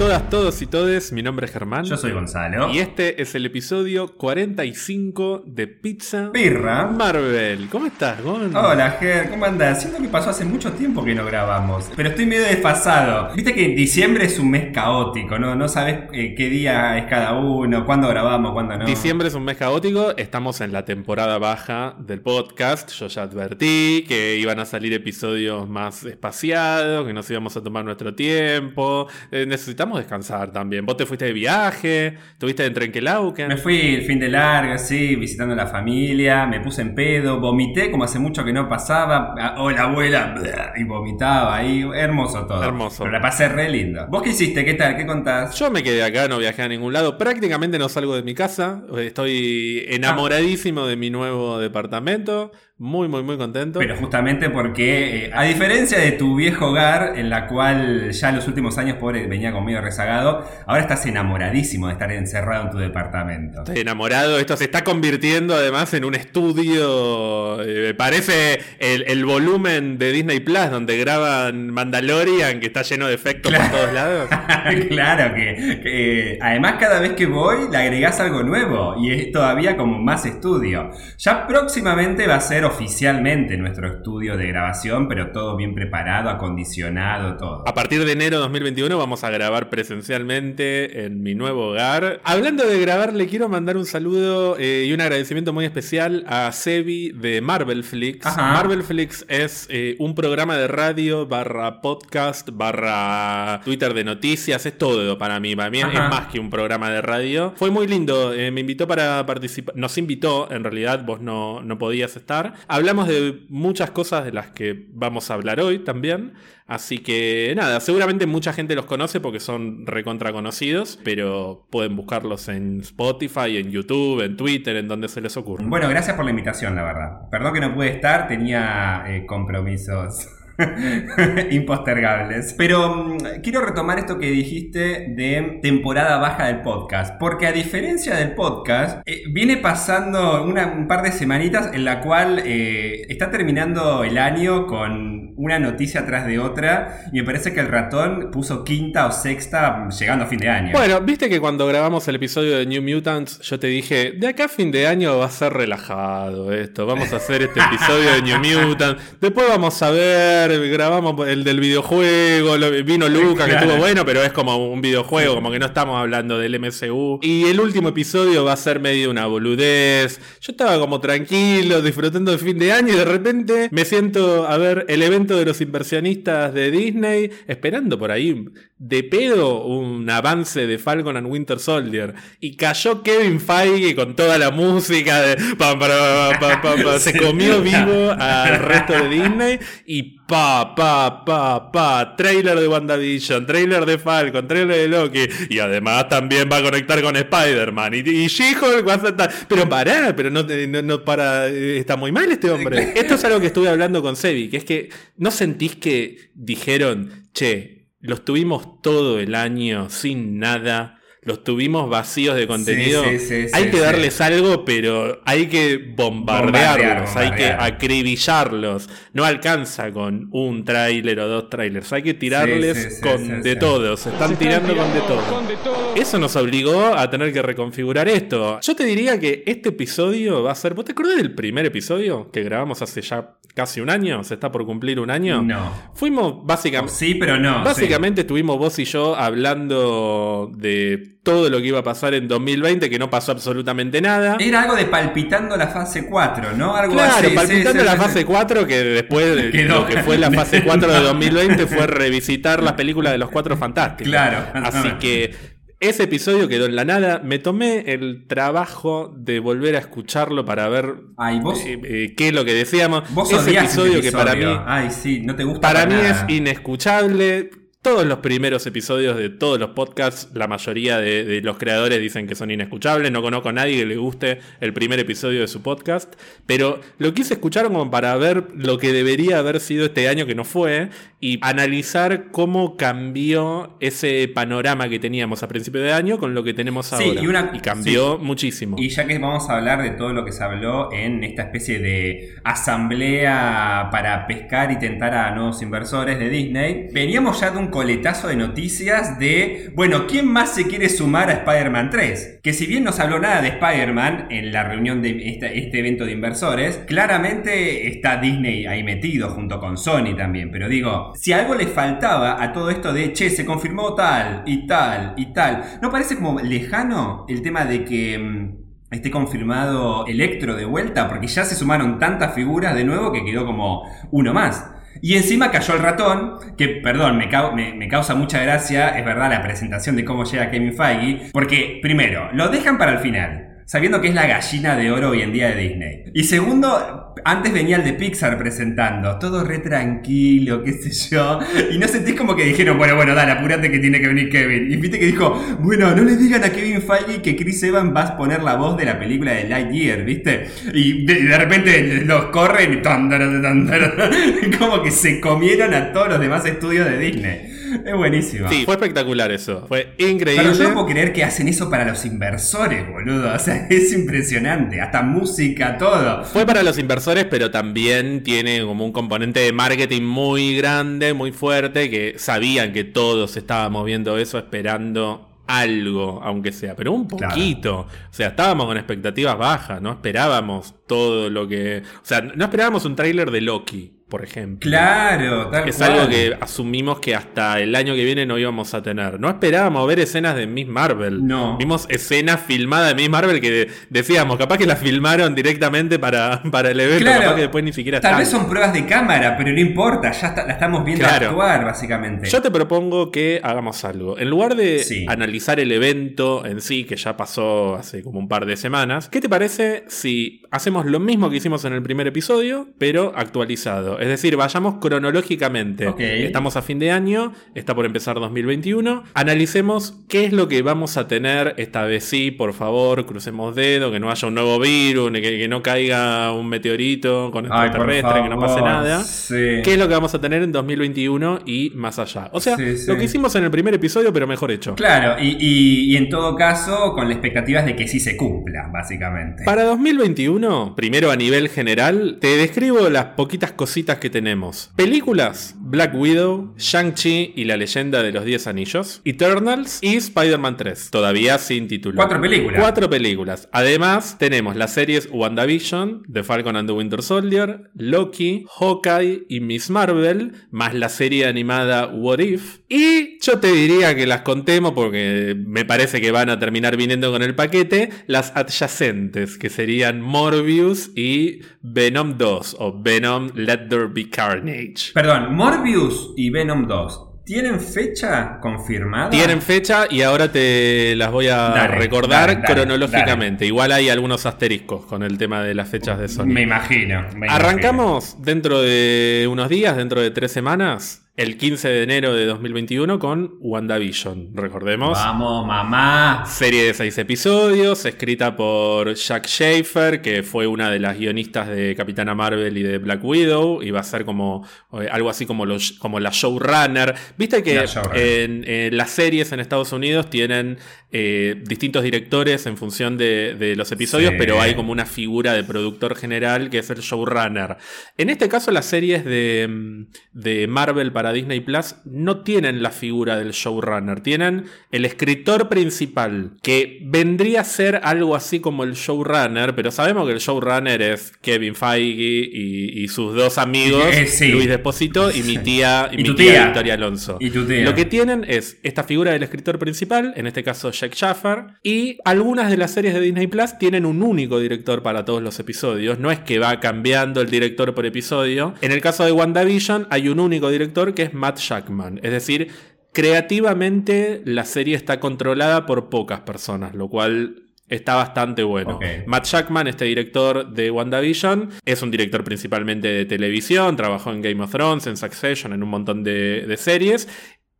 todas, todos y todes. Mi nombre es Germán. Yo soy Gonzalo. Y este es el episodio 45 de Pizza Pirra. Marvel. ¿Cómo estás, Gon? Hola, Ger, ¿cómo andás? Siento que pasó hace mucho tiempo que no grabamos, pero estoy medio desfasado. Viste que diciembre es un mes caótico, ¿no? No sabes eh, qué día es cada uno, cuándo grabamos, cuándo no. Diciembre es un mes caótico, estamos en la temporada baja del podcast. Yo ya advertí que iban a salir episodios más espaciados, que nos íbamos a tomar nuestro tiempo. Eh, necesitamos descansar también. Vos te fuiste de viaje, estuviste en Trenquelauquen. Me fui el fin de larga, sí, visitando a la familia, me puse en pedo, vomité como hace mucho que no pasaba. Ah, Oh, la abuela, y vomitaba ahí, hermoso todo. Hermoso. Pero la pasé re lindo. ¿Vos qué hiciste? ¿Qué tal? ¿Qué contás? Yo me quedé acá, no viajé a ningún lado. Prácticamente no salgo de mi casa. Estoy enamoradísimo de mi nuevo departamento. Muy, muy, muy contento. Pero justamente porque, eh, a diferencia de tu viejo hogar, en la cual ya en los últimos años, pobre, venía conmigo rezagado, ahora estás enamoradísimo de estar encerrado en tu departamento. Estoy enamorado. Esto se está convirtiendo además en un estudio. eh, parece el, el volumen de Disney Plus donde graban Mandalorian, que está lleno de efectos por todos lados. claro que, que, además cada vez que voy le agregás algo nuevo y es todavía como más estudio. Ya próximamente va a ser oficialmente nuestro estudio de grabación, pero todo bien preparado, acondicionado, todo. A partir de enero de 2021 vamos a grabar presencialmente en mi nuevo hogar. Hablando de grabar, le quiero mandar un saludo eh, y un agradecimiento muy especial a Sebi de Marvel Flix. Ajá. Marvel Flix es eh, un programa de radio barra podcast barra Twitter de noticias. Es todo para mí. Para mí es más que un programa de radio. Fue muy lindo. eh, me invitó para participar. Nos invitó, en realidad vos no, no podías estar. Hablamos de muchas cosas de las que vamos a hablar hoy también. Así que nada, seguramente mucha gente los conoce porque son recontra conocidos, pero pueden buscarlos en Spotify, en YouTube, en Twitter, en donde se les ocurra. Bueno, gracias por la invitación, la verdad. Perdón que no pude estar, tenía eh, compromisos impostergables. Pero mm, quiero retomar esto que dijiste de temporada baja del podcast, porque a diferencia del podcast, eh, viene pasando una- un par de semanitas en la cual eh, está terminando el año con una noticia tras de otra y me parece que el ratón puso quinta o sexta llegando a fin de año. Bueno, viste que cuando grabamos el episodio de New Mutants, yo te dije, de acá a fin de año va a ser relajado esto, vamos a hacer este episodio de New Mutants, después vamos a ver, grabamos el del videojuego, vino Luca, que estuvo bueno, pero es como un videojuego, como que no estamos hablando del MCU. Y el último episodio va a ser medio una boludez. Yo estaba como tranquilo, disfrutando de fin de año y de repente me siento a ver el evento de los inversionistas de Disney, esperando por ahí de pedo un avance de Falcon and Winter Soldier. Y cayó Kevin Feige con toda la música de... pam, se comió vivo al resto de Disney y pa, pa, pa, pa, trailer de WandaVision, trailer de Falcon, trailer de Loki. Y además también va a conectar con Spider-Man. Y, y She-Hulk va a ser tan- Pero pará, pero no, no para... eh, Está muy mal este hombre. Esto es algo que estuve hablando con Sebi, que es que no sentís que dijeron, che, los tuvimos todo el año sin nada. Los tuvimos vacíos de contenido. sí, sí, hay sí, que sí. darles algo, pero hay que bombardearlos, Bombardear, hay que acribillarlos. No alcanza con un tráiler o dos trailers, hay que tirarles Sí, sí, sí, con sí, de sí. todo, se están tirando con de todo. Eso nos obligó a tener que reconfigurar esto. Yo te diría que este episodio va a ser. ¿Vos te acordás del primer episodio que grabamos hace ya casi un año? ¿Se está por cumplir un año? No. Fuimos básicamente. Sí, pero no. Básicamente estuvimos vos y yo hablando de todo lo que iba a pasar en 2020, que no pasó absolutamente nada. Era algo de palpitando la fase 4, ¿no? Algo Claro, así. palpitando sí, la sí, fase sí. 4, que después de Quedó. lo que fue la fase 4 de 2020 fue revisitar las películas de los Cuatro Fantásticos. Claro. Así que ese episodio quedó en la nada. Me tomé el trabajo de volver a escucharlo para ver Ay, vos, eh, eh, qué es lo que decíamos. vos Ese episodio, este que para mí episodio. Ay, sí, no te gusta para mí nada. es inescuchable. Todos los primeros episodios de todos los podcasts, la mayoría de, de los creadores dicen que son inescuchables. No conozco a nadie que le guste el primer episodio de su podcast. Pero lo quise escuchar como para ver lo que debería haber sido este año que no fue. Y analizar cómo cambió ese panorama que teníamos a principio de año con lo que tenemos Sí, ahora. y una- cambió muchísimo. Y ya que vamos a hablar de todo lo que se habló en esta especie de asamblea para pescar y tentar a nuevos inversores de Disney, veníamos ya de un coletazo de noticias de, bueno, ¿quién más se quiere sumar a Spider-Man 3? Que si bien no se habló nada de Spider-Man en la reunión de este, evento de inversores, claramente está Disney ahí metido junto con Sony también. Pero digo, si algo le faltaba a todo esto de, che, se confirmó tal y tal y tal, ¿no parece como lejano el tema de que... mm, esté confirmado Electro de vuelta, porque ya se sumaron tantas figuras de nuevo que quedó como uno más. Y encima cayó el ratón, que perdón, me, me causa mucha gracia, es verdad, la presentación de cómo llega Kevin Feige, porque primero, lo dejan para el final. Sabiendo que es la gallina de oro hoy en día de Disney. Y segundo, antes venía el de Pixar presentando, todo re tranquilo, qué sé yo. Y no sentís como que dijeron, bueno, bueno, dale, apurate que tiene que venir Kevin. Y viste que dijo, bueno, no le digan a Kevin Feige que Chris Evans va a poner la voz de la película de Lightyear, ¿viste? Y de, de repente los corren y como que se comieron a todos los demás estudios de Disney. Es buenísimo. Sí, fue espectacular eso. Fue increíble. Pero yo no puedo creer que hacen eso para los inversores, boludo. O sea, es impresionante. Hasta música, todo. Fue para los inversores, pero también tiene como un componente de marketing muy grande, muy fuerte, que sabían que todos estábamos viendo eso esperando algo, aunque sea, pero un Claro. poquito. O sea, estábamos con expectativas bajas, no esperábamos todo lo que... O sea, no esperábamos un tráiler de Loki, por ejemplo. Claro, tal Es cual. algo que asumimos que hasta el año que viene no íbamos a tener. No esperábamos ver escenas de Miss Marvel. No. Vimos escenas filmadas de Miss Marvel que decíamos, capaz que las filmaron directamente para, para el evento, Claro. capaz que después ni siquiera Tal están. vez son pruebas de cámara, pero no importa. Ya está- la estamos viendo Claro. actuar, básicamente. Yo te propongo que hagamos algo. En lugar de Sí. analizar el evento en sí, que ya pasó hace como un par de semanas, ¿qué te parece si hacemos lo mismo que hicimos en el primer episodio, pero actualizado? Es decir, vayamos cronológicamente. Estamos a fin de año, está por empezar 2021. Analicemos qué es lo que vamos a tener esta vez sí, por favor, crucemos dedo, que no haya un nuevo virus, que, que no caiga un meteorito con extraterrestre, que no pase nada. sí. ¿Qué es lo que vamos a tener en 2021 y más allá? O sea, Sí, sí. lo que hicimos en el primer episodio, pero mejor hecho. Claro, y, y- y en todo caso, con la expectativa de que sí se cumpla, básicamente. Para 2021, primero a nivel general, te describo las poquitas cositas que tenemos. Películas, Black Widow, Shang-Chi y la leyenda de los 10 anillos, Eternals y Spider-Man 3, todavía sin título. Cuatro películas. Cuatro películas. Además, tenemos las series WandaVision, The Falcon and the Winter Soldier, Loki, Hawkeye y Miss Marvel, más la serie animada What If. Y yo te diría que las contemos porque me parece que van a terminar viniendo con el paquete, las adyacentes, que serían Morbius y Venom 2, o Venom Let There Be Carnage. Perdón, Morbius y Venom 2. ¿Tienen fecha confirmada? Tienen fecha y ahora te las voy a Dale, recordar dale, dale, cronológicamente. Igual hay algunos asteriscos con el tema de las fechas de Sony. Me imagino. me Arrancamos dentro de unos días, dentro de tres semanas, el 15 de enero de 2021 con WandaVision. Recordemos. Vamos, mamá. Serie de seis episodios, escrita por Jack Schaefer, que fue una de las guionistas de Capitana Marvel y de Black Widow, y va a ser como eh, algo así como, los, como la showrunner. Viste que La showrunner. en, en las series en Estados Unidos tienen eh, distintos directores en función de, de los episodios, Sí. pero hay como una figura de productor general que es el showrunner. En este caso, las series de, mm, de Marvel para Disney Plus no tienen la figura del showrunner, tienen el escritor principal, que vendría a ser algo así como el showrunner, pero sabemos que el showrunner es Kevin Feige y, y sus dos amigos, Eh, sí. Luis Desposito y mi tía, y Y mi tía tía. Victoria Alonso. Y tu tía. Lo que tienen es esta figura del escritor principal, en este caso Jack Schaffer, y algunas de las series de Disney Plus tienen un único director para todos los episodios. No es que va cambiando el director por episodio. En el caso de WandaVision hay un único director que es Matt Shackman. Es decir, creativamente la serie está controlada por pocas personas, lo cual está bastante bueno. Matt Shackman, este director de WandaVision, es un director principalmente de televisión, trabajó en Game of Thrones, en Succession, en un montón de, de series.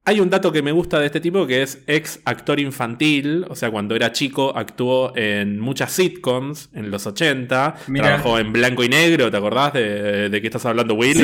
Hay un dato que me gusta de este tipo que es ex actor infantil, o sea, cuando era chico actuó en muchas sitcoms en los 80, Mira. trabajó en blanco y negro, ¿te acordás de, de qué estás hablando, Will?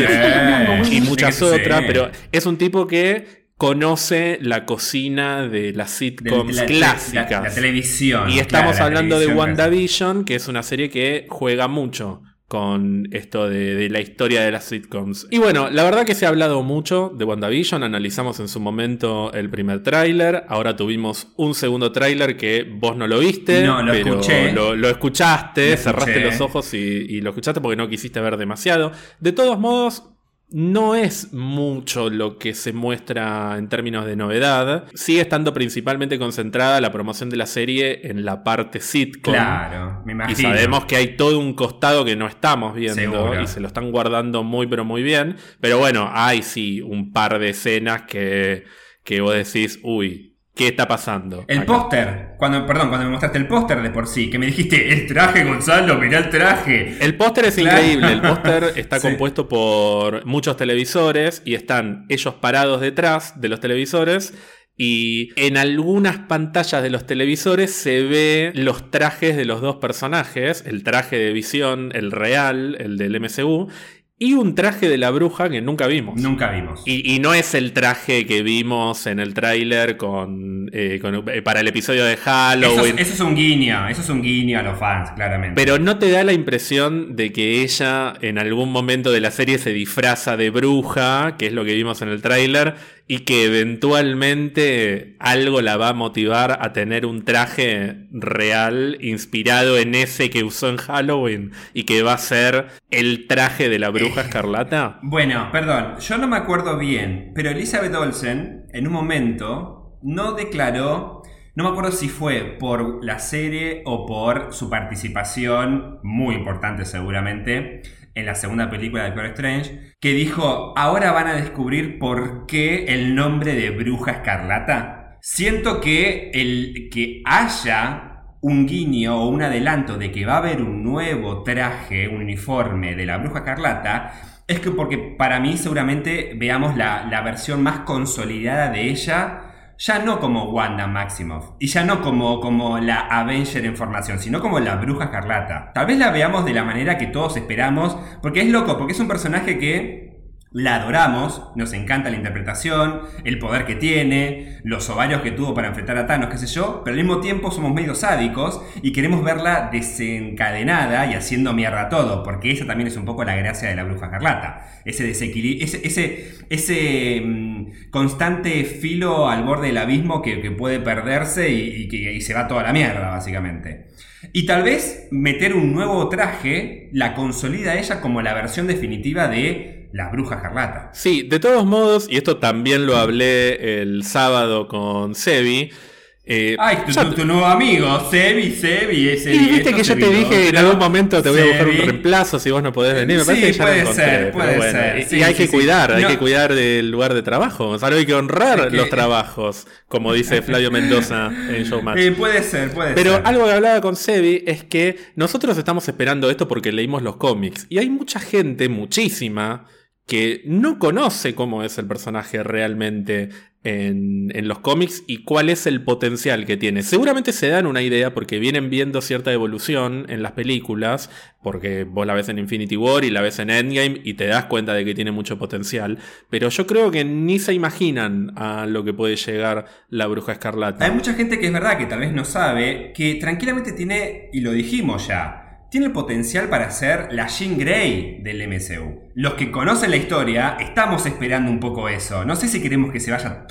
Sí. y muchas Sí. otras, pero es un tipo que conoce la cocina de las sitcoms la- clásicas. La, la televisión. Y estamos claro, hablando de WandaVision, que es una serie que juega mucho con esto de, la historia de las sitcoms. Y bueno, la verdad que se ha hablado mucho de WandaVision, analizamos en su momento el primer tráiler, ahora tuvimos un segundo tráiler que vos no lo viste, no, lo pero escuché. Lo, escuchaste, cerraste los ojos y, y lo escuchaste porque no quisiste ver demasiado. De todos modos, no es mucho lo que se muestra en términos de novedad. Sigue estando principalmente concentrada la promoción de la serie en la parte sitcom. Claro, me imagino. Y sabemos que hay todo un costado que no estamos viendo y se lo están guardando muy pero muy bien. Pero bueno, hay sí un par de escenas que, que vos decís, uy, ¿Qué está pasando? El póster, cuando, perdón, cuando me mostraste el póster de por sí, que me dijiste, el traje, Gonzalo, mirá el traje. El póster es increíble, el póster está compuesto por muchos televisores y están ellos parados detrás de los televisores y en algunas pantallas de los televisores se ve los trajes de los dos personajes, el traje de visión, el real, el del MCU, y un traje de la bruja que nunca vimos. Nunca vimos. Y, no es el traje que vimos en el tráiler con, eh, eh, para el episodio de Halloween. Eso es, un guiño, eso es un guiño a los fans, claramente. Pero no te da la impresión de que ella en algún momento de la serie se disfraza de bruja, que es lo que vimos en el tráiler, y que eventualmente algo la va a motivar a tener un traje real inspirado en ese que usó en Halloween y que va a ser el traje de la bruja escarlata? Bueno, perdón, yo no me acuerdo bien, pero Elizabeth Olsen en un momento no declaró, no me acuerdo si fue por la serie o por su participación, muy importante seguramente, en la segunda película de Doctor Strange, que dijo, ahora van a descubrir por qué el nombre de Bruja Escarlata. Siento que el que haya un guiño o un adelanto de que va a haber un nuevo traje, un uniforme de la Bruja Escarlata, es que porque para mí seguramente veamos la, la versión más consolidada de ella ya no como Wanda Maximoff y ya no como, como la Avenger en formación, sino como la Bruja Escarlata. Tal vez la veamos de la manera que todos esperamos, porque es loco, porque es un personaje que la adoramos, nos encanta la interpretación, el poder que tiene, los ovarios que tuvo para enfrentar a Thanos, qué sé yo, pero al mismo tiempo somos medio sádicos y queremos verla desencadenada y haciendo mierda todo, porque esa también es un poco la gracia de la bruja carlata. Ese desequilibrio, ese, ese, mm, constante filo al borde del abismo que, puede perderse y, que y se va toda la mierda, básicamente. Y tal vez meter un nuevo traje la consolida a ella como la versión definitiva de la bruja carlata. Sí, de todos modos, y esto también lo hablé el sábado con Sebi. Eh, Ay, tu, nuevo amigo, Sebi, Sebi, ese Y viste que yo te dije en algún momento te voy a buscar un reemplazo si vos no podés venir. Me parece que ya puede ser, puede ser. y, hay que cuidar, hay que cuidar del lugar de trabajo. O sea, hay que honrar los trabajos, como dice Flavio Mendoza en Showmatch. Eh, puede ser, puede Pero ser. Pero algo que hablaba con Sebi es que nosotros estamos esperando esto porque leímos los cómics. Y hay mucha gente, muchísima, que no conoce cómo es el personaje realmente en, los cómics y cuál es el potencial que tiene. Seguramente se dan una idea porque vienen viendo cierta evolución en las películas, porque vos la ves en Infinity War y la ves en Endgame y te das cuenta de que tiene mucho potencial, pero yo creo que ni se imaginan a lo que puede llegar la bruja escarlata. Hay mucha gente que es verdad que tal vez no sabe, que tranquilamente tiene, y lo dijimos ya, tiene el potencial para ser la Jean Grey del MCU. Los que conocen la historia estamos esperando un poco eso. No sé si queremos que se vaya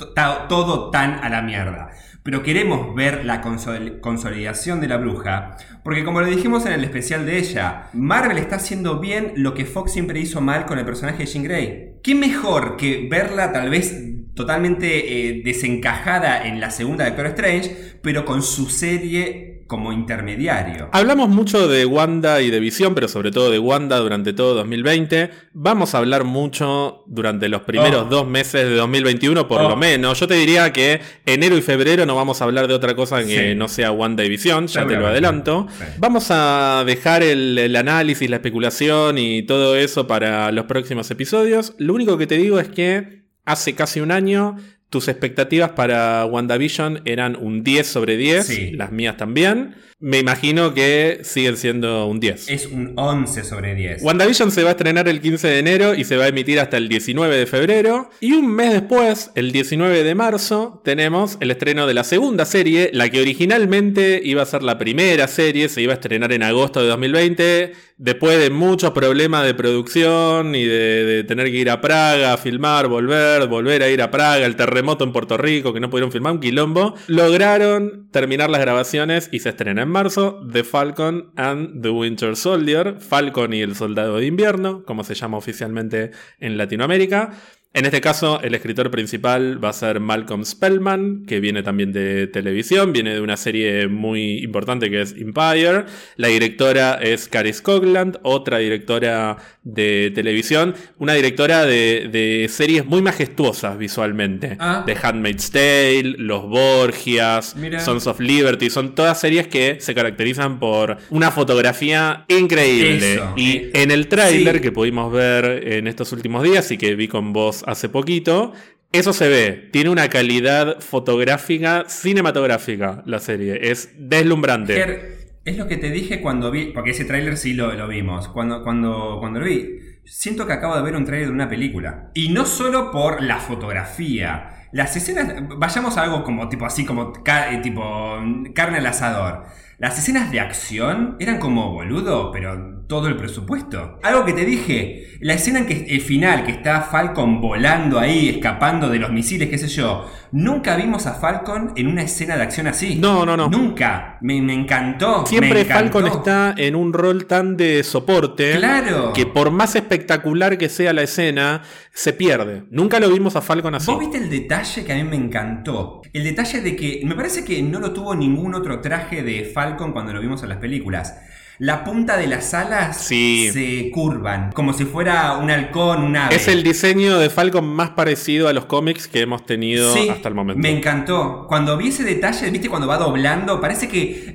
todo tan a la mierda, pero queremos ver la consolidación de la bruja, porque como lo dijimos en el especial de ella, Marvel está haciendo bien lo que Fox siempre hizo mal con el personaje de Jean Grey. ¿Qué mejor que verla tal vez totalmente eh, desencajada en la segunda de Doctor Strange, pero con su serie como intermediario. Hablamos mucho de Wanda y de Visión, pero sobre todo de Wanda durante todo 2020. Vamos a hablar mucho durante los primeros oh. dos meses de 2021, por lo oh. menos. Yo te diría que enero y febrero no vamos a hablar de otra cosa que no sea Wanda y Visión, ya te lo adelanto. Vamos a dejar el análisis, la especulación y todo eso para los próximos episodios. Lo único que te digo es que hace casi un año tus expectativas para WandaVision eran un 10 sobre 10, Sí. las mías también. Me imagino que siguen siendo un 10. Es un 11 sobre 10. WandaVision se va a estrenar el 15 de enero y se va a emitir hasta el 19 de febrero. Y un mes después, el 19 de marzo, tenemos el estreno de la segunda serie, la que originalmente iba a ser la primera serie, se iba a estrenar en agosto de 2020. Después de muchos problemas de producción y de, de tener que ir a Praga a filmar, volver, volver a ir a Praga, el terremoto en Puerto Rico que no pudieron filmar, un quilombo, lograron terminar las grabaciones y se estrena en marzo The Falcon and the Winter Soldier, Falcon y el Soldado de Invierno, como se llama oficialmente en Latinoamérica. En este caso, el escritor principal va a ser Malcolm Spellman, que viene también de televisión, viene de una serie muy importante que es Empire. La directora es Caris Cogland, otra directora de televisión, una directora de, de series muy majestuosas visualmente. Ah. The Handmaid's Tale, Los Borgias, Mira. Sons of Liberty, son todas series que se caracterizan por una fotografía increíble. Eso. Y en el tráiler sí. que pudimos ver en estos últimos días y que vi con vos hace poquito, eso se ve. Tiene una calidad fotográfica, cinematográfica la serie. Es deslumbrante. Es lo que te dije cuando vi, porque ese tráiler sí lo, lo vimos, cuando, cuando, cuando lo vi. Siento que acabo de ver un tráiler de una película. Y no solo por la fotografía. Las escenas, vayamos a algo como tipo así, como eh, tipo carne al asador. Las escenas de acción eran como boludo, pero todo el presupuesto. Algo que te dije, la escena en que el final, que está Falcon volando ahí, escapando de los misiles, qué sé yo. Nunca vimos a Falcon en una escena de acción así. No, no, no. Nunca. Me, me encantó. me Siempre encantó. Falcon está en un rol tan de soporte Claro. que por más espectacular que sea la escena, se pierde. Nunca lo vimos a Falcon así. ¿Vos viste el detalle que a mí me encantó? El detalle de que me parece que no lo tuvo ningún otro traje de Falcon cuando lo vimos en las películas. La punta de las alas Sí. se curvan, como si fuera un halcón, un ave. Es el diseño de Falcon más parecido a los cómics que hemos tenido Sí, hasta el momento. Me encantó. Cuando vi ese detalle, viste cuando va doblando, parece que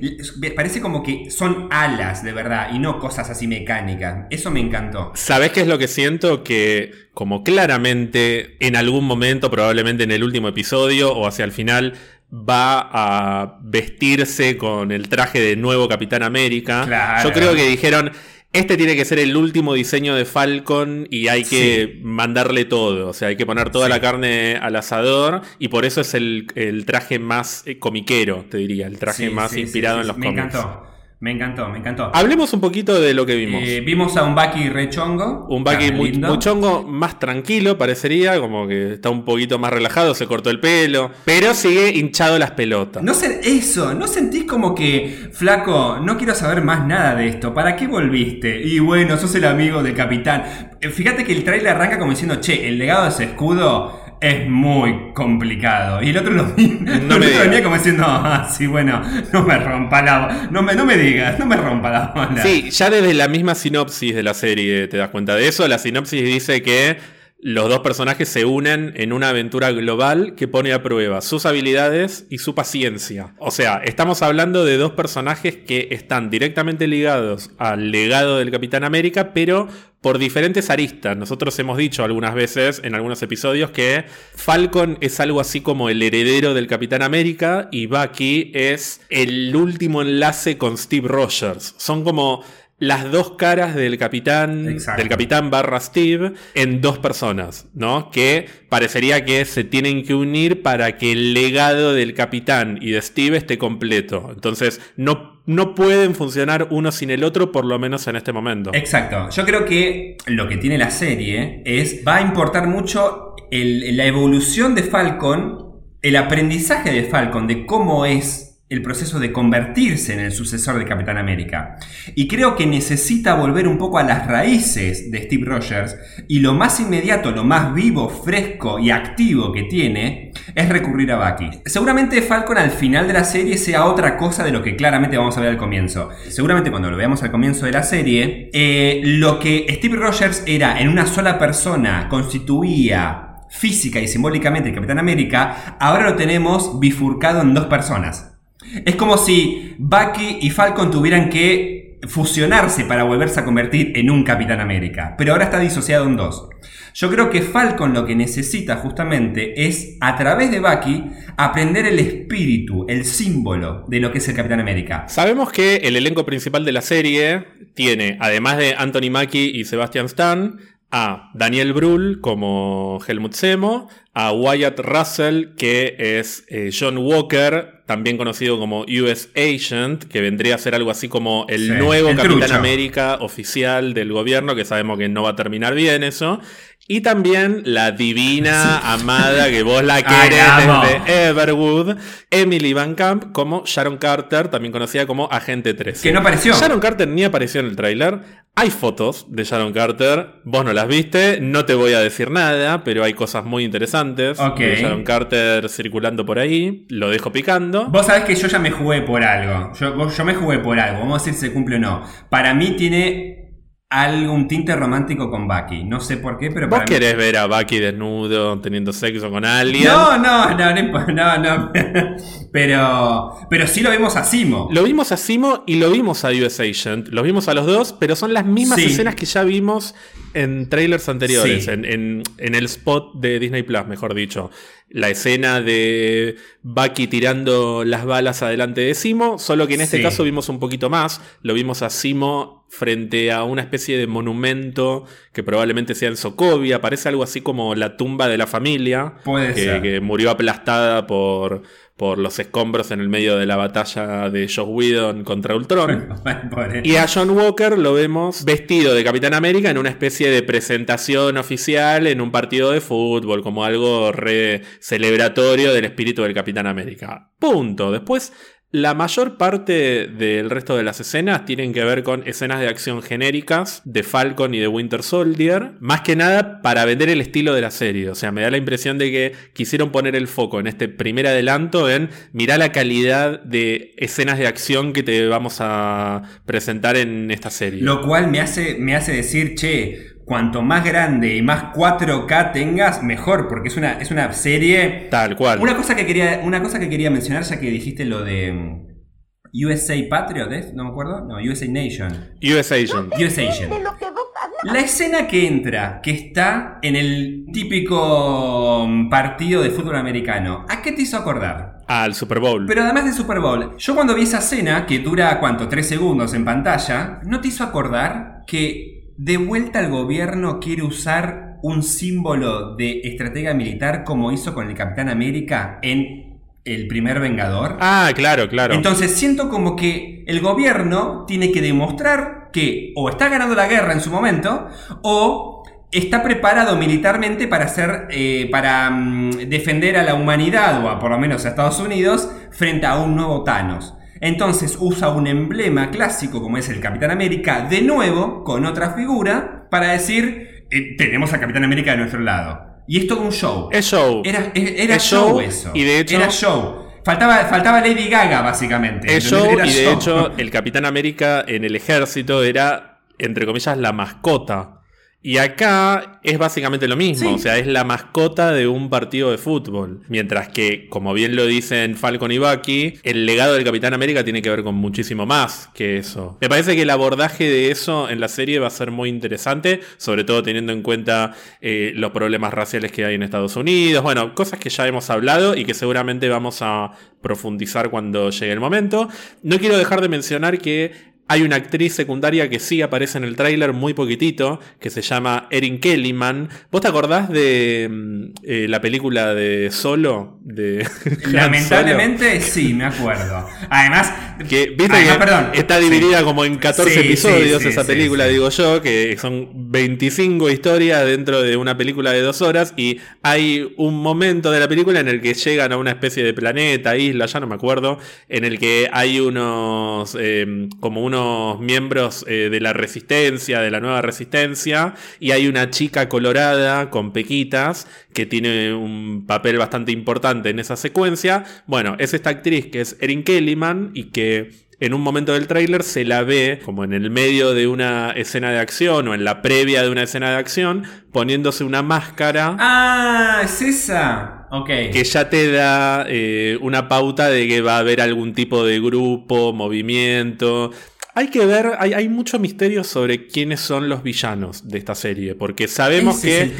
parece como que son alas de verdad y no cosas así mecánicas. Eso me encantó. ¿Sabés qué es lo que siento? Que como claramente en algún momento, probablemente en el último episodio o hacia el final, va a vestirse con el traje de nuevo Capitán América. Claro. Yo creo que dijeron, este tiene que ser el último diseño de Falcon y hay que mandarle todo. O sea, hay que poner toda Sí. la carne al asador y por eso es el, el traje más eh, comiquero, te diría, el traje Sí, más inspirado en los Me cómics. encantó. Me encantó, me encantó. Hablemos un poquito de lo que vimos. Eh, vimos a un Bucky rechongo. Un Bucky Ah, muy, muy chongo, más tranquilo parecería, como que está un poquito más relajado, se cortó el pelo, pero sigue hinchado las pelotas. No sé, eso, ¿no sentís como que, flaco, no quiero saber más nada de esto? ¿Para qué volviste? Y bueno, sos el amigo del capitán. Eh, Fíjate que el trailer arranca como diciendo, che, el legado de ese escudo es muy complicado. Y el otro lo, No el me venía como diciendo, ah, sí, bueno, no me rompa la... No me, no me digas, no me rompa la bola. Sí, ya desde la misma sinopsis de la serie te das cuenta de eso. La sinopsis dice que los dos personajes se unen en una aventura global que pone a prueba sus habilidades y su paciencia. O sea, estamos hablando de dos personajes que están directamente ligados al legado del Capitán América, pero por diferentes aristas. Nosotros hemos dicho algunas veces en algunos episodios que Falcon es algo así como el heredero del Capitán América y Bucky es el último enlace con Steve Rogers. Son como las dos caras del capitán, Exacto. del capitán barra Steve en dos personas, ¿no? Que parecería que se tienen que unir para que el legado del capitán y de Steve esté completo. Entonces, no, no pueden funcionar uno sin el otro, por lo menos en este momento. Exacto. Yo creo que lo que tiene la serie es. Va a importar mucho el- la evolución de Falcon, el aprendizaje de Falcon, de cómo es el proceso de convertirse en el sucesor de Capitán América. Y creo que necesita volver un poco a las raíces de Steve Rogers. Y lo más inmediato, lo más vivo, fresco y activo que tiene es recurrir a Bucky. Seguramente Falcon al final de la serie sea otra cosa de lo que claramente vamos a ver al comienzo. Seguramente cuando lo veamos al comienzo de la serie, eh, lo que Steve Rogers era en una sola persona constituía física y simbólicamente el Capitán América, ahora lo tenemos bifurcado en dos personas. Es como si Bucky y Falcon tuvieran que fusionarse para volverse a convertir en un Capitán América, pero ahora está disociado en dos. Yo creo que Falcon lo que necesita justamente es, a través de Bucky, aprender el espíritu, el símbolo de lo que es el Capitán América. Sabemos que el elenco principal de la serie tiene, además de Anthony Mackie y Sebastian Stan, a Daniel Brühl como Helmut Zemo, a Wyatt Russell, que es eh, John Walker, también conocido como US Agent, que vendría a ser algo así como el nuevo Capitán América oficial del gobierno, que sabemos que no va a terminar bien eso. Y también la divina, amada, que vos la querés desde Everwood, Emily Van Camp, como Sharon Carter, también conocida como Agente 13. Que no apareció. Sharon Carter ni apareció en el tráiler. Hay fotos de Sharon Carter, vos no las viste, no te voy a decir nada, pero hay cosas muy interesantes de Sharon Carter circulando por ahí, lo dejo picando. Vos sabés que yo ya me jugué por algo, yo, yo me jugué por algo, vamos a ver si se cumple o no. Para mí tiene algún tinte romántico con Bucky. No sé por qué, pero ¿Vos querés ver a Bucky desnudo teniendo sexo con alguien? No, no, no, no, no. pero, pero sí lo vimos a Simo. Lo vimos a Simo y lo vimos a US Agent. Lo vimos a los dos, pero son las mismas escenas que ya vimos en trailers anteriores, en, en, en, el spot de Disney Plus, mejor dicho. La escena de Bucky tirando las balas adelante de Simo, solo que en este caso vimos un poquito más. Lo vimos a Simo frente a una especie de monumento que probablemente sea en Sokovia. Parece algo así como la tumba de la familia. Puede que, ser. que murió aplastada por por los escombros en el medio de la batalla de Josh Whedon contra Ultron. y a John Walker lo vemos vestido de Capitán América en una especie de presentación oficial en un partido de fútbol, como algo re celebratorio del espíritu del Capitán América. Punto. Después la mayor parte del resto de las escenas tienen que ver con escenas de acción genéricas de Falcon y de Winter Soldier, más que nada para vender el estilo de la serie. O sea, me da la impresión de que quisieron poner el foco en este primer adelanto en mirar la calidad de escenas de acción que te vamos a presentar en esta serie. Lo cual me hace, me hace decir, che, cuanto más grande y más 4K tengas, mejor, porque es una, es una serie. Tal cual. Una cosa que quería, una cosa que quería mencionar, ya que dijiste lo de mm, USA Patriot, No me acuerdo. No, USA Nation. USA Agent. USA Agent. La escena que entra, que está en el típico mm, partido de fútbol americano, ¿a qué te hizo acordar? Al Super Bowl. Pero además del Super Bowl, yo cuando vi esa escena, que dura, ¿cuánto? Tres segundos en pantalla, ¿no te hizo acordar que de vuelta al gobierno quiere usar un símbolo de estratega militar como hizo con el Capitán América en el primer Vengador. Ah, claro, claro. Entonces siento como que el gobierno tiene que demostrar que o está ganando la guerra en su momento o está preparado militarmente para hacer, eh, para mm, defender a la humanidad o a, por lo menos a Estados Unidos frente a un nuevo Thanos. Entonces usa un emblema clásico como es el Capitán América de nuevo con otra figura para decir eh, tenemos a Capitán América de nuestro lado. Y es todo un show. Es show. Era, era show, eso. Y de hecho, era show. Faltaba, faltaba Lady Gaga, básicamente. Es show, y de hecho, el Capitán América en el ejército era, entre comillas, la mascota y acá es básicamente lo mismo, o sea, es la mascota de un partido de fútbol. Mientras que, como bien lo dicen Falcon y Bucky, el legado del Capitán América tiene que ver con muchísimo más que eso. Me parece que el abordaje de eso en la serie va a ser muy interesante, sobre todo teniendo en cuenta eh, los problemas raciales que hay en Estados Unidos, bueno, cosas que ya hemos hablado y que seguramente vamos a profundizar cuando llegue el momento. No quiero dejar de mencionar que hay una actriz secundaria que sí aparece en el tráiler muy poquitito, que se llama Erin Kellyman. ¿Vos te acordás de mm, eh, la película de Solo? De Lamentablemente sí, me acuerdo. Además, que, ¿viste que está dividida como en 14 episodios esa película, digo yo, que son 25 historias dentro de una película de dos horas y hay un momento de la película en el que llegan a una especie de planeta, isla, ya no me acuerdo, en el que hay unos, eh, como unos miembros eh, de la resistencia, de la nueva resistencia, y hay una chica colorada con pequitas que tiene un papel bastante importante en esa secuencia. Bueno, es esta actriz que es Erin Kellyman y que en un momento del tráiler se la ve como en el medio de una escena de acción o en la previa de una escena de acción poniéndose una máscara. Ah, es esa. Que ya te da eh, una pauta de que va a haber algún tipo de grupo, movimiento. Hay que ver, hay, hay, mucho misterio sobre quiénes son los villanos de esta serie, porque sabemos que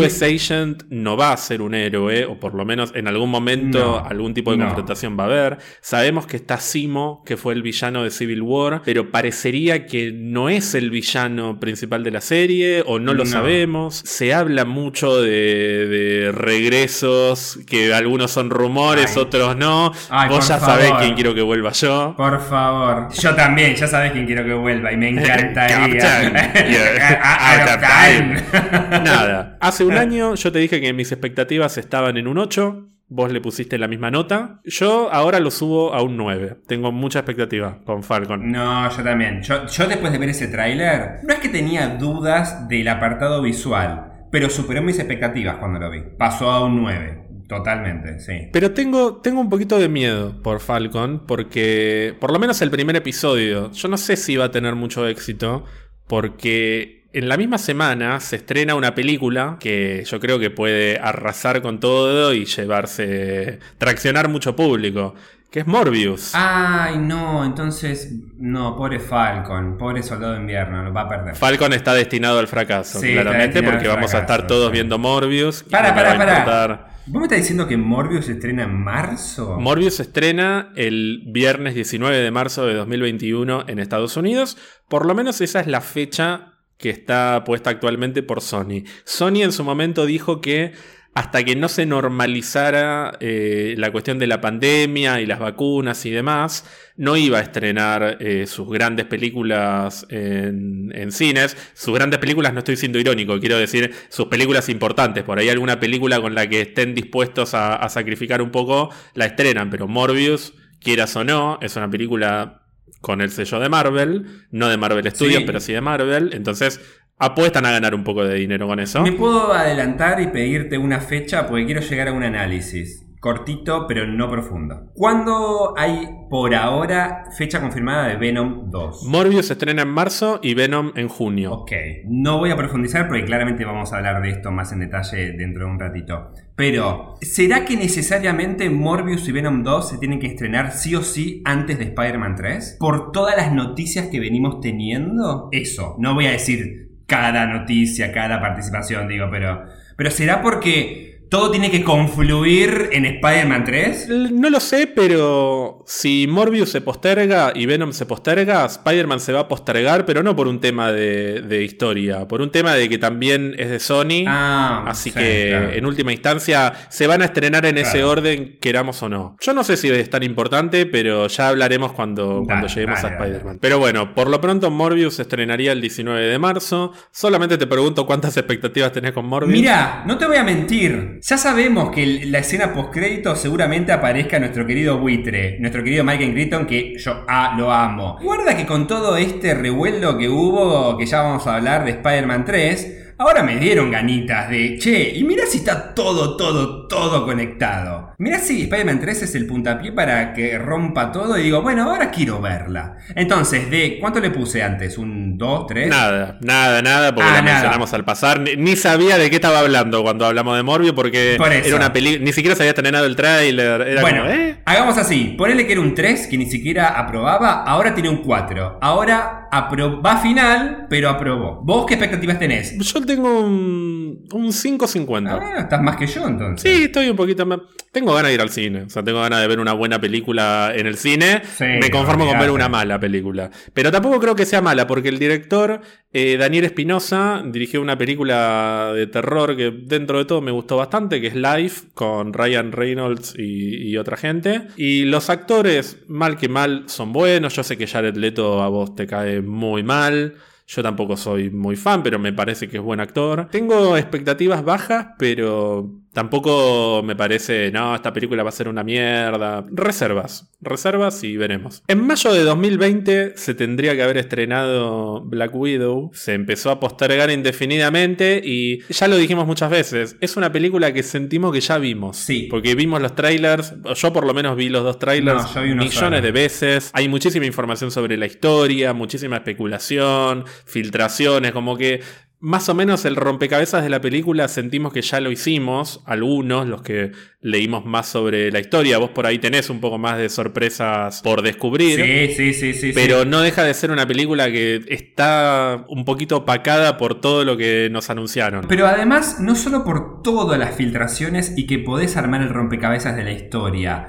US Agent no va a ser un héroe, o por lo menos en algún momento algún tipo de confrontación va a haber. Sabemos que está Simo, que fue el villano de Civil War, pero parecería que no es el villano principal de la serie, o no lo sabemos. Se habla mucho de, regresos, que algunos son rumores, otros no. Vos ya sabés quién quiero que vuelva yo. Por favor. Yo también, ya sabes quién quiero que vuelva y me encantaría. Nada, hace un año yo te dije que mis expectativas estaban en un 8. Vos le pusiste la misma nota. Yo ahora lo subo a un 9. Tengo mucha expectativa con Falcon. No, yo también. Yo, yo después de ver ese tráiler, no es que tenía dudas del apartado visual, pero superó mis expectativas cuando lo vi. Pasó a un 9. Totalmente, sí. Pero tengo, tengo un poquito de miedo por Falcon, porque por lo menos el primer episodio, yo no sé si va a tener mucho éxito, porque en la misma semana se estrena una película que yo creo que puede arrasar con todo y llevarse, traccionar mucho público, que es Morbius. Ay, no, entonces, no, pobre Falcon, pobre Soldado de Invierno, lo va a perder. Falcon está destinado al fracaso, claramente, porque vamos a estar todos viendo Morbius. Para, para, para. ¿Vos me estás diciendo que Morbius se estrena en marzo? Morbius se estrena el viernes 19 de marzo de 2021 en Estados Unidos. Por lo menos esa es la fecha que está puesta actualmente por Sony. Sony en su momento dijo que hasta que no se normalizara eh, la cuestión de la pandemia y las vacunas y demás, no iba a estrenar eh, sus grandes películas en, cines. Sus grandes películas, no estoy siendo irónico, quiero decir sus películas importantes. Por ahí alguna película con la que estén dispuestos a, sacrificar un poco, la estrenan, pero Morbius, quieras o no, es una película con el sello de Marvel, no de Marvel Studios, pero sí de Marvel. Entonces apuestan a ganar un poco de dinero con eso. Me puedo adelantar y pedirte una fecha porque quiero llegar a un análisis. Cortito, pero no profundo. ¿Cuándo hay por ahora fecha confirmada de Venom 2? Morbius se estrena en marzo y Venom en junio. Ok, no voy a profundizar porque claramente vamos a hablar de esto más en detalle dentro de un ratito. Pero, ¿será que necesariamente Morbius y Venom 2 se tienen que estrenar sí o sí antes de Spider-Man 3? Por todas las noticias que venimos teniendo. Eso, no voy a decir cada noticia, cada participación, digo, pero, pero será porque ¿Todo tiene que confluir en Spider-Man 3? No lo sé, pero si Morbius se posterga y Venom se posterga, Spider-Man se va a postergar, pero no por un tema de, historia, por un tema de que también es de Sony. Ah, así que en última instancia se van a estrenar en ese orden, queramos o no. Yo no sé si es tan importante, pero ya hablaremos cuando, cuando lleguemos a Spider-Man. Pero bueno, por lo pronto Morbius se estrenaría el 19 de marzo. Solamente te pregunto cuántas expectativas tenés con Morbius. Mira, no te voy a mentir. Ya sabemos que la escena post-crédito seguramente aparezca nuestro querido buitre, nuestro querido Michael Crichton, que yo ah, lo amo. Guarda que con todo este revuelo que hubo, que ya vamos a hablar de Spider-Man 3, Ahora me dieron ganitas de, che, y mira si está todo, todo, todo conectado. Mira si Spider-Man 3 es el puntapié para que rompa todo y digo, bueno, ahora quiero verla. Entonces, de ¿cuánto le puse antes? ¿Un 2, 3? Nada, nada, nada, porque ah, mencionamos al pasar. Ni, sabía de qué estaba hablando cuando hablamos de Morbio, porque era una película, ni siquiera se había estrenado el trailer. bueno, ¿eh? hagamos así, ponele que era un 3 que ni siquiera aprobaba, ahora tiene un 4. Ahora va final, pero aprobó. ¿Vos qué expectativas tenés? Yo tengo un, un 5.50. Ah, estás más que yo entonces. Sí, estoy un poquito más. Tengo ganas de ir al cine. O sea, tengo ganas de ver una buena película en el cine. Me conformo con ver una mala película. Pero tampoco creo que sea mala, porque el director, eh, Daniel Espinosa, dirigió una película de terror que dentro de todo me gustó bastante, que es Life, con Ryan Reynolds y, y otra gente. Y los actores, mal que mal, son buenos. Yo sé que Jared Leto a vos te cae muy mal. Yo tampoco soy muy fan, pero me parece que es buen actor. Tengo expectativas bajas, pero Tampoco me parece, no, esta película va a ser una mierda. Reservas, reservas y veremos. En mayo de 2020 se tendría que haber estrenado Black Widow. Se empezó a postergar indefinidamente y ya lo dijimos muchas veces. Es una película que sentimos que ya vimos. Sí. Porque vimos los trailers, yo por lo menos vi los dos trailers millones de veces. Hay muchísima información sobre la historia, muchísima especulación, filtraciones, como que más o menos el rompecabezas de la película sentimos que ya lo hicimos, algunos, los que leímos más sobre la historia. Vos por ahí tenés un poco más de sorpresas por descubrir. Sí, sí, sí, sí. Pero no deja de ser una película que está un poquito opacada por todo lo que nos anunciaron. Pero además, no solo por todas las filtraciones y que podés armar el rompecabezas de la historia,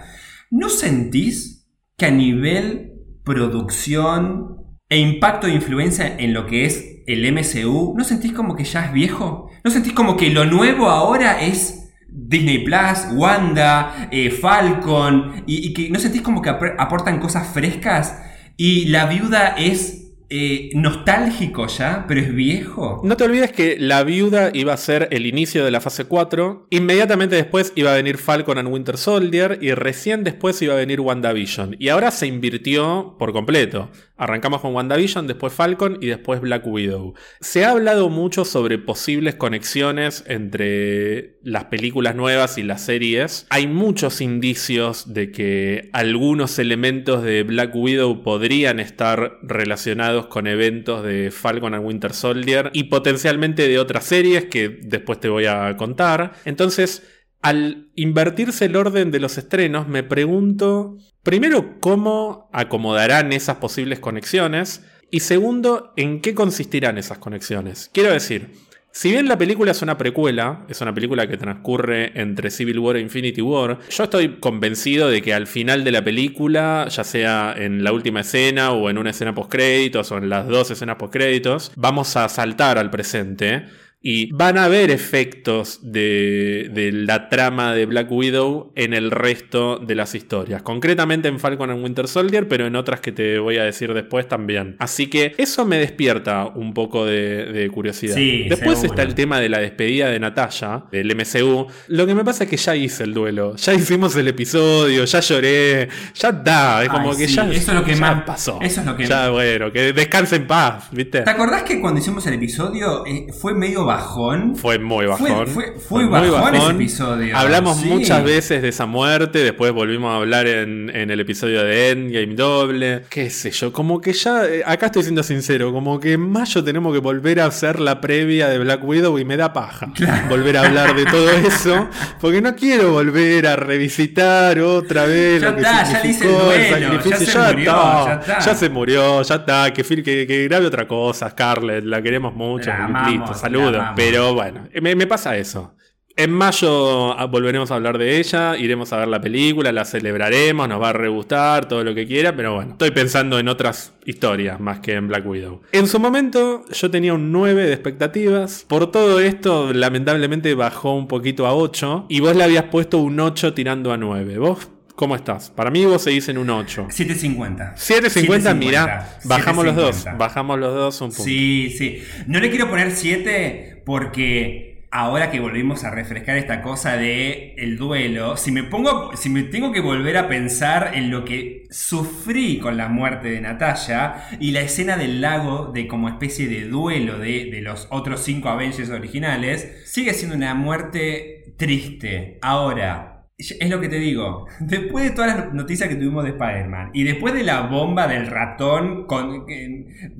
¿no sentís que a nivel producción e impacto de influencia en lo que es el MCU, ¿no sentís como que ya es viejo? ¿No sentís como que lo nuevo ahora es Disney Plus, Wanda, eh, Falcon, y, y, que no sentís como que aportan cosas frescas? Y la viuda es eh, nostálgico ya, pero es viejo. No te olvides que La Viuda iba a ser el inicio de la fase 4. Inmediatamente después iba a venir Falcon and Winter Soldier. Y recién después iba a venir WandaVision. Y ahora se invirtió por completo. Arrancamos con WandaVision, después Falcon y después Black Widow. Se ha hablado mucho sobre posibles conexiones entre las películas nuevas y las series. Hay muchos indicios de que algunos elementos de Black Widow podrían estar relacionados con eventos de Falcon and Winter Soldier y potencialmente de otras series que después te voy a contar. Entonces, al invertirse el orden de los estrenos, me pregunto, primero, cómo acomodarán esas posibles conexiones y segundo, en qué consistirán esas conexiones. Quiero decir, si bien la película es una precuela, es una película que transcurre entre Civil War e Infinity War, yo estoy convencido de que al final de la película, ya sea en la última escena o en una escena post créditos o en las dos escenas post créditos, vamos a saltar al presente y van a haber efectos de, la trama de Black Widow en el resto de las historias. Concretamente en Falcon and Winter Soldier, pero en otras que te voy a decir después también. Así que eso me despierta un poco de, curiosidad. después está el tema de la despedida de Natalia, del MCU. Lo que me pasa es que ya hice el duelo. Ya hicimos el episodio, ya lloré, ya da. Es como que ya. Eso es lo que más pasó. Eso es lo que Ya, bueno, que descanse en paz, ¿viste? ¿Te acordás que cuando hicimos el episodio eh, fue medio bajón. Fue muy bajón. Fue, bajón, ese episodio. Hablamos muchas veces de esa muerte, después volvimos a hablar en, el episodio de Endgame doble. Qué sé yo, como que ya, eh, acá estoy siendo sincero, como que en mayo tenemos que volver a hacer la previa de Black Widow y me da paja. Volver a hablar de todo eso, porque no quiero volver a revisitar otra vez ya lo que está, significó ya el sacrificio. Ya, se murió, ya, está. ya se murió, ya está, que, que, que grabe otra cosa, Scarlett, la queremos mucho, listo, saludos. Pero bueno, me, pasa eso. En mayo ah, volveremos a hablar de ella, iremos a ver la película, la celebraremos, nos va a re gustar, todo lo que quiera, pero bueno, estoy pensando en otras historias más que en Black Widow. En su momento yo tenía un 9 de expectativas, por todo esto lamentablemente bajó un poquito a 8 y vos le habías puesto un 8 tirando a 9. ¿Vos ¿Cómo estás? Para mí vos seguís en un 8. 750. 750, mira, bajamos los dos. Bajamos los dos un punto. Sí, sí. No le quiero poner 7 porque ahora que volvimos a refrescar esta cosa de el duelo, si me pongo, si me tengo que volver a pensar en lo que sufrí con la muerte de Natalia y la escena del lago de como especie de duelo de, de los otros 5 Avengers originales, sigue siendo una muerte triste. Ahora, es lo que te digo. Después de todas las noticias que tuvimos de Spider-Man y después de la bomba del ratón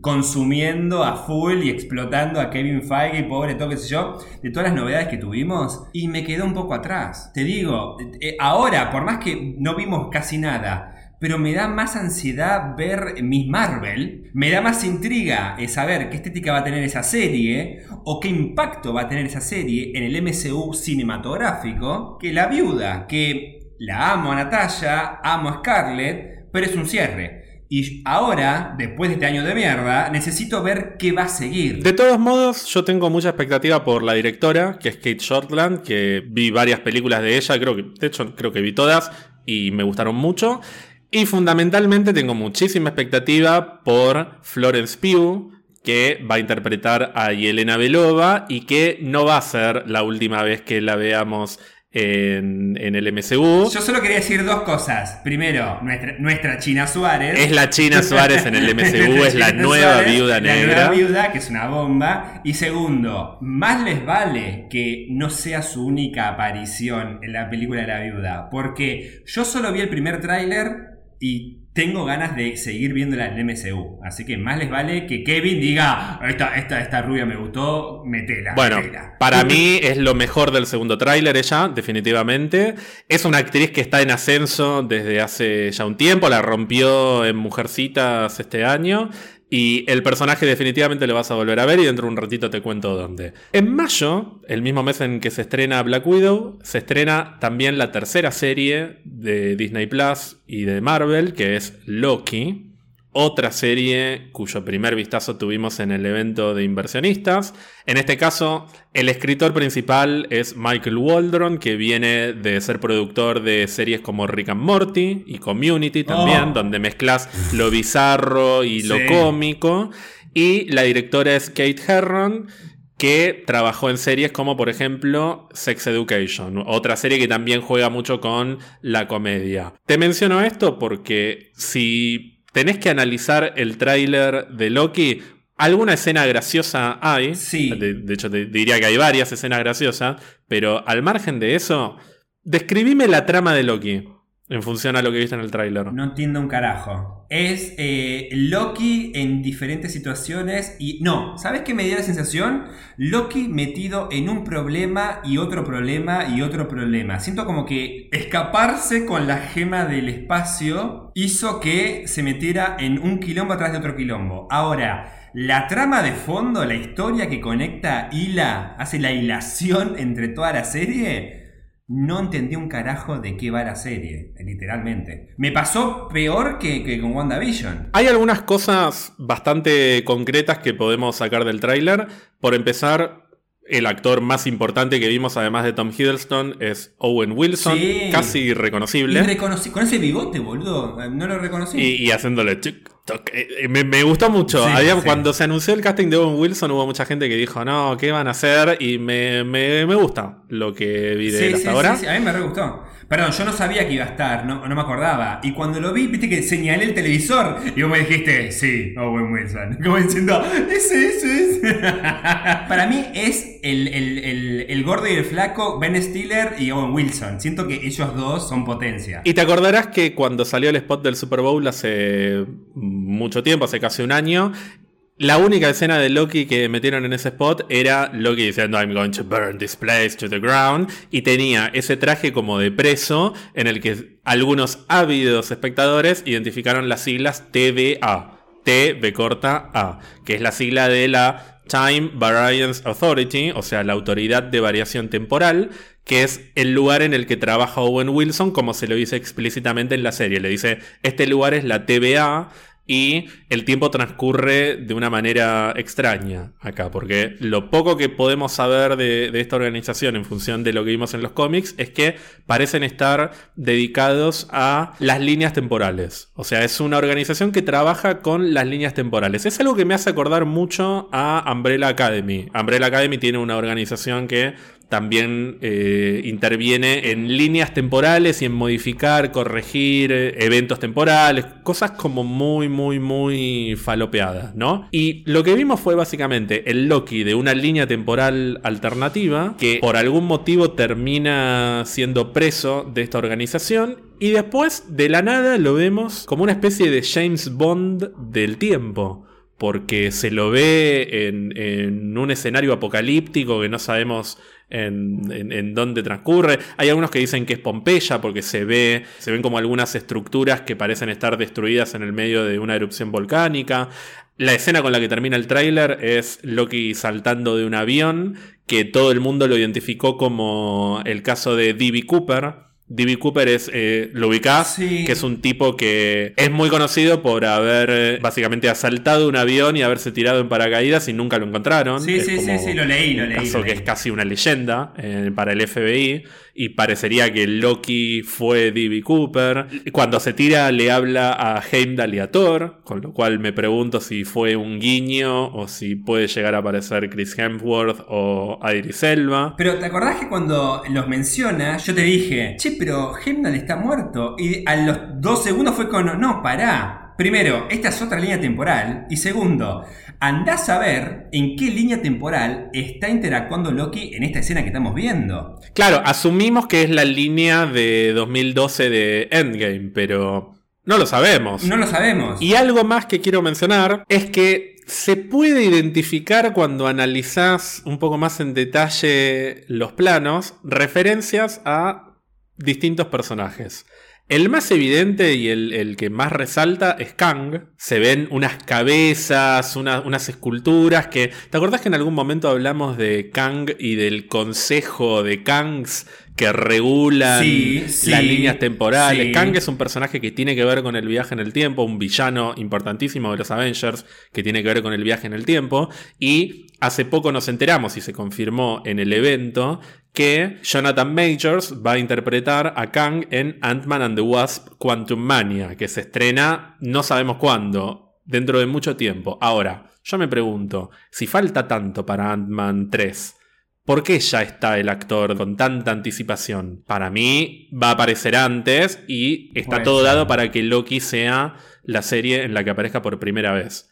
consumiendo a full y explotando a Kevin Feige, pobre todo, qué sé yo, de todas las novedades que tuvimos, y me quedé un poco atrás. Te digo, eh, ahora, por más que no vimos casi nada, pero me da más ansiedad ver Miss Marvel, me da más intriga saber qué estética va a tener esa serie o qué impacto va a tener esa serie en el MCU cinematográfico que La Viuda, que la amo a Natalia, amo a Scarlett, pero es un cierre. Y ahora, después de este año de mierda, necesito ver qué va a seguir. De todos modos, yo tengo mucha expectativa por la directora, que es Kate Shortland, que vi varias películas de ella, creo que, de hecho, creo que vi todas y me gustaron mucho. Y fundamentalmente tengo muchísima expectativa por Florence Pugh, que va a interpretar a Yelena Belova y que no va a ser la última vez que la veamos en, el MCU. Yo solo quería decir dos cosas. Primero, nuestra, China Suárez. Es la China Suárez en el MCU, es la nueva viuda negra. La nueva viuda, que es una bomba. Y segundo, más les vale que no sea su única aparición en la película de la viuda. Porque yo solo vi el primer tráiler y tengo ganas de seguir viéndola en el MCU. Así que más les vale que Kevin diga, esta, esta, esta rubia me gustó, metela. Bueno, metela". para mí es lo mejor del segundo tráiler ella, definitivamente. Es una actriz que está en ascenso desde hace ya un tiempo, la rompió en Mujercitas este año. Y el personaje definitivamente lo vas a volver a ver y dentro de un ratito te cuento dónde. En mayo, el mismo mes en que se estrena Black Widow, se estrena también la tercera serie de Disney Plus y de Marvel, que es Loki. Otra serie cuyo primer vistazo tuvimos en el evento de inversionistas. En este caso, el escritor principal es Michael Waldron, que viene de ser productor de series como Rick and Morty y Community también, Oh. donde mezclas lo bizarro y lo Sí. cómico. Y la directora es Kate Herron, que trabajó en series como por ejemplo Sex Education, otra serie que también juega mucho con la comedia. Te menciono esto porque si tenés que analizar el tráiler de Loki, alguna escena graciosa hay, Sí. de, de hecho te diría que hay varias escenas graciosas, pero al margen de eso, describime la trama de Loki en función a lo que viste en el tráiler. No entiendo un carajo. Es eh, Loki en diferentes situaciones y... No, ¿sabes qué me dio la sensación? Loki metido en un problema y otro problema y otro problema. Siento como que escaparse con la gema del espacio hizo que se metiera en un quilombo atrás de otro quilombo. Ahora... La trama de fondo, la historia que conecta, hila, hace la hilación entre toda la serie, no entendí un carajo de qué va la serie, literalmente. Me pasó peor que, que con WandaVision. Hay algunas cosas bastante concretas que podemos sacar del tráiler. Por empezar, el actor más importante que vimos, además de Tom Hiddleston, es Owen Wilson, Sí. casi irreconocible. Irreconoci- con ese bigote, boludo. No lo reconocí. Y, y haciéndole. Eh, eh, Me, me gustó mucho. Sí, Había- sí. Cuando se anunció el casting de Owen Wilson, hubo mucha gente que dijo, no, ¿qué van a hacer? Y me, me- me gusta lo que vi de él hasta sí, ahora. sí, a mí me re gustó. Perdón, yo no sabía que iba a estar, no, no me acordaba. Y cuando lo vi, viste que señalé el televisor y vos me dijiste, sí, Owen Wilson. Como diciendo, ese, ese, ese. Para mí es el, el- el- el gordo y el flaco, Ben Stiller y Owen Wilson. Siento que ellos dos son potencia. Y te acordarás que cuando salió el spot del Super Bowl hace mucho tiempo, hace casi un año, la única escena de Loki que metieron en ese spot era Loki diciendo I'm going to burn this place to the ground y tenía ese traje como de preso en el que algunos ávidos espectadores identificaron las siglas TVA. T, B corta, A, que es la sigla de la Time Variance Authority, o sea, la autoridad de variación temporal, que es el lugar en el que trabaja Owen Wilson, como se lo dice explícitamente en la serie. Le dice, este lugar es la TVA y el tiempo transcurre de una manera extraña acá, porque lo poco que podemos saber de, esta organización en función de lo que vimos en los cómics es que parecen estar dedicados a las líneas temporales. O sea, es una organización que trabaja con las líneas temporales. Es algo que me hace acordar mucho a Umbrella Academy. Umbrella Academy tiene una organización que también eh, interviene en líneas temporales y en modificar, corregir eh, eventos temporales, cosas como muy, muy, muy falopeadas, ¿no? Y lo que vimos fue básicamente el Loki de una línea temporal alternativa que por algún motivo termina siendo preso de esta organización y después de la nada lo vemos como una especie de James Bond del tiempo porque se lo ve en, un escenario apocalíptico que no sabemos en dónde transcurre. Hay algunos que dicen que es Pompeya porque se ve, se ven como algunas estructuras que parecen estar destruidas en el medio de una erupción volcánica. La escena con la que termina el tráiler es Loki saltando de un avión, que todo el mundo lo identificó como el caso de D.B. Cooper. D.B. Cooper es, eh, lo ubicás, Sí. que es un tipo que es muy conocido por haber eh, básicamente asaltado un avión y haberse tirado en paracaídas y nunca lo encontraron. Sí, Es sí, sí, como sí, lo leí, lo un leí, caso lo que es casi una leyenda eh, para el FBI y parecería que Loki fue D.B. Cooper. Cuando se tira le habla a Heimdall y a Thor, con lo cual me pregunto si fue un guiño o si puede llegar a aparecer Chris Hemsworth o Idris Elba. Pero ¿te acordás que cuando los menciona, yo te dije, che, pero Heimdall está muerto? Y a los dos segundos fue con, no, pará. Primero, esta es otra línea temporal. Y segundo, andás a ver en qué línea temporal está interactuando Loki en esta escena que estamos viendo. Claro, asumimos que es la línea de 2012 de Endgame, pero No lo sabemos. No lo sabemos. Y algo más que quiero mencionar es que se puede identificar cuando analizás un poco más en detalle los planos referencias a distintos personajes. El más evidente y el, que más resalta es Kang. Se ven unas cabezas, unas esculturas que... ¿Te acordás que en algún momento hablamos de Kang y del consejo de Kangs que regulan las líneas temporales? Kang es un personaje que tiene que ver con el viaje en el tiempo, un villano importantísimo de los Avengers que tiene que ver con el viaje en el tiempo. Y hace poco nos enteramos y se confirmó en el evento que Jonathan Majors va a interpretar a Kang en Ant-Man and the Wasp Quantum Mania, que se estrena no sabemos cuándo, dentro de mucho tiempo. Ahora, yo me pregunto, si falta tanto para Ant-Man 3, ¿por qué ya está el actor con tanta anticipación? Para mí va a aparecer antes y está todo dado para que Loki sea la serie en la que aparezca por primera vez.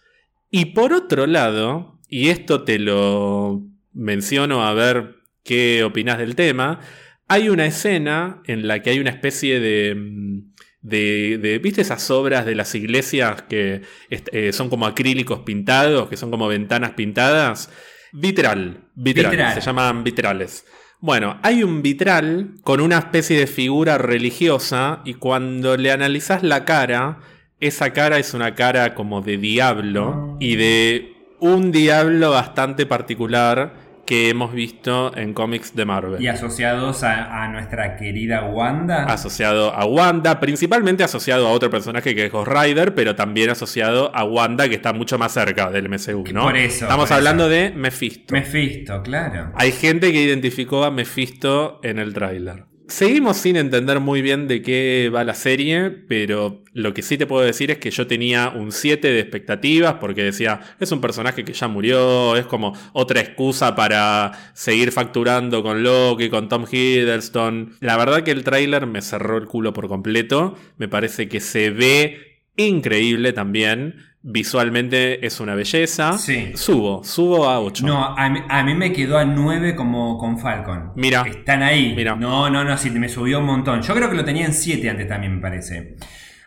Y por otro lado, y esto te lo menciono a ver qué opinas del tema. Hay una escena en la que hay una especie de... Mm, de, ¿Viste esas obras de las iglesias que eh, son como acrílicos pintados, que son como ventanas pintadas? Vitral, vitral, se llaman vitrales. Bueno, hay un vitral con una especie de figura religiosa y cuando le analizas la cara, esa cara es una cara como de diablo y de un diablo bastante particular que hemos visto en cómics de Marvel. ¿Y asociados a, nuestra querida Wanda? Asociado a Wanda, principalmente asociado a otro personaje que es Ghost Rider, pero también asociado a Wanda, que está mucho más cerca del MCU, ¿no? Por eso. Estamos hablando de Mephisto. Mephisto, claro. Hay gente que identificó a Mephisto en el tráiler. Seguimos sin entender muy bien de qué va la serie, pero lo que sí te puedo decir es que yo tenía un 7 de expectativas porque decía, es un personaje que ya murió, es como otra excusa para seguir facturando con Loki, con Tom Hiddleston. La verdad que el tráiler me cerró el culo por completo, me parece que se ve increíble también. Visualmente es una belleza. Sí. Subo, subo a 8. No, a mí, me quedó a 9 como con Falcon. Mira. Están ahí. Mira. No, no, no, sí, me subió un montón. Yo creo que lo tenía en 7 antes también, me parece.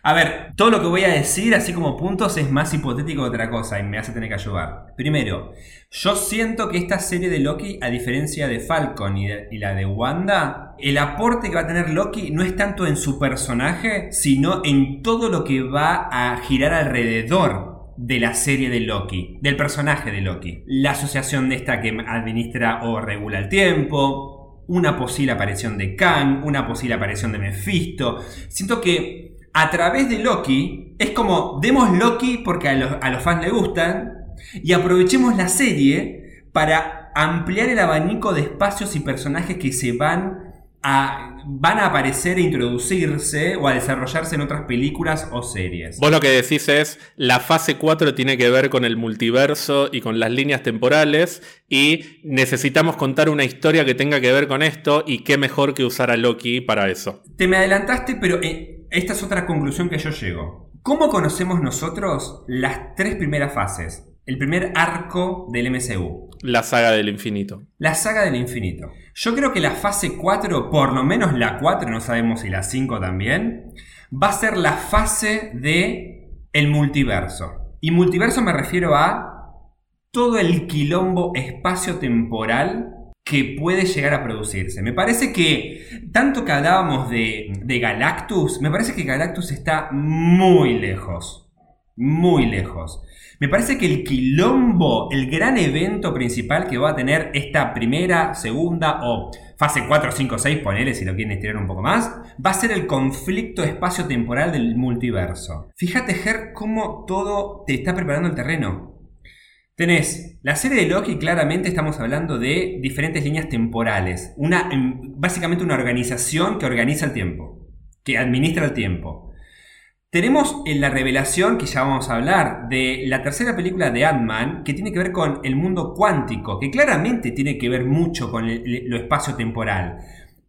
A ver, todo lo que voy a decir, así como puntos, es más hipotético que otra cosa y me hace tener que ayudar. Primero, yo siento que esta serie de Loki, a diferencia de Falcon y, la de Wanda, el aporte que va a tener Loki no es tanto en su personaje, sino en todo lo que va a girar alrededor de la serie de Loki, del personaje de Loki. La asociación de esta que administra o regula el tiempo, una posible aparición de Kang, una posible aparición de Mephisto. Siento que a través de Loki, es como demos Loki porque a los, fans le gustan y aprovechemos la serie para ampliar el abanico de espacios y personajes que se van a, van a aparecer e introducirse o a desarrollarse en otras películas o series. Vos lo que decís es, la fase 4 tiene que ver con el multiverso y con las líneas temporales y necesitamos contar una historia que tenga que ver con esto y qué mejor que usar a Loki para eso. Te me adelantaste, pero... Eh, esta es otra conclusión que yo llego. ¿Cómo conocemos nosotros las tres primeras fases? El primer arco del MCU. La saga del infinito. La saga del infinito. Yo creo que la fase 4, por lo menos la 4, no sabemos si la 5 también, va a ser la fase de el multiverso. Y multiverso me refiero a todo el quilombo espacio-temporal que puede llegar a producirse. Me parece que, tanto que hablábamos de, de, Galactus, me parece que Galactus está muy lejos. Muy lejos. Me parece que el quilombo, el gran evento principal que va a tener esta primera, segunda o fase 4, 5, 6, ponele si lo quieren estirar un poco más, va a ser el conflicto espacio-temporal del multiverso. Fíjate, Ger, cómo todo te está preparando el terreno. Tenés la serie de Loki, claramente estamos hablando de diferentes líneas temporales. Una, em, básicamente una organización que organiza el tiempo, que administra el tiempo. Tenemos en la revelación, que ya vamos a hablar, de la tercera película de Ant-Man, que tiene que ver con el mundo cuántico, que claramente tiene que ver mucho con lo espacio-temporal,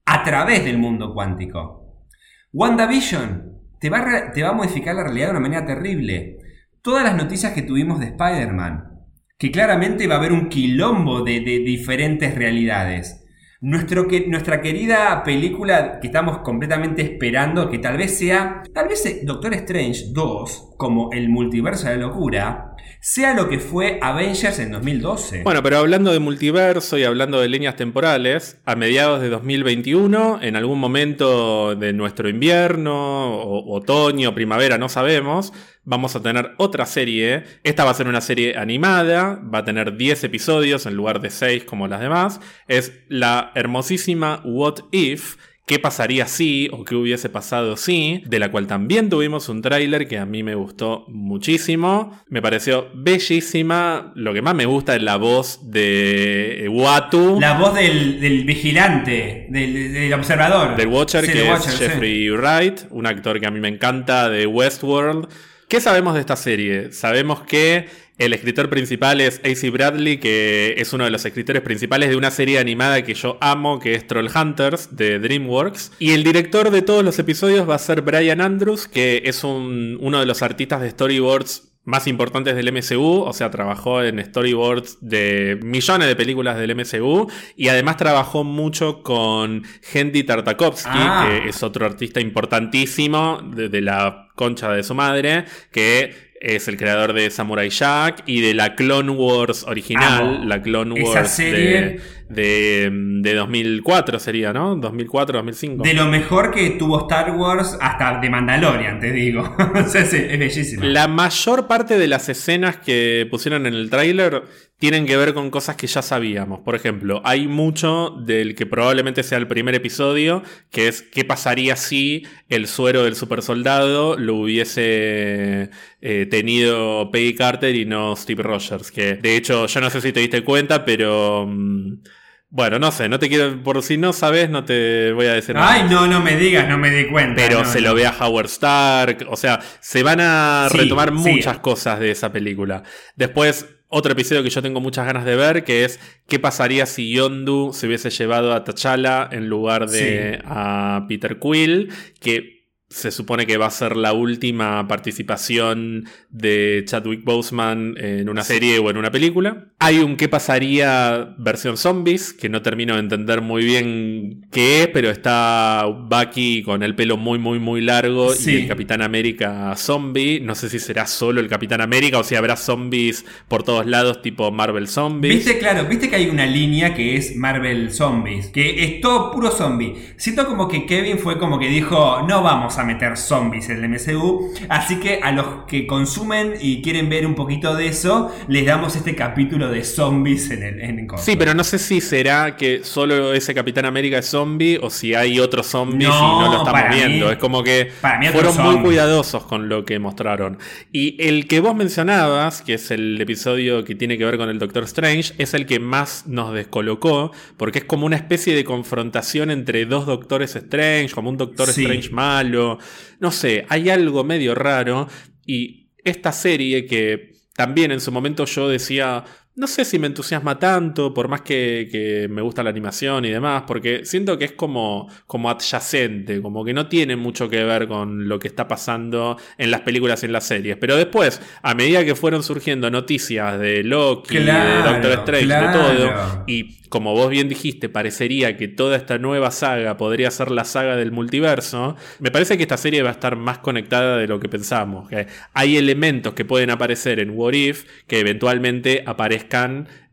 a través del mundo cuántico. WandaVision te va a modificar la realidad de una manera terrible. Todas las noticias que tuvimos de Spider-Man, que claramente va a haber un quilombo de, diferentes realidades. nuestro que, nuestra querida película que estamos completamente esperando, que tal vez sea, tal vez eh, Doctor Strange 2, como el multiverso de la locura, sea lo que fue Avengers en 2012. Bueno, pero hablando de multiverso y hablando de líneas temporales, a mediados de 2021, en algún momento de nuestro invierno, o, otoño, primavera, no sabemos, vamos a tener otra serie. Esta va a ser una serie animada, va a tener 10 episodios en lugar de 6 como las demás. Es la hermosísima What If qué pasaría si o qué hubiese pasado si, de la cual también tuvimos un tráiler que a mí me gustó muchísimo, me pareció bellísima, lo que más me gusta es la voz de Watu. La voz del, vigilante, del, observador. Del Watcher, que es Jeffrey Wright, un actor que a mí me encanta de Westworld. ¿Qué sabemos de esta serie? Sabemos que el escritor principal es AC Bradley, que es uno de los escritores principales de una serie animada que yo amo, que es Troll Hunters de DreamWorks. Y el director de todos los episodios va a ser Brian Andrews, que es uno de los artistas de storyboards más importantes del MCU, o sea, trabajó en storyboards de millones de películas del MCU y además trabajó mucho con Hendy Tartakovsky, ah. que es otro artista importantísimo de, la concha de su madre, que es el creador de Samurai Jack y de la Clone Wars original, la Clone Wars serie de, de, 2004 sería, ¿no? 2004, 2005. De lo mejor que tuvo Star Wars hasta de Mandalorian, te digo. es bellísimo. La mayor parte de las escenas que pusieron en el tráiler tienen que ver con cosas que ya sabíamos. Por ejemplo, hay mucho del que probablemente sea el primer episodio, que es qué pasaría si el suero del supersoldado lo hubiese eh, tenido Peggy Carter y no Steve Rogers. Que de hecho, yo no sé si te diste cuenta, pero... Mm, bueno, no sé, no te quiero, por si no sabes, no te voy a decir nada. Ay, no, no me digas, no me di cuenta. Pero se lo ve a Howard Stark, o sea, se van a retomar muchas cosas de esa película. Después, otro episodio que yo tengo muchas ganas de ver, que es qué pasaría si Yondu se hubiese llevado a T'Challa en lugar de a Peter Quill, que se supone que va a ser la última participación de Chadwick Boseman en una serie o en una película. Hay un qué pasaría versión zombies, que no termino de entender muy bien qué es, pero está Bucky con el pelo muy, muy, muy largo y el Capitán América zombie. No sé si será solo el Capitán América o si habrá zombies por todos lados, tipo Marvel Zombies. Viste, claro, viste que hay una línea que es Marvel Zombies, que es todo puro zombie. Siento como que Kevin fue como que dijo, no vamos a meter zombies en el MCU. Así que a los que consumen y quieren ver un poquito de eso, les damos este capítulo de zombies en el en Sí, pero no sé si será que solo ese Capitán América es zombie o si hay otros zombies y no lo estamos viendo. es como que fueron muy cuidadosos con lo que mostraron. Y el que vos mencionabas, que es el episodio que tiene que ver con el Doctor Strange, es el que más nos descolocó, porque es como una especie de confrontación entre dos Doctores Strange, como un Doctor Strange malo no sé, hay algo medio raro y esta serie que también en su momento yo decía, no sé si me entusiasma tanto, por más que, me gusta la animación y demás, porque siento que es como, como adyacente, como que no tiene mucho que ver con lo que está pasando en las películas y en las series. Pero después, a medida que fueron surgiendo noticias de Loki, de Doctor Strange, de todo, y como vos bien dijiste, parecería que toda esta nueva saga podría ser la saga del multiverso, me parece que esta serie va a estar más conectada de lo que pensamos. Que hay elementos que pueden aparecer en What If que eventualmente aparezcan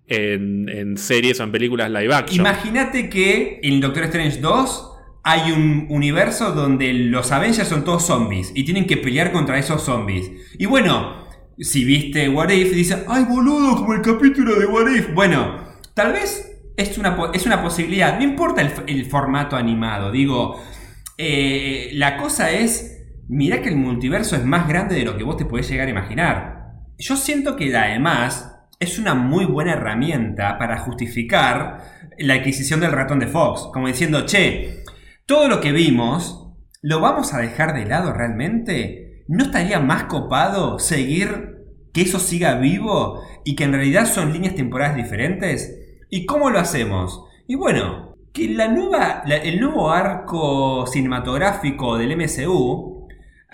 en, series o en películas live action. Imagínate que en Doctor Strange 2 hay un universo donde los Avengers son todos zombies y tienen que pelear contra esos zombies. Y bueno, si viste What If, dice, ay boludo, como el capítulo de What If. Bueno, tal vez es una, es una posibilidad. No importa el, formato animado. Digo, eh, la cosa es, mira que el multiverso es más grande de lo que vos te podés llegar a imaginar. Yo siento que además es una muy buena herramienta para justificar la adquisición del ratón de Fox. Como diciendo, che, todo lo que vimos, ¿lo vamos a dejar de lado realmente? ¿No estaría más copado seguir que eso siga vivo y que en realidad son líneas temporales diferentes? ¿Y cómo lo hacemos? Y bueno, que la nueva, el nuevo arco cinematográfico del MCU,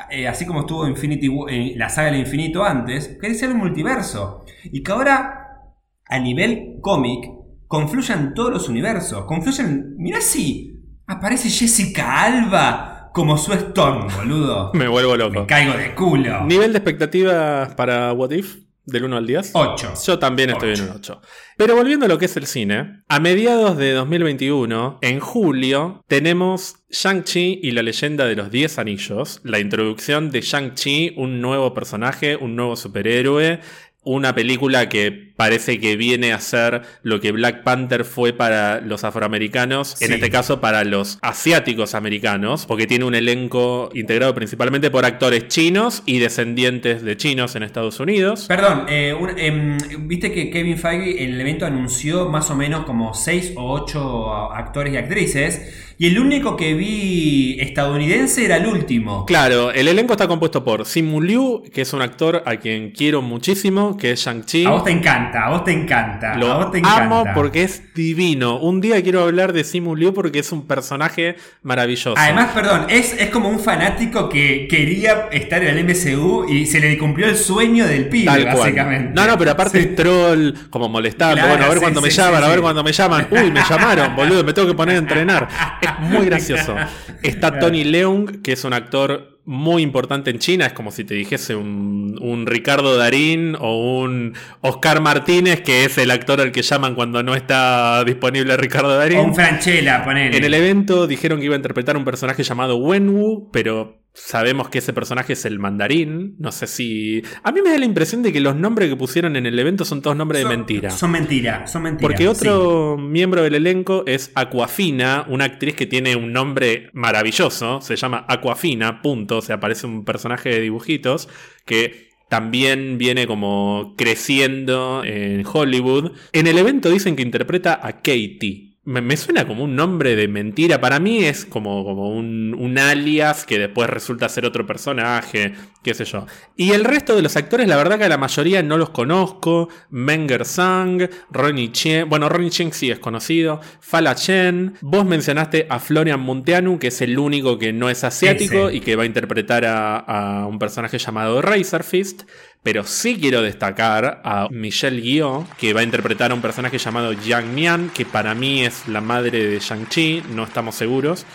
eh, así como estuvo Infinity, en la saga del infinito antes, quiere ser un multiverso. Y que ahora, a nivel cómic, confluyan todos los universos. Confluyan. Mirá si aparece Jessica Alba como su Storm, boludo. Me vuelvo loco. Me caigo de culo. Nivel de expectativas para What If, del 1 al 10. 8. Yo también estoy Ocho. en un 8. Pero volviendo a lo que es el cine, a mediados de 2021, en julio, tenemos Shang-Chi y la leyenda de los 10 anillos, la introducción de Shang-Chi, un nuevo personaje, un nuevo superhéroe, una película que parece que viene a ser lo que Black Panther fue para los afroamericanos, en este caso para los asiáticos americanos, porque tiene un elenco integrado principalmente por actores chinos y descendientes de chinos en Estados Unidos. Perdón, eh, un- em, viste que Kevin Feige en el evento anunció más o menos como 6 o 8 actores y actrices. Y el único que vi estadounidense era el último. Claro, el elenco está compuesto por Simu Liu, que es un actor a quien quiero muchísimo, que es Shang-Chi. A vos te encanta, a vos te encanta. Lo a vos te encanta. amo porque es divino. Un día quiero hablar de Simu Liu porque es un personaje maravilloso. Además, perdón, es, es como un fanático que quería estar en el MCU y se le cumplió el sueño del pibe, Tal cual. básicamente. No, no, pero aparte Sí. es troll, como molestando. Claro, bueno, a ver sí, cuando me llaman, a ver cuando me llaman. Uy, me llamaron, boludo, me tengo que poner a entrenar. Es muy gracioso. Está Tony Leung, que es un actor muy importante en China. Es como si te dijese un, un Ricardo Darín o un Oscar Martínez, que es el actor al que llaman cuando no está disponible Ricardo Darín. O un Franchella, ponele. En el evento dijeron que iba a interpretar un personaje llamado Wenwu, pero sabemos que ese personaje es el mandarín. No sé si. A mí me da la impresión de que los nombres que pusieron en el evento son todos nombres Son- de mentira. Son mentira, son mentiras. Porque otro miembro del elenco es Aquafina, una actriz que tiene un nombre maravilloso, se llama Aquafina, punto, o sea, parece un personaje de dibujitos que también viene como creciendo en Hollywood. En el evento dicen que interpreta a Katie. Me, me suena como un nombre de mentira. Para mí es como, como un, un alias que después resulta ser otro personaje, qué sé yo. Y el resto de los actores, la verdad que la mayoría no los conozco. Menger Sang, Ronnie Chien. Bueno, Ronnie Chien sí es conocido. Fala Chen. Vos mencionaste a Florian Munteanu, que es el único que no es asiático y que va a interpretar a, a un personaje llamado Razor Fist. Pero sí quiero destacar a Michelle Yeoh, que va a interpretar a un personaje llamado Yang Mian, que para mí es la madre de Shang-Chi, no estamos seguros.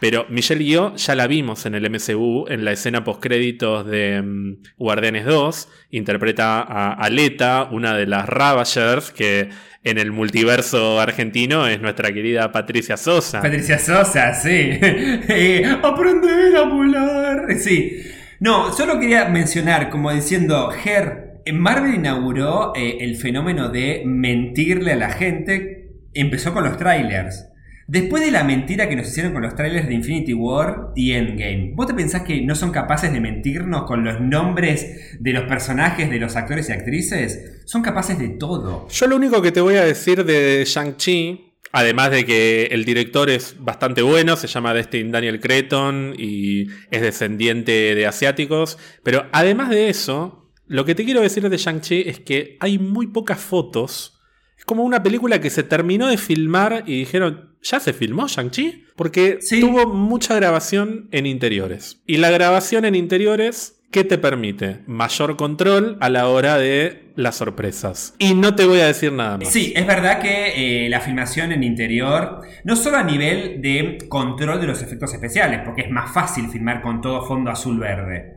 Pero Michelle Yeoh ya la vimos en el MCU, en la escena postcréditos de mm, Guardianes 2. Interpreta a Aleta, una de las Ravagers, que en el multiverso argentino es nuestra querida Patricia Sosa. Patricia Sosa, sí. Eh, aprender a volar. Sí. No, solo quería mencionar, como diciendo, Ger, en Marvel inauguró eh, el fenómeno de mentirle a la gente. Empezó con los trailers. Después de la mentira que nos hicieron con los trailers de Infinity War y Endgame, ¿vos te pensás que no son capaces de mentirnos con los nombres de los personajes, de los actores y actrices? Son capaces de todo. Yo lo único que te voy a decir de Shang-Chi, además de que el director es bastante bueno, se llama Destin Daniel Cretton y es descendiente de asiáticos, pero además de eso, lo que te quiero decir de Shang-Chi es que hay muy pocas fotos. Es como una película que se terminó de filmar y dijeron, ¿ya se filmó Shang-Chi? Porque Sí. tuvo mucha grabación en interiores. Y la grabación en interiores, ¿qué te permite? Mayor control a la hora de las sorpresas. Y no te voy a decir nada más. Sí, es verdad que eh, la filmación en interior, no solo a nivel de control de los efectos especiales, porque es más fácil filmar con todo fondo azul-verde,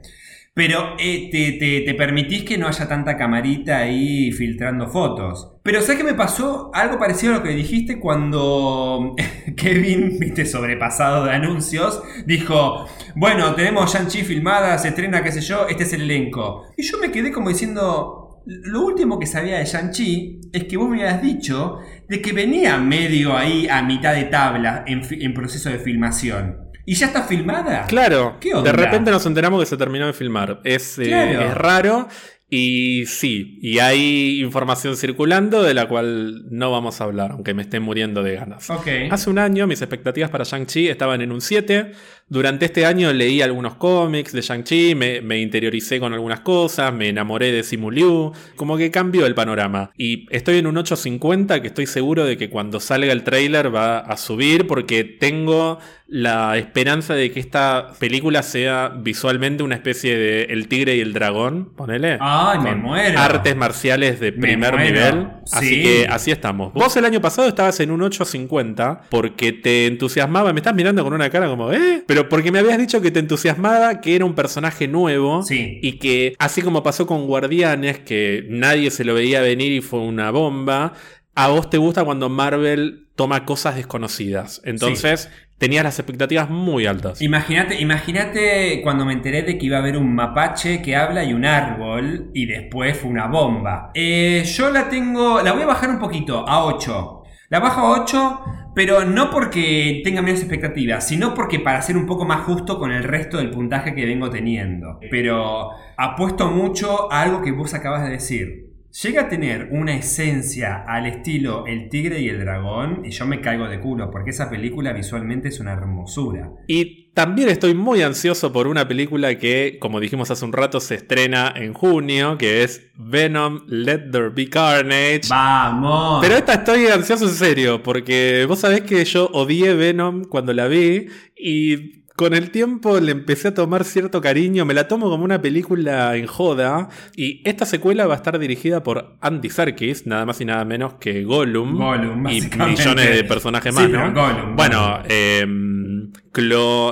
pero eh, te, te- te permitís que no haya tanta camarita ahí filtrando fotos. Pero ¿sabes qué me pasó? Algo parecido a lo que dijiste cuando Kevin, viste, sobrepasado de anuncios, dijo, bueno, tenemos Shang-Chi filmada, se estrena, qué sé yo, este es el elenco. Y yo me quedé como diciendo, lo último que sabía de Shang-Chi es que vos me habías dicho de que venía medio ahí a mitad de tabla en, proceso de filmación. ¿Y ya está filmada? Claro, ¿Qué onda? de repente nos enteramos que se terminó de filmar. Es, eh, es raro y sí, y hay información circulando de la cual no vamos a hablar, aunque me estén muriendo de ganas. Ok. Hace un año mis expectativas para Shang-Chi estaban en un 7, Durante este año leí algunos cómics de Shang-Chi, me, me, interioricé con algunas cosas, me enamoré de Simu Liu, como que cambió el panorama. Y estoy en un 850 que estoy seguro de que cuando salga el trailer va a subir porque tengo la esperanza de que esta película sea visualmente una especie de El Tigre y el Dragón, ponele. ¡Ay, me muero! Artes marciales de primer nivel. Así que así estamos. Vos el año pasado estabas en un 850 porque te entusiasmaba, me estás mirando con una cara como, ¿eh? Pero porque me habías dicho que te entusiasmaba que era un personaje nuevo sí. y que así como pasó con Guardianes, que nadie se lo veía venir y fue una bomba, a vos te gusta cuando Marvel toma cosas desconocidas. Entonces, tenías las expectativas muy altas. Imagínate, imagínate cuando me enteré de que iba a haber un mapache que habla y un árbol y después fue una bomba. Eh, yo la tengo, la voy a bajar un poquito a 8. La bajo a 8, pero no porque tenga menos expectativas, sino porque para ser un poco más justo con el resto del puntaje que vengo teniendo. Pero apuesto mucho a algo que vos acabas de decir llega a tener una esencia al estilo El Tigre y el Dragón y yo me caigo de culo porque esa película visualmente es una hermosura. Y también estoy muy ansioso por una película que, como dijimos hace un rato, se estrena en junio, que es Venom Let There Be Carnage. ¡Vamos! Pero esta estoy ansioso en serio, porque vos sabés que yo odié Venom cuando la vi y con el tiempo le empecé a tomar cierto cariño, me la tomo como una película en joda. Y esta secuela va a estar dirigida por Andy Serkis, nada más y nada menos que Gollum. Gollum y millones de personajes más, ¿no? bueno, eh,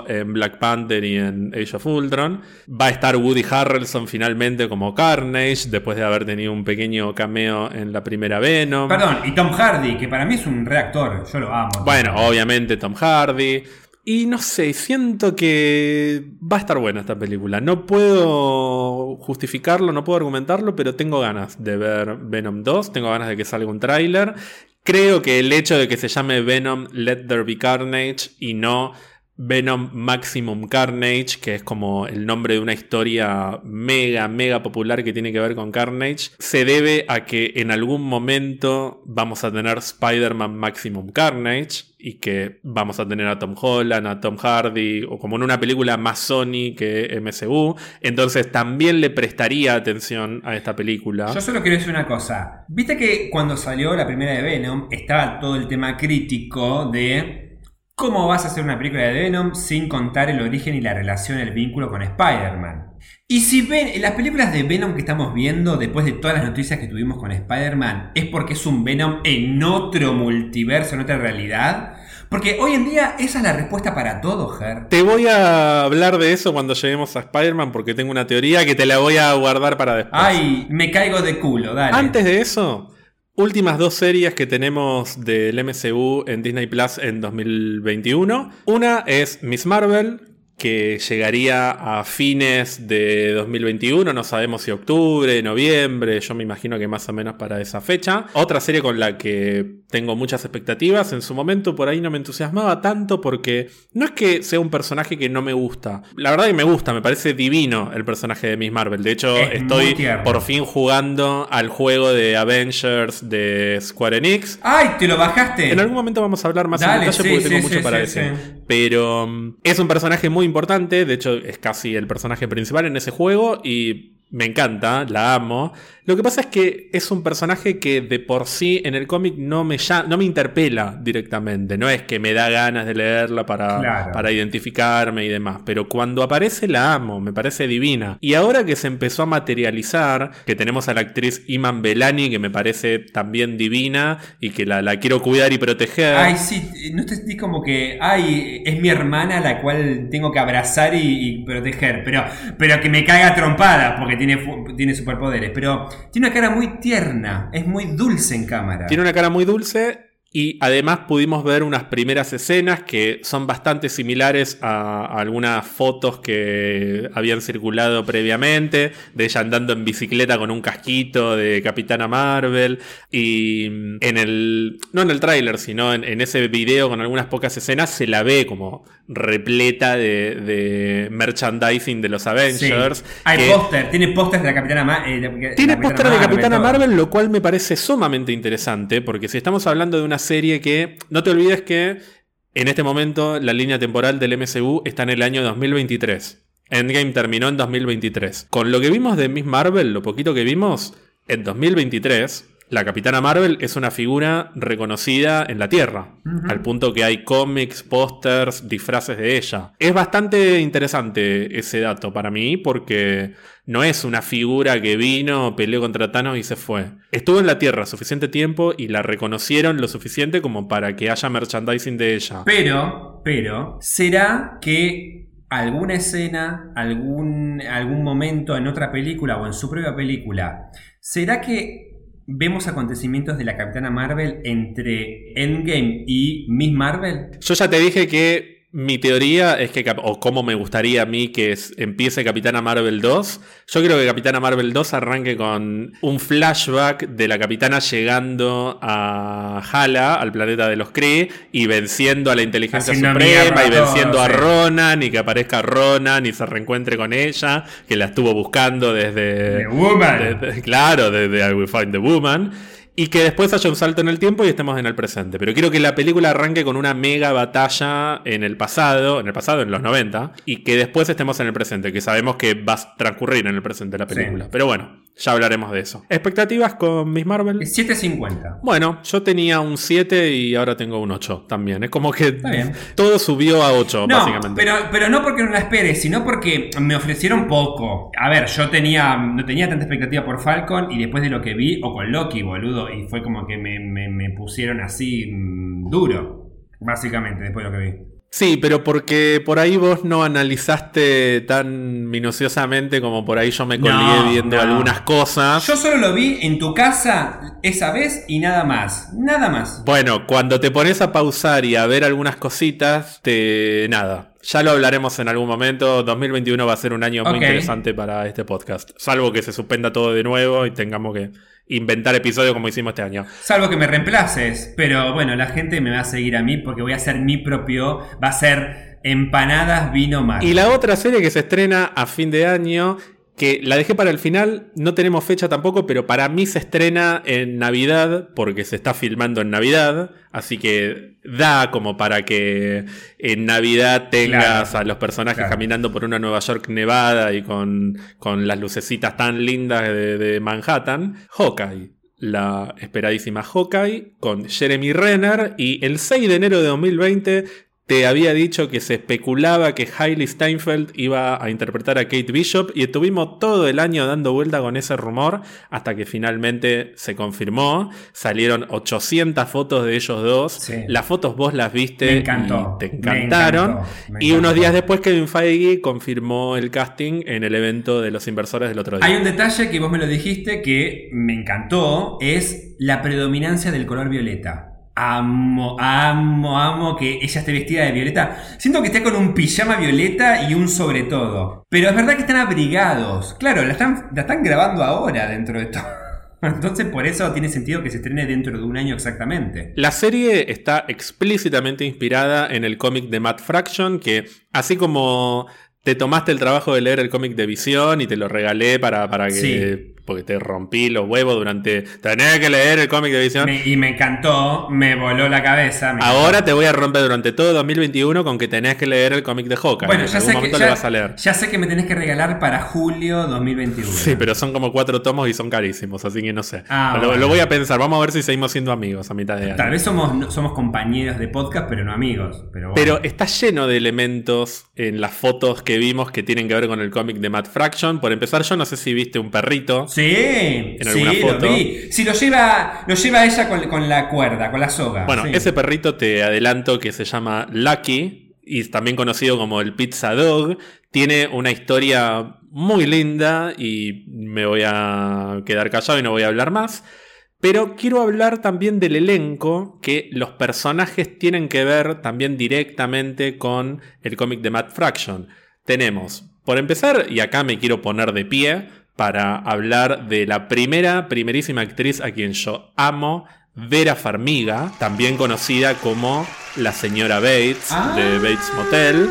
en Black Panther y en Age of Ultron. Va a estar Woody Harrelson finalmente como Carnage, después de haber tenido un pequeño cameo en la primera Venom. Perdón, y Tom Hardy, que para mí es un reactor, yo lo amo. Bueno, obviamente Tom Hardy. Y no sé, siento que va a estar buena esta película. No puedo justificarlo, no puedo argumentarlo, pero tengo ganas de ver Venom 2, tengo ganas de que salga un tráiler. Creo que el hecho de que se llame Venom Let There Be Carnage y no Venom Maximum Carnage, que es como el nombre de una historia mega, mega popular que tiene que ver con Carnage, se debe a que en algún momento vamos a tener Spider-Man Maximum Carnage y que vamos a tener a Tom Holland, a Tom Hardy, o como en una película más Sony que MCU. Entonces también le prestaría atención a esta película. Yo solo quiero decir una cosa. Viste que cuando salió la primera de Venom estaba todo el tema crítico de ¿Cómo vas a hacer una película de Venom sin contar el origen y la relación, el vínculo con Spider-Man? Y si ven las películas de Venom que estamos viendo después de todas las noticias que tuvimos con Spider-Man, es porque es un Venom en otro multiverso, en otra realidad. Porque hoy en día esa es la respuesta para todo, Ger. Te voy a hablar de eso cuando lleguemos a Spider-Man porque tengo una teoría que te la voy a guardar para después. Ay, me caigo de culo, dale. Antes de eso, Últimas dos series que tenemos del MCU en Disney Plus en 2021. Una es Miss Marvel, que llegaría a fines de 2021, no sabemos si octubre, noviembre, yo me imagino que más o menos para esa fecha. Otra serie con la que tengo muchas expectativas, en su momento por ahí no me entusiasmaba tanto porque no es que sea un personaje que no me gusta, la verdad que me gusta, me parece divino el personaje de Miss Marvel, de hecho estoy por fin jugando al juego de Avengers de Square Enix. ¡Ay, te lo bajaste! En algún momento vamos a hablar más en detalle porque tengo mucho para decir. Pero mm, es un personaje muy importante, de hecho es casi el personaje principal en ese juego y me encanta, la amo. Lo que pasa es que es un personaje que de por sí en el cómic no me, no me interpela directamente. No es que me da ganas de leerla para, para identificarme y demás. Pero cuando aparece la amo, me parece divina. Y ahora que se empezó a materializar, que tenemos a la actriz Iman Belani, que me parece también divina y que la, quiero cuidar y proteger. Ay, sí, no te sentís como que, ay, es mi hermana la cual tengo que abrazar y, proteger. Pero, pero que me caiga trompada porque tiene, tiene superpoderes. Pero tiene una cara muy tierna, es muy dulce en cámara. Tiene una cara muy dulce y además pudimos ver unas primeras escenas que son bastante similares a, algunas fotos que habían circulado previamente, de ella andando en bicicleta con un casquito de Capitana Marvel. Y en el, no en el tráiler, sino en, ese video con algunas pocas escenas se la ve como repleta de, merchandising de los Avengers. Hay póster, tiene póster de la Capitana Marvel. Eh, tiene póster de Capitana Marvel, lo cual me parece sumamente interesante, porque si estamos hablando de una serie que, no te olvides que En este momento, la línea temporal del MCU está en el año 2023. Endgame terminó en 2023. Con lo que vimos de Miss Marvel, lo poquito que vimos, en 2023, la Capitana Marvel es una figura reconocida en la Tierra, al punto que hay cómics, pósters, disfraces de ella. Es bastante interesante ese dato para mí porque no es una figura que vino, peleó contra Thanos y se fue. Estuvo en la Tierra suficiente tiempo y la reconocieron lo suficiente como para que haya merchandising de ella. Pero, pero, ¿será que alguna escena, algún, algún momento en otra película o en su propia película, ¿será que vemos acontecimientos de la Capitana Marvel entre Endgame y Miss Marvel? Yo ya te dije que mi teoría es que, o cómo me gustaría a mí que empiece Capitana Marvel 2. Yo creo que Capitana Marvel 2 arranque con un flashback de la Capitana llegando a Hala, al planeta de los Kree, y venciendo a la inteligencia suprema, y venciendo a Ronan, y que aparezca Ronan y se reencuentre con ella, que la estuvo buscando desde. The Woman. claro, desde I Will Find the Woman y que después haya un salto en el tiempo y estemos en el presente. Pero quiero que la película arranque con una mega batalla en el pasado, en el pasado, en los 90, y que después estemos en el presente, que sabemos que va a transcurrir en el presente la película. Pero bueno, ya hablaremos de eso. ¿Expectativas con Miss Marvel? 7.50. Bueno, yo tenía un 7 y ahora tengo un 8 también. Es como que todo subió a 8, básicamente. Pero, pero no porque no la espere, sino porque me ofrecieron poco. A ver, yo tenía, no tenía tanta expectativa por Falcon y después de lo que vi, o con Loki, boludo, y fue como que me, me pusieron así mm, duro, básicamente, después de lo que vi. Sí, pero porque por ahí vos no analizaste tan minuciosamente como por ahí yo me colgué viendo algunas cosas. Yo solo lo vi en tu casa esa vez y nada más. Nada más. Bueno, cuando te pones a pausar y a ver algunas cositas, te. nada. Ya lo hablaremos en algún momento. 2021 va a ser un año muy interesante para este podcast. Salvo que se suspenda todo de nuevo y tengamos que inventar episodios como hicimos este año. Salvo que me reemplaces, pero bueno, la gente me va a seguir a mí porque voy a hacer mi propio, va a ser empanadas vino mar. Y la otra serie que se estrena a fin de año que la dejé para el final, no tenemos fecha tampoco, pero para mí se estrena en Navidad, porque se está filmando en Navidad, así que da como para que en Navidad tengas a los personajes caminando por una Nueva York nevada y con, con las lucecitas tan lindas de, de Manhattan. Hawkeye la esperadísima Hawkeye con Jeremy Renner y el 6 de enero de 2020 te había dicho que se especulaba que Hailey Steinfeld iba a interpretar a Kate Bishop y estuvimos todo el año dando vuelta con ese rumor hasta que finalmente se confirmó. Salieron 800 fotos de ellos dos. Las fotos vos las viste y te encantaron. y unos días después Kevin Feige confirmó el casting en el evento de los inversores del otro día. Hay un detalle que vos me lo dijiste que me encantó, es la predominancia del color violeta. Amo, amo, amo que ella esté vestida de violeta. Siento que esté con un pijama violeta y un sobre todo. Pero es verdad que están abrigados. Claro, la están, la están grabando ahora dentro de todo. Entonces por eso tiene sentido que se estrene dentro de un año exactamente. La serie está explícitamente inspirada en el cómic de Matt Fraction, que así como te tomaste el trabajo de leer el cómic de Visión y te lo regalé para, para que porque te rompí los huevos durante. Tenés que leer el cómic de visión. y me encantó, me voló la cabeza. Ahora te voy a romper durante todo 2021 con que tenés que leer el cómic de Hawkeye. Bueno, ya sé, que, vas a leer. ya sé que me tenés que regalar para julio 2021. Sí, pero son como cuatro tomos y son carísimos, así que no sé. Ah, lo, voy a pensar. Vamos a ver si seguimos siendo amigos a mitad de año. Tal vez somos, somos compañeros de podcast, pero no amigos. Pero, pero está lleno de elementos en las fotos que vimos que tienen que ver con el cómic de Matt Fraction. Por empezar, yo no sé si viste un perrito. Sí, sí, lo vi. Si lo lleva, lo lleva ella con, la cuerda, con la soga. Bueno, ese perrito te adelanto que se llama Lucky y también conocido como el Pizza Dog. Tiene una historia muy linda y me voy a quedar callado y no voy a hablar más. Pero quiero hablar también del elenco, que los personajes tienen que ver también directamente con el cómic de Matt Fraction. Tenemos, por empezar, y acá me quiero poner de pie, para hablar de la primera, primerísima actriz a quien yo amo, Vera Farmiga, también conocida como la señora Bates de ah. Bates Motel.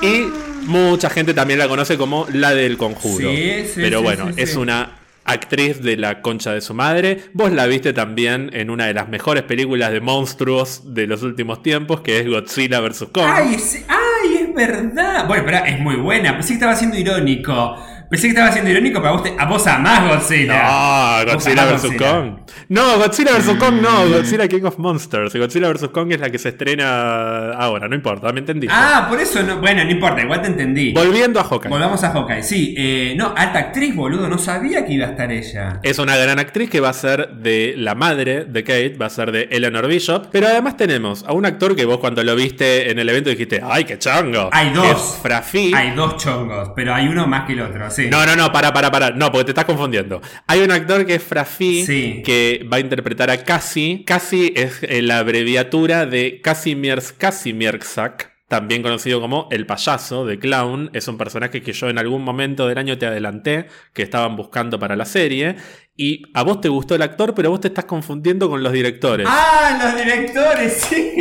Y mucha gente también la conoce como la del conjuro. Pero bueno, es una actriz de la concha de su madre. Vos la viste también en una de las mejores películas de monstruos de los últimos tiempos, que es Godzilla vs. Kong. ¡Ay, sí! ¡Ay, es verdad! Bueno, pero es muy buena. Pensé que estaba siendo irónico. Pensé que estaba siendo irónico, pero a vos, te- a vos amás Godzilla. No, Godzilla vs. Kong. No, Godzilla vs. Kong no, Godzilla King of Monsters. Godzilla vs. Kong es la que se estrena ahora, no importa, me entendiste. Ah, por eso no. Bueno, no importa, igual te entendí. Volviendo a Hawkeye. Volvamos a Hawkeye. Sí, eh, no, alta actriz, boludo. No sabía que iba a estar ella. Es una gran actriz que va a ser de la madre de Kate, va a ser de Eleanor Bishop. Pero además tenemos a un actor que vos cuando lo viste en el evento dijiste, ¡ay, qué chango! Hay dos. Es Frafi. Hay dos chongos, pero hay uno más que el otro, sí. No, no, no, para, para, para. No, porque te estás confundiendo. Hay un actor que es Frafi, Sí. que va a interpretar a Cassie. Cassie es eh, la abreviatura de Casimirs Kasimirczak. También conocido como el payaso de Clown, es un personaje que yo en algún momento del año te adelanté que estaban buscando para la serie. Y a vos te gustó el actor, pero vos te estás confundiendo con los directores. ¡Ah, los directores! Sí.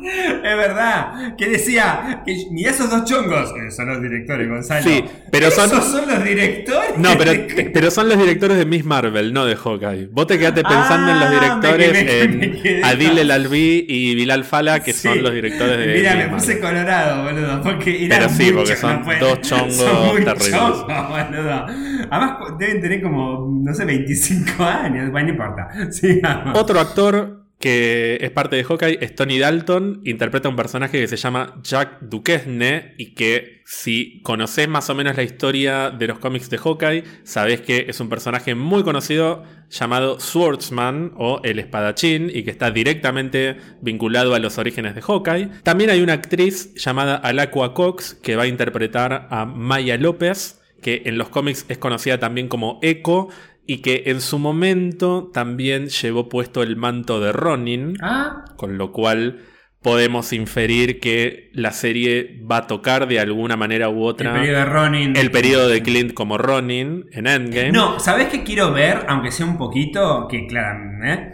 es verdad. Que decía, que mira esos dos chongos. Son los directores, Gonzalo. Sí, pero son- ¿Esos son los directores? No, pero, pero son los directores de Miss Marvel, no de Hawkeye. Vos te quedaste pensando en los Ah, directores, me quedé- me en Adil El Albi y Bilal Fala, que Sí. son los directores de Mira, me puse colorado, boludo. Porque eran Pero sí, porque son no dos chongos son muy terribles. chongos, boludo. Además, cu- deben como, no sé, 25 años. Bueno, no importa. Otro actor que es parte de Hawkeye es Tony Dalton, interpreta un personaje que se llama Jack Duquesne y que si conocés más o menos la historia de los cómics de Hawkeye, sabés que es un personaje muy conocido llamado Swordsman o el espadachín y que está directamente vinculado a los orígenes de Hawkeye. También hay una actriz llamada Alacua Cox que va a interpretar a Maya López, que en los cómics es conocida también como Echo y que en su momento también llevó puesto el manto de Ronin, Ah, con lo cual podemos inferir que la serie va a tocar de alguna manera u el otra periodo de Ronin. el periodo de Clint como Ronin en Endgame. No, ¿sabés qué quiero ver? Aunque sea un poquito, que claramente, ¿eh?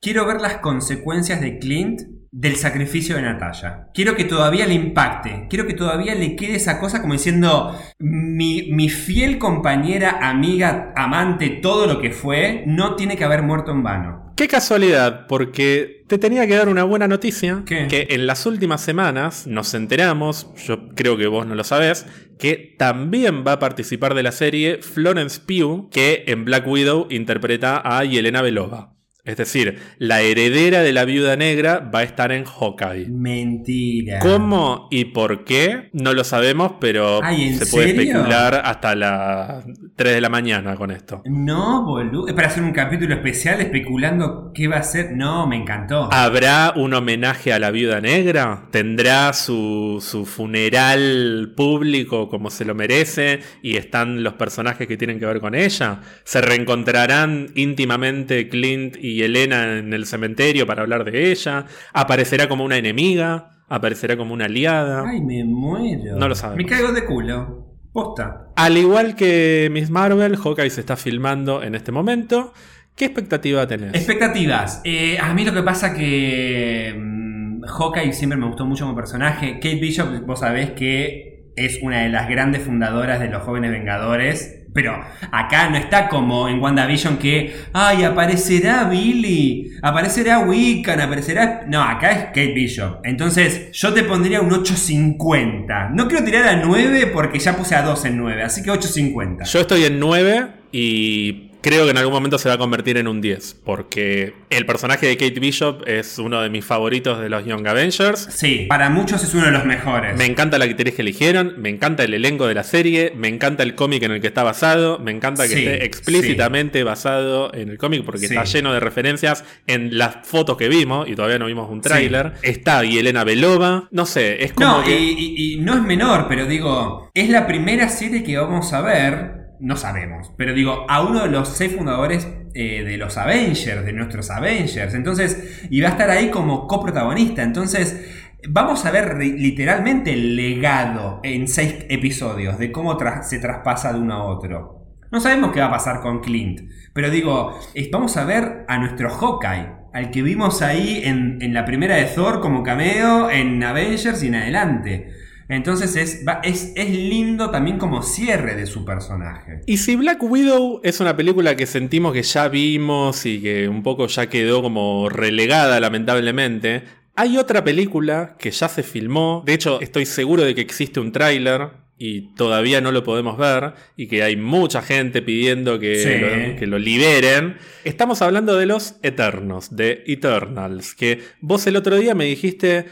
Quiero ver las consecuencias de Clint del sacrificio de Natalia. Quiero que todavía le impacte. Quiero que todavía le quede esa cosa como diciendo, mi, mi fiel compañera, amiga, amante, todo lo que fue, no tiene que haber muerto en vano. Qué casualidad, porque te tenía que dar una buena noticia, ¿Qué? que en las últimas semanas nos enteramos, yo creo que vos no lo sabés, que también va a participar de la serie Florence Pugh, que en Black Widow interpreta a Yelena Belova. Es decir, la heredera de la viuda negra va a estar en Hawkeye. Mentira. ¿Cómo y por qué? No lo sabemos, pero Ay, ¿en se puede serio? especular hasta las 3 de la mañana con esto. No, boludo. Es para hacer un capítulo especial especulando qué va a ser. No, me encantó. ¿Habrá un homenaje a la viuda negra? ¿Tendrá su, su funeral público como se lo merece? ¿Y están los personajes que tienen que ver con ella? ¿Se reencontrarán íntimamente Clint y Elena en el cementerio para hablar de ella? ¿Aparecerá como una enemiga? ¿Aparecerá como una aliada? Ay, me muero. No lo sabemos. Me caigo de culo. Posta. Al igual que Miss Marvel, Hawkeye se está filmando en este momento. ¿Qué expectativa tenés? Expectativas. Eh, a mí lo que pasa que mm, Hawkeye siempre me gustó mucho como personaje. Kate Bishop, vos sabés que es una de las grandes fundadoras de los jóvenes Vengadores. Pero acá no está como en WandaVision que, ay, aparecerá Billy, aparecerá Wiccan, aparecerá... No, acá es Kate Bishop. Entonces yo te pondría un 8.50. No quiero tirar a 9 porque ya puse a 2 en 9, así que 8.50. Yo estoy en 9 y creo que en algún momento se va a convertir en un 10. Porque el personaje de Kate Bishop es uno de mis favoritos de los Young Avengers. Sí, para muchos es uno de los mejores. Me encanta la actriz que eligieron, me encanta el elenco de la serie, me encanta el cómic en el que está basado, me encanta que Sí, esté explícitamente basado en el cómic porque Sí. está lleno de referencias en las fotos que vimos y todavía no vimos un tráiler. Está Yelena Belova, no sé, es como No, que... y, y- y no es menor, pero digo, es la primera serie que vamos a ver, no sabemos, pero digo, a uno de los seis fundadores eh, de los Avengers, de nuestros Avengers, entonces, y va a estar ahí como coprotagonista, entonces, vamos a ver literalmente el legado en seis episodios de cómo se traspasa de uno a otro. No sabemos qué va a pasar con Clint, pero digo, vamos a ver a nuestro Hawkeye, al que vimos ahí en, en la primera de Thor como cameo, en Avengers y en adelante. Entonces es, va- es, es lindo también como cierre de su personaje. Y si Black Widow es una película que sentimos que ya vimos y que un poco ya quedó como relegada lamentablemente, hay otra película que ya se filmó, de hecho estoy seguro de que existe un tráiler y todavía no lo podemos ver y que hay mucha gente pidiendo que, Sí. lo, que lo liberen. Estamos hablando de los Eternos, de Eternals, que vos el otro día me dijiste,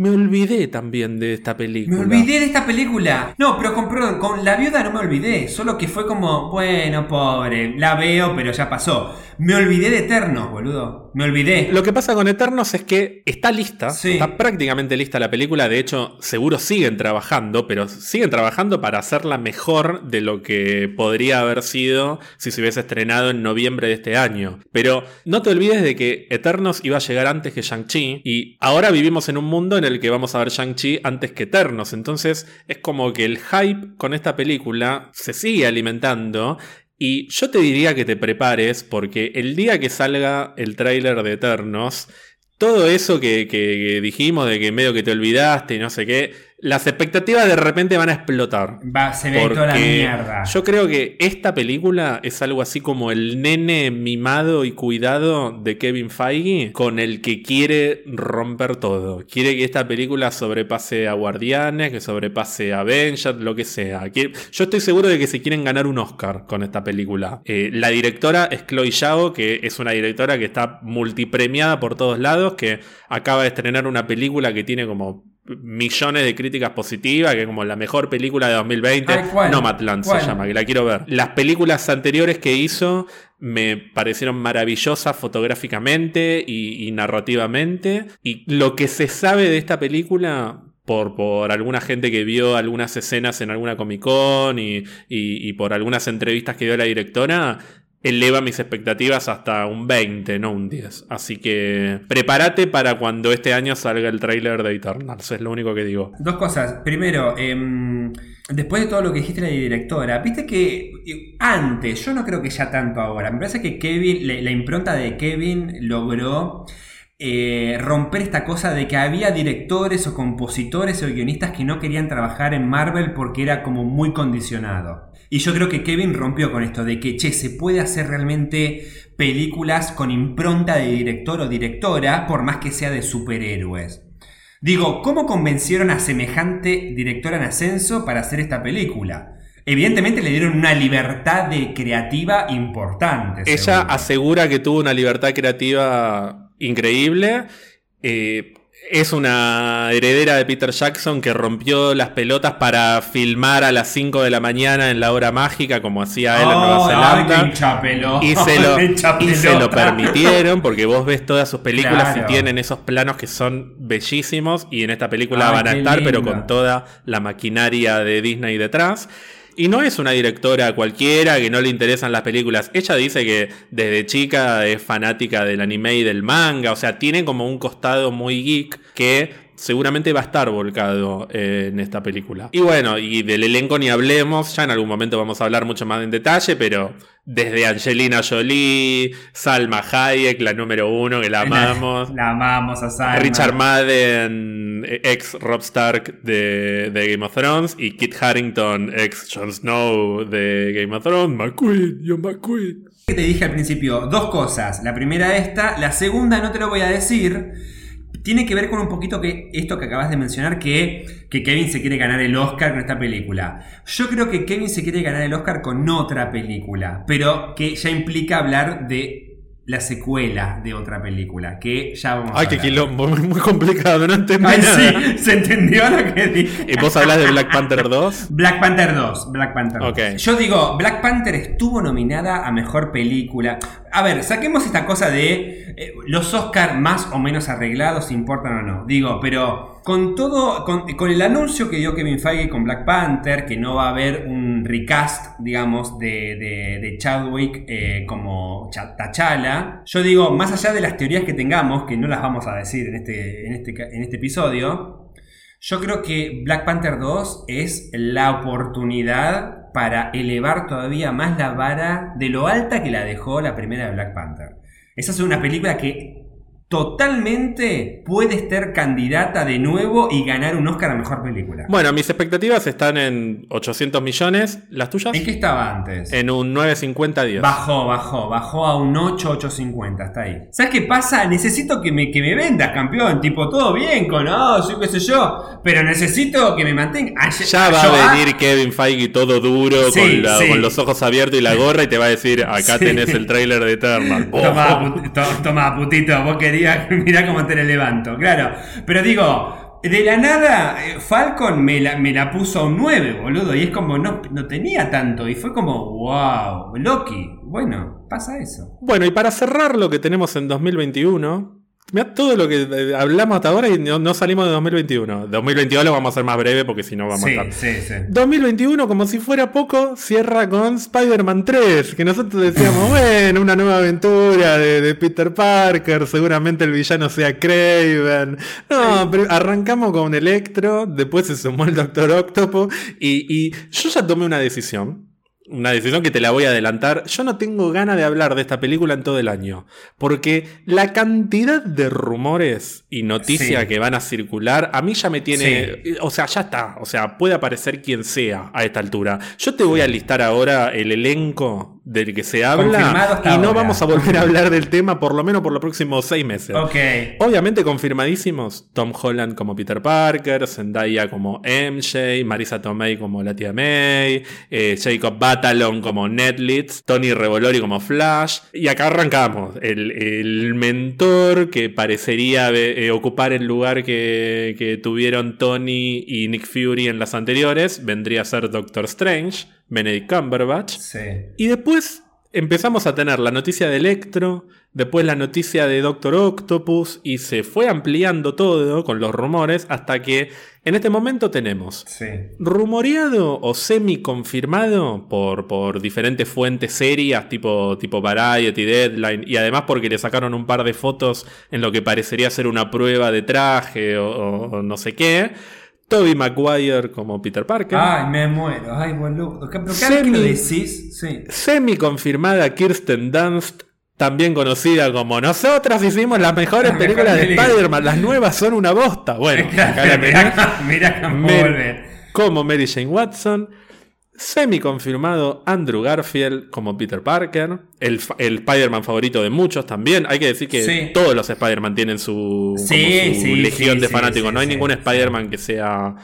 me olvidé también de esta película. Me olvidé de esta película. No, pero con, perdón, con La Viuda no me olvidé. Solo que fue como, bueno, pobre, la veo, pero ya pasó. Me olvidé de Eternos, boludo. Me olvidé. Lo que pasa con Eternos es que está lista, Sí. está prácticamente lista la película, de hecho seguro siguen trabajando, pero siguen trabajando para hacerla mejor de lo que podría haber sido si se hubiese estrenado en noviembre de este año. Pero no te olvides de que Eternos iba a llegar antes que Shang-Chi y ahora vivimos en un mundo en el que vamos a ver Shang-Chi antes que Eternos, entonces es como que el hype con esta película se sigue alimentando y yo te diría que te prepares porque el día que salga el tráiler de Eternos, todo eso que, que dijimos de que medio que te olvidaste y no sé qué, las expectativas de repente van a explotar. Va, se ve toda la mierda. Yo creo que esta película es algo así como el nene mimado y cuidado de Kevin Feige con el que quiere romper todo. Quiere que esta película sobrepase a Guardianes, que sobrepase a Avengers, lo que sea. Quiere- Yo estoy seguro de que se quieren ganar un Oscar con esta película. Eh, la directora es Chloe Zhao, que es una directora que está multipremiada por todos lados, que acaba de estrenar una película que tiene como millones de críticas positivas, que es como la mejor película de 2020. Ay, ¿cuál? Nomadland ¿Cuál? se llama, que la quiero ver. Las películas anteriores que hizo me parecieron maravillosas fotográficamente y, y narrativamente. Y lo que se sabe de esta película... Por, por alguna gente que vio algunas escenas en alguna Comic Con y, y- y por algunas entrevistas que dio la directora, eleva mis expectativas hasta un 20, no un 10. Así que prepárate para cuando este año salga el tráiler de Eternals, es lo único que digo. Dos cosas. Primero, em, después de todo lo que dijiste la directora, viste que eh, antes, yo no creo que ya tanto ahora, me parece que Kevin, la, la impronta de Kevin logró eh, romper esta cosa de que había directores o compositores o guionistas que no querían trabajar en Marvel porque era como muy condicionado. Y yo creo que Kevin rompió con esto de que, che, se puede hacer realmente películas con impronta de director o directora por más que sea de superhéroes. Digo, ¿cómo convencieron a semejante directora en ascenso para hacer esta película? Evidentemente le dieron una libertad de creativa importante. Ella seguro. asegura que tuvo una libertad creativa increíble. eh, es una heredera de Peter Jackson que rompió las pelotas para filmar a las 5 de la mañana en la hora mágica, como hacía él en Nueva ay, Zelanda. Y se, lo, y se lo permitieron porque vos ves todas sus películas Claro. y tienen esos planos que son bellísimos y en esta película Ay, van a estar pero con toda la maquinaria de Disney detrás. Y no es una directora cualquiera que no le interesan las películas. Ella dice que desde chica es fanática del anime y del manga. O sea, tiene como un costado muy geek que seguramente va a estar volcado eh, en esta película. Y bueno, y del elenco ni hablemos. Ya en algún momento vamos a hablar mucho más en detalle, pero desde Angelina Jolie, Salma Hayek, la número uno, que la amamos. La amamos a Salma. Richard Madden, ex Rob Stark de, Game of Thrones, y Kit Harrington, ex Jon Snow de Game of Thrones. McQueen, yo McQueen. que te dije al principio, dos cosas. La primera esta, la segunda no te lo voy a decir. Tiene que ver con un poquito que esto que acabas de mencionar, que, que Kevin se quiere ganar el Oscar con esta película. Yo creo que Kevin se quiere ganar el Oscar con otra película, pero que ya implica hablar de la secuela de otra película, que ya vamos a Ay, qué hablar. quilombo, muy complicado, no entendí Ay, nada. sí, se entendió lo que dije. ¿Y vos hablas de Black Panther 2? Black Panther 2, Black Panther 2. Ok. Yo digo, Black Panther estuvo nominada a mejor película. A ver, saquemos esta cosa de eh, los Oscar más o menos arreglados, importan o no. Digo, pero con todo, con, el anuncio que dio Kevin Feige con Black Panther, que no va a haber un recast, digamos, de, Chadwick eh, como Cha- T'Challa, yo digo, más allá de las teorías que tengamos, que no las vamos a decir en este, en este, este episodio, yo creo que Black Panther 2 es la oportunidad para elevar todavía más la vara de lo alta que la dejó la primera de Black Panther. Esa es una película que totalmente puede ser candidata de nuevo y ganar un Oscar a Mejor Película. Bueno, mis expectativas están en 800 millones. ¿Las tuyas? ¿En qué estaba antes? En un 950 10. Bajó, bajó, bajó a un 8850, está ahí. ¿Sabes qué pasa? Necesito que me, que me vendas, campeón. Tipo, todo bien con, oh, sí, qué sé yo. Pero necesito que me mantenga. Ah, ya va yo- a ah, venir Kevin Feige todo duro, Sí, con, la- sí. con los ojos abiertos y la gorra, y te va a decir: Acá Sí. tenés el tráiler de Eternal. Toma, put- to- toma, putito, vos mirá cómo te le levanto, claro. Pero digo, de la nada, eh, Falcon me la, me la puso a un 9, boludo, y es como, no, no tenía tanto, y fue como, wow, Loki, bueno, pasa eso. Bueno, y para cerrar lo que tenemos en 2021, mira todo lo que eh, hablamos hasta ahora y no, no salimos de 2021. 2022 lo vamos a hacer más breve porque si no vamos Sí, a estar. sí, sí. 2021, como si fuera poco, cierra con Spider-Man 3, que nosotros decíamos, bueno, una nueva aventura de, de Peter Parker, seguramente el villano sea Craven. No, pero arrancamos con Electro, después se sumó el Doctor Octopus, y, y yo ya tomé una decisión. Una decisión que te la voy a adelantar. Yo no tengo ganas de hablar de esta película en todo el año. Porque la cantidad de rumores y noticias Sí. que van a circular, a mí ya me tiene. O sea, ya está. O sea, puede aparecer quien sea a esta altura. Yo te voy a listar ahora el elenco del que se habla. Y no ahora. vamos a volver a hablar del tema por lo menos por los próximos seis meses. Ok. Obviamente confirmadísimos, Tom Holland como Peter Parker, Zendaya como MJ, Marisa Tomei como la tía May, eh, Jacob Batalon como Netlitz, Tony Revolori como Flash, y acá arrancamos, el, el mentor que parecería eh, ocupar el lugar que, que tuvieron Tony y Nick Fury en las anteriores, vendría a ser Doctor Strange, Benedict Cumberbatch, Sí. y después empezamos a tener la noticia de Electro, después la noticia de Doctor Octopus, y se fue ampliando todo con los rumores hasta que en este momento tenemos Sí. rumoreado o semi confirmado por, por diferentes fuentes serias tipo, tipo Variety, Deadline, y además porque le sacaron un par de fotos en lo que parecería ser una prueba de traje o, no sé qué. Toby Maguire como Peter Parker. Ay, me muero. Ay, boludo. ¿Qué- ¿Pero que Semi- lo decís? Sí. Semi confirmada Kirsten Dunst, también conocida como Nosotras hicimos las mejores Las películas de. Spider-Man, las nuevas son una bosta. Bueno, acá la mirá, mirá cómo Mary Jane Watson. Semi confirmado Andrew Garfield como Peter Parker. El, el Spider-Man favorito de muchos también. Hay que decir que Sí. todos los Spider-Man tienen su, como Sí, su sí, legión de fanáticos. no hay ningún. Spider-Man que sea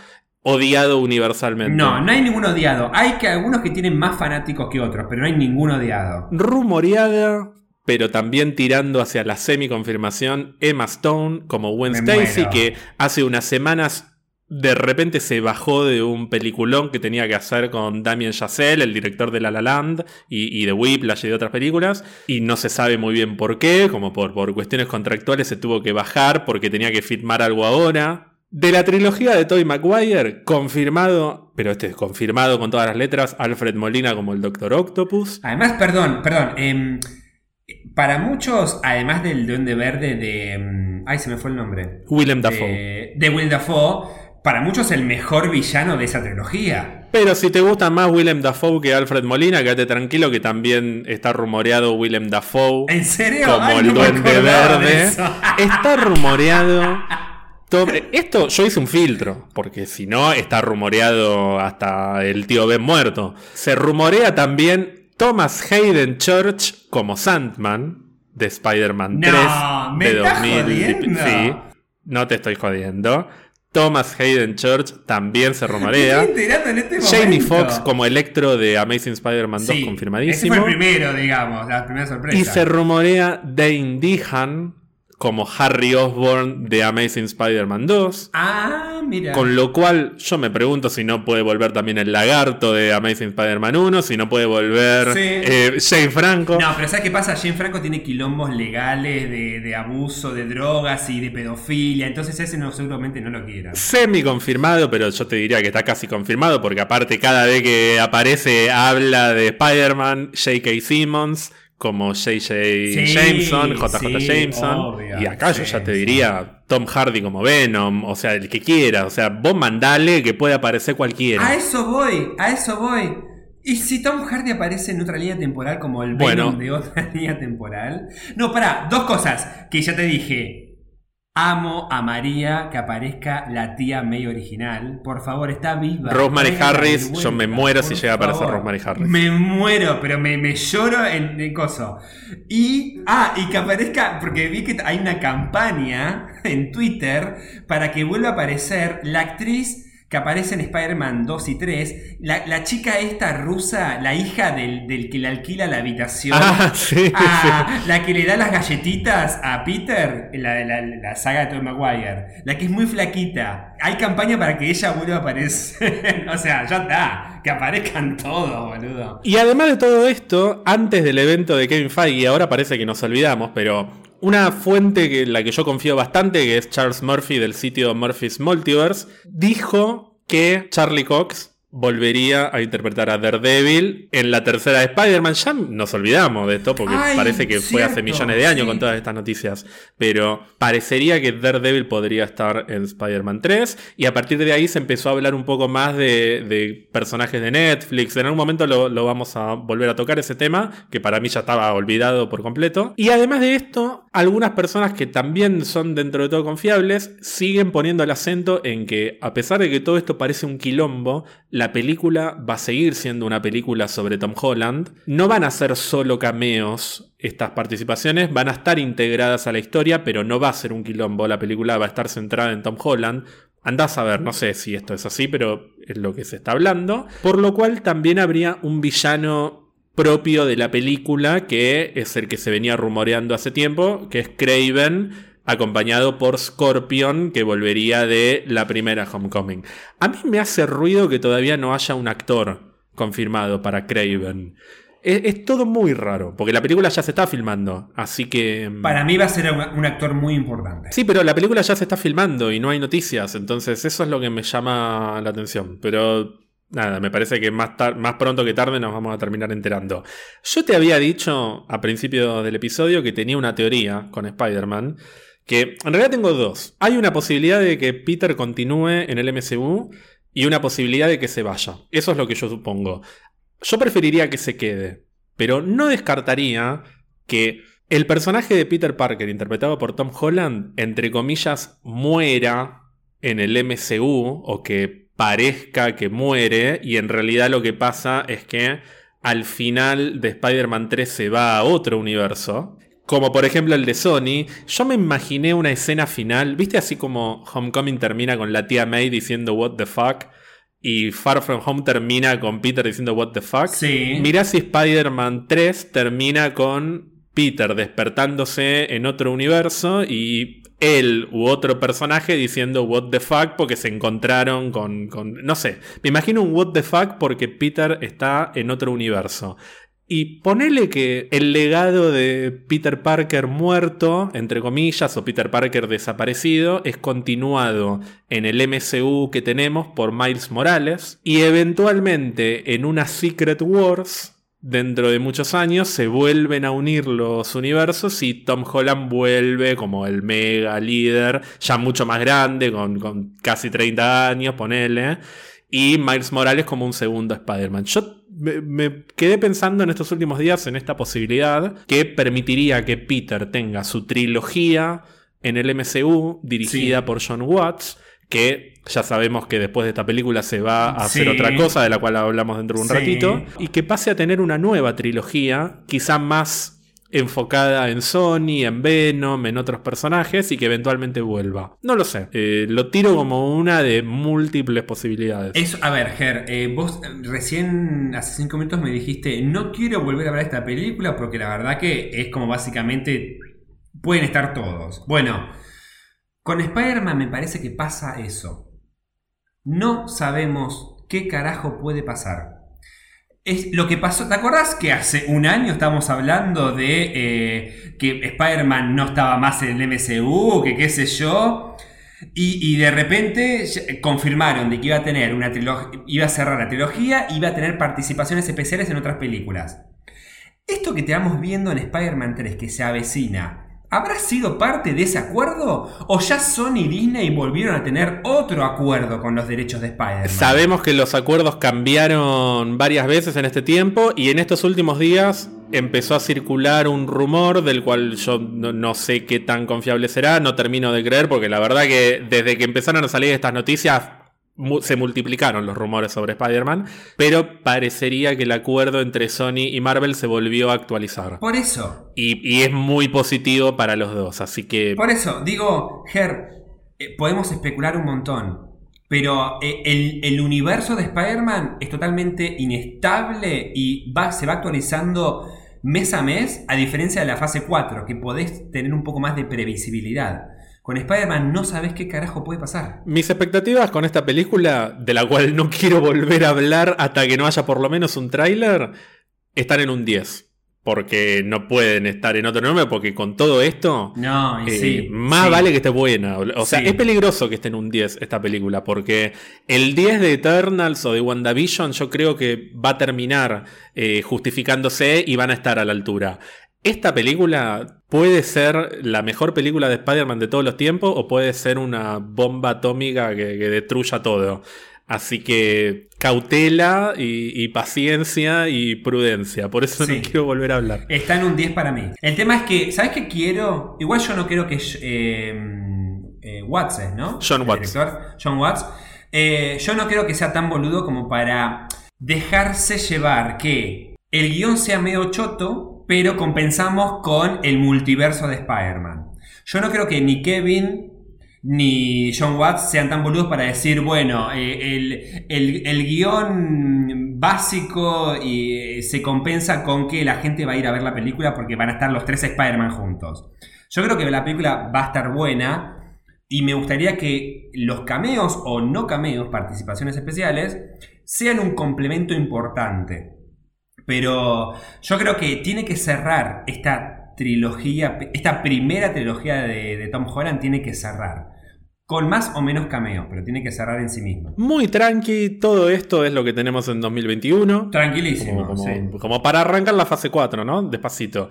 odiado universalmente. No, no hay ningún odiado. Hay que algunos que tienen más fanáticos que otros, pero no hay ningún odiado. rumoreada, pero también tirando hacia la semi-confirmación, Emma Stone como Gwen Me Stacy, que hace unas semanas de repente se bajó de un peliculón que tenía que hacer con Damien Chazelle, el director de La La Land y, y de Whiplash y de otras películas, y no se sabe muy bien por qué, como por, por cuestiones contractuales se tuvo que bajar porque tenía que filmar algo ahora. De la trilogía de Tobey Maguire, confirmado, pero este es confirmado con todas las letras, Alfred Molina como el Doctor Octopus. Además, perdón, perdón. em, para muchos, además del Duende Verde de. em, ay, se me fue el nombre. Willem Dafoe. De, de Will Dafoe, para muchos el mejor villano de esa trilogía. Pero si te gusta más Willem Dafoe que Alfred Molina, quédate tranquilo que también está rumoreado Willem Dafoe ¿En serio? como Ay, el no Duende Verde. Está rumoreado. to- Esto yo hice un filtro, porque si no está rumoreado hasta el tío Ben muerto. Se rumorea también Thomas Hayden Church como Sandman de Spider-Man No, 3 ¿me de estás 2000. jodiendo? Sí, no te estoy jodiendo. Thomas Hayden Church también se rumorea. en este Jamie. Foxx como Electro de Amazing Spider-Man 2 Sí, Ese confirmadísimo. fue el primero, digamos, la primera sorpresa. y se rumorea Dane Dehan como Harry Osborn de Amazing Spider-Man 2. Ah, mira. Con lo cual yo me pregunto si no puede volver también el lagarto de Amazing Spider-Man 1, si no puede volver Sí. eh, Jane Franco. No, pero ¿sabes qué pasa? Jane Franco tiene quilombos legales de, de abuso de drogas y de pedofilia, entonces ese no, seguramente no lo quiera. Semi confirmado, pero yo te diría que está casi confirmado, porque aparte cada vez que aparece habla de Spider-Man, J.K. Simmons, como J.J. Sí, Jameson, JJ sí, Jameson. obvio, y acá yo sí, ya te diría Tom Hardy como Venom, o sea, el que quiera. O sea, vos mandale que puede aparecer cualquiera. A eso voy, a eso voy. ¿Y si Tom Hardy aparece en otra línea temporal como el Bueno. Venom de otra línea temporal? No, pará, dos cosas que ya te dije. Amo a María que aparezca la tía May original. Por favor, está viva. Rosemary Harris, yo me muero si llega a aparecer. Rosemary Harris. Me muero, pero me, me lloro en el coso. Y, ah, y que aparezca, porque vi que hay una campaña en Twitter para que vuelva a aparecer la actriz que aparece en Spider-Man 2 y 3, la, la chica esta rusa, la hija del, del que le alquila la habitación. Ah, sí, sí. La que le da las galletitas a Peter la la, la saga de Tobey Maguire. La que es muy flaquita. Hay campaña para que ella vuelva a aparecer. o sea, ya está. Que aparezcan todos, boludo. Y además de todo esto, antes del evento de Kevin Feige, ahora parece que nos olvidamos, pero una fuente en la que yo confío bastante, que es Charles Murphy del sitio Murphy's Multiverse, dijo que Charlie Cox volvería a interpretar a Daredevil en la tercera de Spider-Man. Ya nos olvidamos de esto porque Ay, parece que fue hace millones de años sí. con todas estas noticias. Pero parecería que Daredevil podría estar en Spider-Man 3 y a partir de ahí se empezó a hablar un poco más de, de personajes de Netflix. En algún momento lo, lo vamos a volver a tocar ese tema, que para mí ya estaba olvidado por completo. Y además de esto, algunas personas que también son dentro de todo confiables siguen poniendo el acento en que a pesar de que todo esto parece un quilombo, la película va a seguir siendo una película sobre Tom Holland. No van a ser solo cameos estas participaciones, van a estar integradas a la historia, pero no va a ser un quilombo. La película va a estar centrada en Tom Holland. Andás a ver, no sé si esto es así, pero es lo que se está hablando. Por lo cual también habría un villano propio de la película, que es el que se venía rumoreando hace tiempo, que es Craven, acompañado por Scorpion, que volvería de la primera Homecoming. A mí me hace ruido que todavía no haya un actor confirmado para Craven. Es, es todo muy raro, porque la película ya se está filmando, así que... mm, Para mí va a ser un, un actor muy importante. Sí, pero la película ya se está filmando y no hay noticias, entonces eso es lo que me llama la atención. Pero nada, me parece que más, más pronto que tarde nos vamos a terminar enterando. Yo te había dicho a principio del episodio que tenía una teoría con Spider-Man, que en realidad tengo dos. Hay una posibilidad de que Peter continúe en el MCU y una posibilidad de que se vaya. Eso es lo que yo supongo. Yo preferiría que se quede, pero no descartaría que el personaje de Peter Parker, interpretado por Tom Holland, entre comillas, muera en el MCU o que parezca que muere y en realidad lo que pasa es que al final de Spider-Man 3 se va a otro universo. Como por ejemplo el de Sony, yo me imaginé una escena final, viste así como Homecoming termina con la tía May diciendo what the fuck y Far From Home termina con Peter diciendo what the fuck. Sí. Mirá si Spider-Man 3 termina con Peter despertándose en otro universo y él u otro personaje diciendo what the fuck porque se encontraron con, con- No sé, me imagino un what the fuck porque Peter está en otro universo. Y ponele que el legado de Peter Parker muerto, entre comillas, o Peter Parker desaparecido, es continuado en el MCU que tenemos por Miles Morales. Y eventualmente en una Secret Wars, dentro de muchos años, se vuelven a unir los universos y Tom Holland vuelve como el mega líder, ya mucho más grande, con, con casi 30 años, ponele. Y Miles Morales como un segundo Spider-Man. Yo me, me quedé pensando en estos últimos días en esta posibilidad que permitiría que Peter tenga su trilogía en el MCU dirigida Sí. por John Watts, que ya sabemos que después de esta película se va a hacer otra cosa de la cual hablamos dentro de un Sí. ratito, y que pase a tener una nueva trilogía, quizá más enfocada en Sony, en Venom, en otros personajes y que eventualmente vuelva. No lo sé, eh, lo tiro como una de múltiples posibilidades. Eso, a ver, Ger, eh, vos eh, recién hace cinco minutos me dijiste, no quiero volver a ver esta película porque la verdad que es como básicamente pueden estar todos. Bueno, con Spider-Man me parece que pasa eso. No sabemos qué carajo puede pasar. Es lo que pasó. ¿Te acordás que hace un año estábamos hablando de eh, que Spider-Man no estaba más en el MCU, que qué sé yo? Y, y de repente confirmaron de que iba a tener una trilogía, iba a cerrar la trilogía, iba a tener participaciones especiales en otras películas. Esto que te vamos viendo en Spider-Man 3 que se avecina ¿Habrá sido parte de ese acuerdo? ¿O ya Sony y Disney volvieron a tener otro acuerdo con los derechos de Spider-Man? Sabemos que los acuerdos cambiaron varias veces en este tiempo y en estos últimos días empezó a circular un rumor del cual yo no, no, sé qué tan confiable será, no termino de creer porque la verdad que desde que empezaron a salir estas noticias se multiplicaron los rumores sobre Spider-Man, pero parecería que el acuerdo entre Sony y Marvel se volvió a actualizar. Por eso. Y, y es muy positivo para los dos, así que... Por eso, digo, Ger, eh, podemos especular un montón, pero eh, el, el, universo de Spider-Man es totalmente inestable y va, se va actualizando mes a mes, a diferencia de la fase 4, que podés tener un poco más de previsibilidad. Con Spider-Man no sabes qué carajo puede pasar. Mis expectativas con esta película, de la cual no quiero volver a hablar hasta que no haya por lo menos un tráiler, están en un 10. Porque no pueden estar en otro número, porque con todo esto. No, y eh, sí, Más sí. vale que esté buena. O sea, Sí. es peligroso que esté en un 10 esta película, porque el 10 de Eternals o de WandaVision, yo creo que va a terminar eh, justificándose y van a estar a la altura. Esta película puede ser la mejor película de Spider-Man de todos los tiempos o puede ser una bomba atómica que, que destruya todo. Así que cautela y, y paciencia y prudencia. Por eso Sí. no quiero volver a hablar. Está en un 10 para mí. El tema es que, ¿sabes qué quiero? Igual yo no quiero que eh, eh, Watts ¿no? John El Watts. director, John Watts. Eh, yo no creo que sea tan boludo como para dejarse llevar que el guion sea medio choto, pero compensamos con el multiverso de Spider-Man. Yo no creo que ni Kevin ni John Watts sean tan boludos para decir, bueno, eh, el, el- el guion básico y, eh, se compensa con que la gente va a ir a ver la película porque van a estar los tres Spider-Man juntos. Yo creo que la película va a estar buena y me gustaría que los cameos o no cameos, participaciones especiales, sean un complemento importante. Pero yo creo que tiene que cerrar esta trilogía, esta primera trilogía de, de Tom Holland tiene que cerrar. Con más o menos cameos, pero tiene que cerrar en sí mismo. Muy tranqui, todo esto es lo que tenemos en 2021. Tranquilísimo. Como, como- sí. como para arrancar la fase 4, ¿no? Despacito.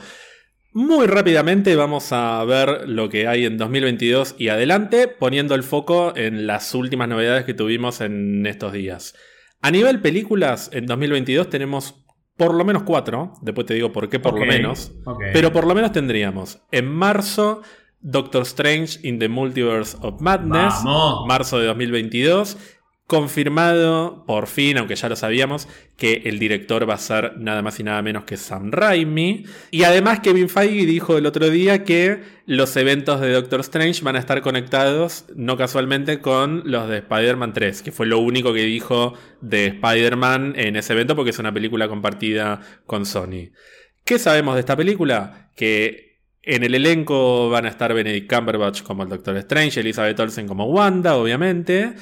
Muy rápidamente vamos a ver lo que hay en 2022 y adelante, poniendo el foco en las últimas novedades que tuvimos en estos días. A nivel películas, en 2022 tenemos por lo menos cuatro, después te digo por qué por lo menos, pero por lo menos tendríamos en marzo Doctor Strange in the Multiverse of Madness, Vamos. marzo de 2022. Confirmado, por fin, aunque ya lo sabíamos, que el director va a ser nada más y nada menos que Sam Raimi. Y además Kevin Feige dijo el otro día que los eventos de Doctor Strange van a estar conectados, no casualmente, con los de Spider-Man 3, que fue lo único que dijo de Spider-Man en ese evento porque es una película compartida con Sony. ¿Qué sabemos de esta película? Que en el elenco van a estar Benedict Cumberbatch como el Doctor Strange, Elizabeth Olsen como Wanda, obviamente,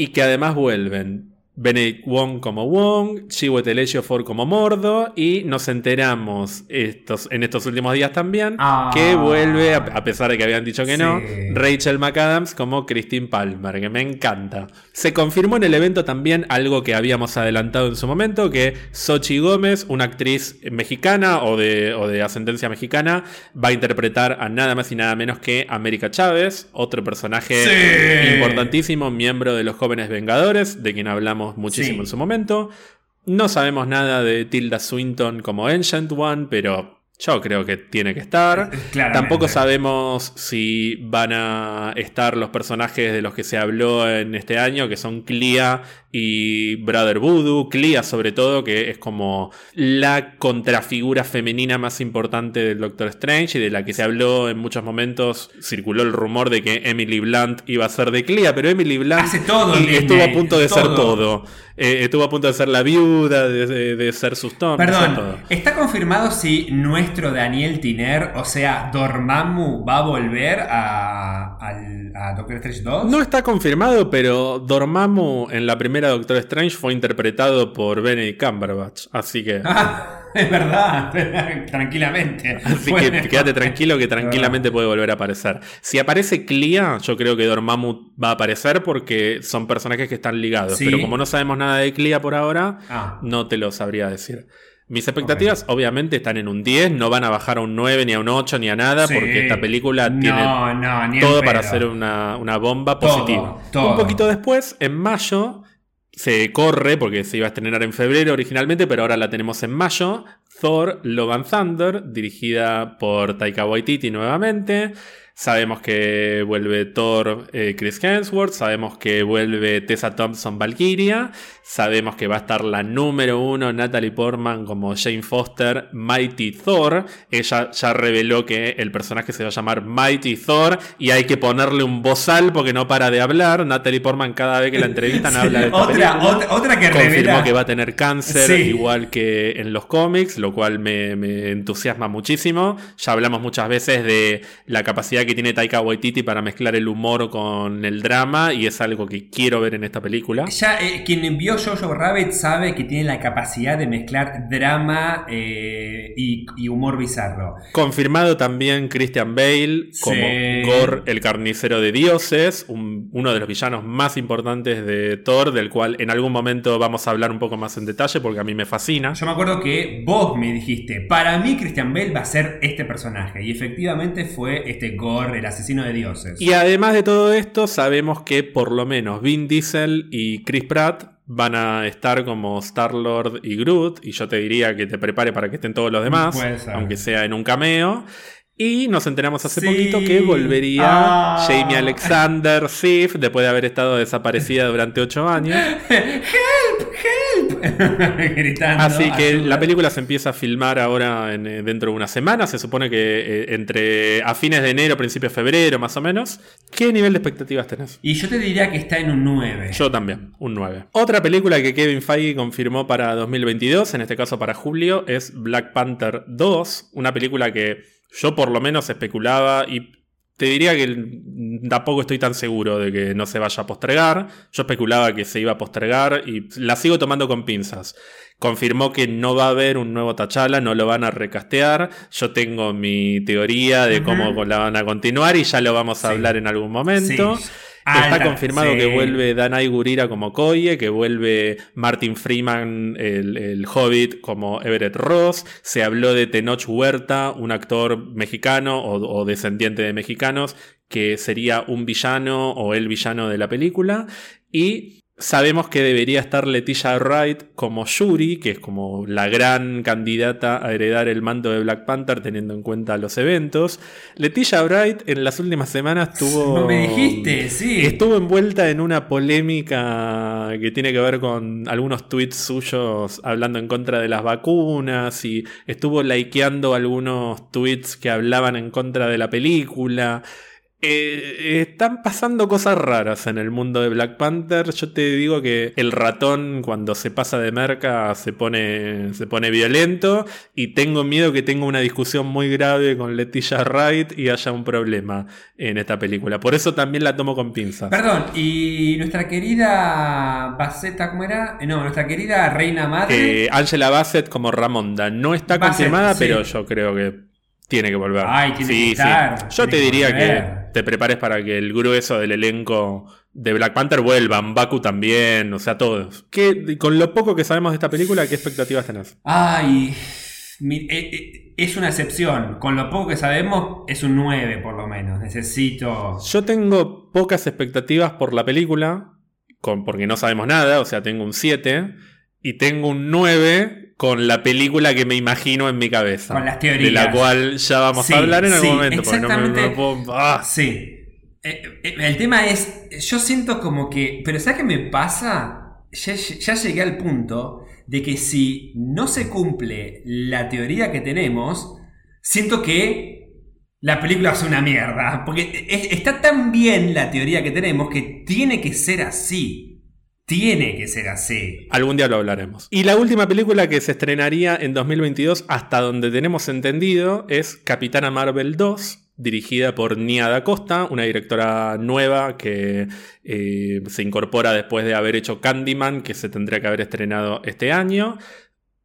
y que además vuelven Benedict Wong como Wong, Chiwetel Ejiofor como Mordo, y nos enteramos estos, en estos últimos días también Ah. que vuelve, a, pesar de que habían dicho que no. Rachel McAdams como Christine Palmer, que me encanta. Se confirmó en el evento también algo que habíamos adelantado en su momento, que Sochi Gómez, una actriz mexicana o de, o de ascendencia mexicana, va a interpretar a nada más y nada menos que América Chávez, otro personaje Sí. importantísimo, miembro de los Jóvenes Vengadores, de quien hablamos muchísimo Sí. en su momento. No sabemos nada de Tilda Swinton como Ancient One, pero yo creo que tiene que estar. Claramente. Tampoco sabemos si van a estar los personajes de los que se habló en este año, que son Clea y Brother Voodoo. Clea, sobre todo, que es como la contrafigura femenina más importante del Doctor Strange y de la que se habló en muchos momentos. Circuló el rumor de que Emily Blunt iba a ser de Clea, pero Emily Blunt Hace todo y- estuvo a punto de ser todo. Eh, estuvo a punto de ser la viuda, de, de- de ser sus de todo. Perdón, ¿está confirmado si nuestro Daniel Tiner, o sea, Dormammu, va a volver a, al- a Doctor Strange 2? No está confirmado, pero Dormammu en la primera Doctor Strange fue interpretado por Benedict Cumberbatch. Así que, Ah, es verdad, tranquilamente. así Bueno. que quédate tranquilo que tranquilamente puede volver a aparecer. Si aparece Clea, yo creo que Dormammu va a aparecer porque son personajes que están ligados. Sí. Pero como no sabemos nada de Clea por ahora, Ah, no te lo sabría decir. Mis expectativas obviamente están en un 10, no van a bajar a un 9, ni a un 8, ni a nada, porque esta película tiene todo para hacer una, bomba positiva. Un poquito después, en mayo, se corre, porque se iba a estrenar en febrero originalmente, pero ahora la tenemos en mayo. Thor Love and Thunder, dirigida por Taika Waititi nuevamente. Sabemos que vuelve Thor eh, Chris Hemsworth, sabemos que vuelve Tessa Thompson Valkyria, sabemos que va a estar la número uno Natalie Portman como Jane Foster, Mighty Thor. Ella ya reveló que el personaje se va a llamar Mighty Thor y hay que ponerle un bozal porque no para de hablar. Natalie Portman cada vez que la entrevistan habla de esta otra, otra, otra, que Confirmó que va a tener cáncer igual que en los cómics, lo cual me, me entusiasma muchísimo. Ya hablamos muchas veces de la capacidad que que tiene Taika Waititi para mezclar el humor con el drama y es algo que quiero ver en esta película. Ya eh, quien envió Jojo Rabbit sabe que tiene la capacidad de mezclar drama eh, y, humor bizarro. Confirmado también Christian Bale como Gore, el carnicero de dioses, uno de los villanos más importantes de Thor, del cual en algún momento vamos a hablar un poco más en detalle porque a mí me fascina. Yo me acuerdo que vos me dijiste, para mí Christian Bale va a ser este personaje y efectivamente fue este Gore el asesino de dioses. Y además de todo esto, sabemos que por lo menos Vin Diesel y Chris Pratt van a estar como Star-Lord y Groot, y yo te diría que te prepare para que estén todos los demás, aunque sea en un cameo. Y nos enteramos hace poquito que volvería ah. Jamie Alexander Sif después de haber estado desaparecida durante ocho años. ¡Help! ¡Help! Gritando. Así que la película se empieza a filmar ahora en, eh, dentro de una semana. Se supone que eh, entre a fines de enero, principios de febrero, más o menos. ¿Qué nivel de expectativas tenés? Y yo te diría que está en un 9. Yo también, un 9. Otra película que Kevin Feige confirmó para 2022, en este caso para julio, es Black Panther 2. Una película que yo por lo menos especulaba y te diría que tampoco estoy tan seguro de que no se vaya a postergar. Yo especulaba que se iba a postergar y la sigo tomando con pinzas. Confirmó que no va a haber un nuevo Tachala, no lo van a recastear. Yo tengo mi teoría de cómo la van a continuar y ya lo vamos a hablar en algún momento. Está confirmado que vuelve Danai Gurira como Koye, que vuelve Martin Freeman, el, Hobbit, como Everett Ross. Se habló de Tenoch Huerta, un actor mexicano o descendiente de mexicanos, que sería un villano o el villano de la película. Y Sabemos que debería estar Leticia Wright como Yuri, que es como la gran candidata a heredar el mando de Black Panther teniendo en cuenta los eventos. Leticia Wright en las últimas semanas tuvo... No me dijiste, sí. Estuvo envuelta en una polémica que tiene que ver con algunos tweets suyos hablando en contra de las vacunas y estuvo likeando algunos tweets que hablaban en contra de la película. Eh, están pasando cosas raras en el mundo de Black Panther. Yo te digo que el ratón cuando se pasa de merca se pone, se pone violento y tengo miedo que tenga una discusión muy grave con Leticia Wright y haya un problema en esta película. Por eso también la tomo con pinzas. Perdón, y nuestra querida Bassett, ¿cómo era? Eh, no, nuestra querida Reina Madre. Eh, Angela Bassett como Ramonda. No está confirmada, pero yo creo que tiene que volver. Ay, tiene que estar, Yo te diría que te prepares para que el grueso del elenco de Black Panther vuelvan, Baku también, o sea, todos. ¿Qué, con lo poco que sabemos de esta película, ¿qué expectativas tenés? Ay, eh, eh, es una excepción. Con lo poco que sabemos, es un 9 por lo menos. Necesito. Yo tengo pocas expectativas por la película, con, porque no sabemos nada, o sea, tengo un 7. Y tengo un 9 con la película que me imagino en mi cabeza. Con las teorías. De la cual ya vamos a hablar en algún momento. Exactamente. Ah. Sí. Eh, eh, el tema es, yo siento como que, pero ¿sabes qué me pasa? Ya, ya, llegué al punto de que si no se cumple la teoría que tenemos, siento que la película es una mierda. Porque está tan bien la teoría que tenemos que tiene que ser así. Tiene que ser así. Algún día lo hablaremos. Y la última película que se estrenaría en 2022, hasta donde tenemos entendido, es Capitana Marvel 2, dirigida por Nia Da Costa, una directora nueva que eh, se incorpora después de haber hecho Candyman, que se tendría que haber estrenado este año.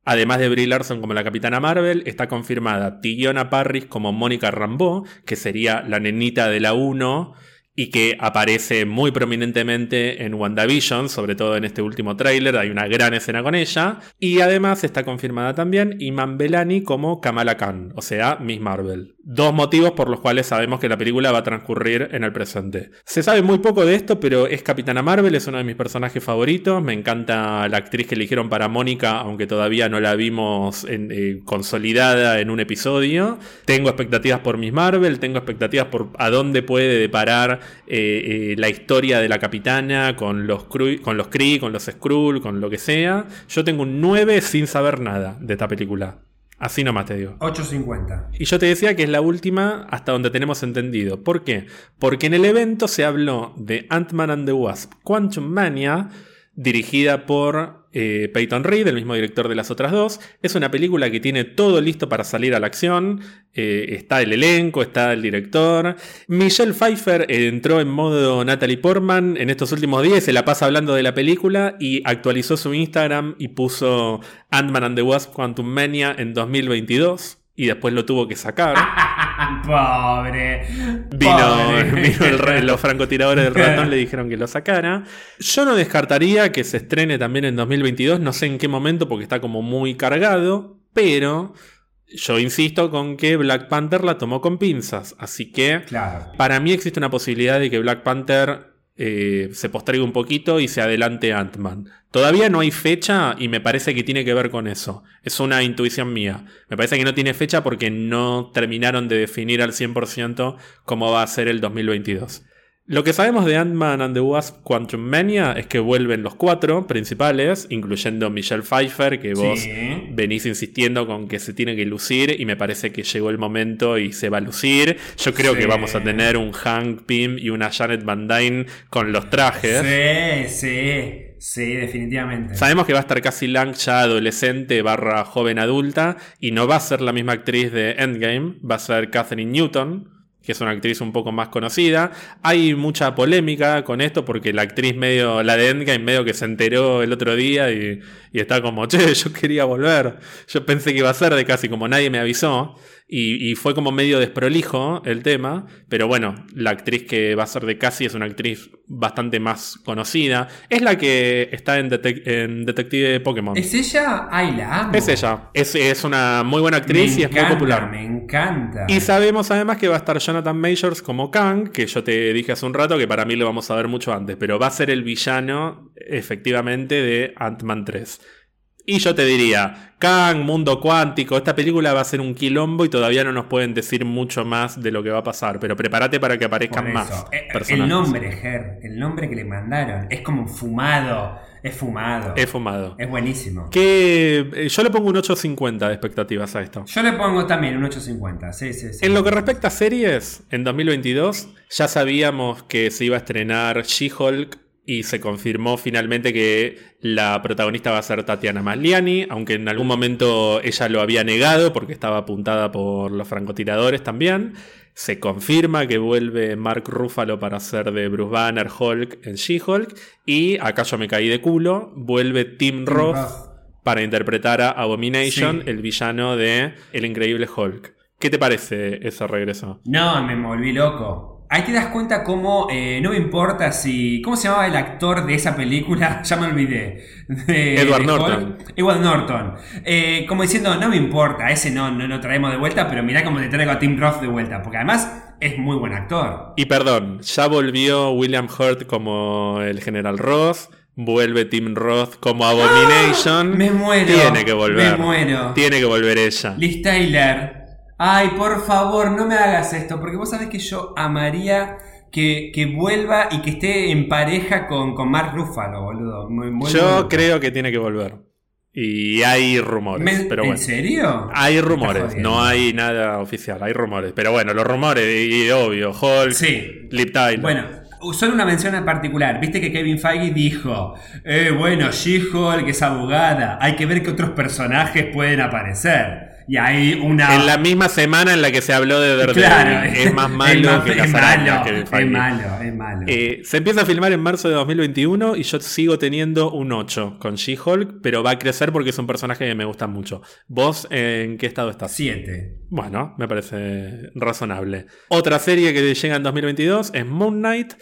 Además de Brie Larson como la Capitana Marvel, está confirmada Tiona Parris como Mónica Rambeau, que sería la nenita de la 1 y que aparece muy prominentemente en WandaVision, sobre todo en este último tráiler, hay una gran escena con ella. Y además está confirmada también Iman Belani como Kamala Khan, o sea, Miss Marvel. Dos motivos por los cuales sabemos que la película va a transcurrir en el presente. Se sabe muy poco de esto, pero es Capitana Marvel, es uno de mis personajes favoritos. Me encanta la actriz que eligieron para Mónica, aunque todavía no la vimos eh, consolidada en un episodio. Tengo expectativas por Miss Marvel, tengo expectativas por a dónde puede deparar eh, eh, la historia de la capitana con los, con los Kree, con los Skrull, con lo que sea. Yo tengo un 9 sin saber nada de esta película. Así nomás te digo. 8.50. Y yo te decía que es la última hasta donde tenemos entendido. ¿Por qué? Porque en el evento se habló de Ant-Man and the Wasp Quantum Mania, dirigida por eh, Peyton Reed, el mismo director de las otras dos. Es una película que tiene todo listo para salir a la acción. Eh, está el elenco, está el director. Michelle Pfeiffer entró en modo Natalie Portman en estos últimos días, se la pasa hablando de la película y actualizó su Instagram y puso Ant-Man and the Wasp Quantum Mania en 2022 y después lo tuvo que sacar. Pobre. Vino, los francotiradores del ratón, le dijeron que lo sacara. Yo no descartaría que se estrene también en 2022, no sé en qué momento porque está como muy cargado, pero yo insisto con que Black Panther la tomó con pinzas, así que para mí existe una posibilidad de que Black Panther eh, se postergue un poquito y se adelante Ant-Man. Todavía no hay fecha y me parece que tiene que ver con eso. Es una intuición mía. Me parece que no tiene fecha porque no terminaron de definir al 100% cómo va a ser el 2022. Lo que sabemos de Ant-Man and the Wasp Quantum Mania es que vuelven los cuatro principales, incluyendo Michelle Pfeiffer, que vos venís insistiendo con que se tiene que lucir y me parece que llegó el momento y se va a lucir. Yo creo que vamos a tener un Hank Pym y una Janet Van Dyne con los trajes. Sí, sí. Sí, definitivamente. Sabemos que va a estar casi Lang ya adolescente barra joven adulta y no va a ser la misma actriz de Endgame, va a ser Catherine Newton, que es una actriz un poco más conocida. Hay mucha polémica con esto porque la actriz medio, la de Endgame medio que se enteró el otro día y, y está como, che, yo quería volver. Yo pensé que iba a ser de casi como nadie me avisó. Y, fue como medio desprolijo el tema, pero bueno, la actriz que va a ser de Cassie es una actriz bastante más conocida. Es la que está en, Detective Pokémon. ¿Es ella? Ay, la amo. Es ella. Es, una muy buena actriz y es muy popular. Me encanta. Y sabemos además que va a estar Jonathan Majors como Kang, que yo te dije hace un rato que para mí lo vamos a ver mucho antes, pero va a ser el villano efectivamente de Ant-Man 3. Y yo te diría, Kang, mundo cuántico, esta película va a ser un quilombo y todavía no nos pueden decir mucho más de lo que va a pasar, pero prepárate para que aparezcan más. Eh, el nombre, Ger, el nombre que le mandaron, es como fumado, es fumado. Es fumado. Es buenísimo. Que eh, yo le pongo un 8.50 de expectativas a esto. Yo le pongo también un 8.50, sí, sí, sí. En lo que respecta a series, en 2022 ya sabíamos que se iba a estrenar She-Hulk y se confirmó finalmente que la protagonista va a ser Tatiana Maliani, aunque en algún momento ella lo había negado porque estaba apuntada por los francotiradores también. Se confirma que vuelve Mark Ruffalo para ser de Bruce Banner Hulk en She-Hulk. Y acá yo me caí de culo, vuelve Tim, Roth, para interpretar a Abomination, el villano de El Increíble Hulk. ¿Qué te parece ese regreso? No, me volví loco. Ahí te das cuenta cómo eh, no me importa si. ¿Cómo se llamaba el actor de esa película? ya me olvidé. Edward Norton. Edward Norton. Eh, como diciendo, no me importa, ese no, no lo traemos de vuelta, pero mirá cómo te traigo a Tim Roth de vuelta. Porque además es muy buen actor. Y perdón, ya volvió William Hurt como el General Ross. Vuelve Tim Roth como Abomination. ¡Ah! Me muero. Tiene que volver. Me muero. Tiene que volver ella. Liz Taylor. Ay, por favor, no me hagas esto, porque vos sabés que yo amaría que, vuelva y que esté en pareja con, con Mark Ruffalo, boludo. yo creo que tiene que volver. Y hay rumores. pero bueno. ¿En serio? Hay rumores, no hay nada oficial, hay rumores. Pero bueno, los rumores, y, obvio, Hulk, sí. Lip Tyler. Bueno, solo una mención en particular. Viste que Kevin Feige dijo: eh, Bueno, She-Hulk es abogada, hay que ver qué otros personajes pueden aparecer. Y hay una. En la misma semana en la que se habló de Daredevil. Claro, es más malo que las es arañas malo, que es malo, es malo. Eh, se empieza a filmar en marzo de 2021 y yo sigo teniendo un 8 con She-Hulk, pero va a crecer porque es un personaje que me gusta mucho. ¿Vos en qué estado estás? Siete. Bueno, me parece razonable. Otra serie que llega en 2022 es Moon Knight.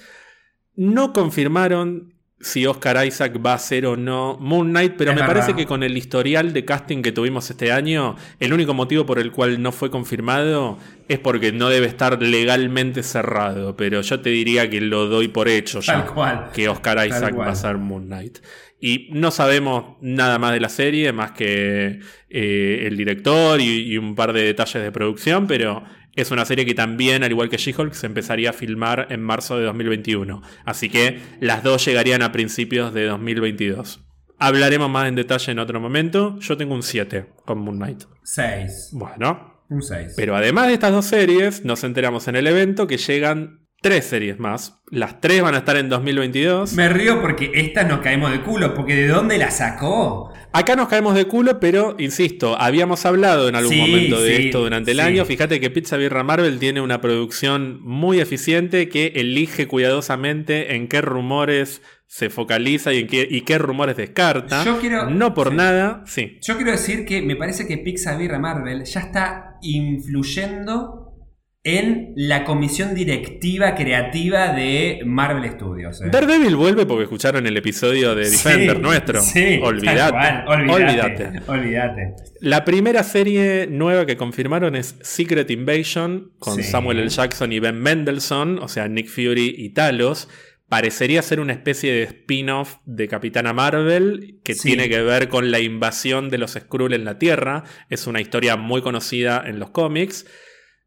No confirmaron si Oscar Isaac va a ser o no Moon Knight, pero Es me verdad. parece que con el historial de casting que tuvimos este año, el único motivo por el cual no fue confirmado es porque no debe estar legalmente cerrado. Pero yo te diría que lo doy por hecho ya. Tal cual. Que Oscar Isaac va a ser Moon Knight. Y no sabemos nada más de la serie, más que eh, el director y, y un par de detalles de producción, pero es una serie que también, al igual que She-Hulk, se empezaría a filmar en marzo de 2021. Así que las dos llegarían a principios de 2022. Hablaremos más en detalle en otro momento. Yo tengo un 7 con Moon Knight. Seis. Bueno, Un seis. pero además de estas dos series, nos enteramos en el evento que llegan tres series más. Las tres van a estar en 2022. Me río porque estas nos caemos de culo, porque ¿de dónde la sacó? Acá nos caemos de culo, pero insisto, habíamos hablado en algún Sí, momento de sí, esto durante el sí. año. Fíjate que Pizza Birra Marvel tiene una producción muy eficiente que elige cuidadosamente en qué rumores se focaliza y en qué, y qué rumores descarta. Yo quiero- no por nada, sí. Yo quiero decir que me parece que Pixar Marvel ya está influyendo en la comisión directiva creativa de Marvel Studios. ¿eh? Daredevil vuelve porque escucharon el episodio de Defender Sí, nuestro. Sí, olvídate. Olvídate. La primera serie nueva que confirmaron es Secret Invasion, con Sí. Samuel L. Jackson y Ben Mendelssohn, o sea, Nick Fury y Talos. Parecería ser una especie de spin-off de Capitana Marvel que Sí. tiene que ver con la invasión de los Skrull en la Tierra. Es una historia muy conocida en los cómics.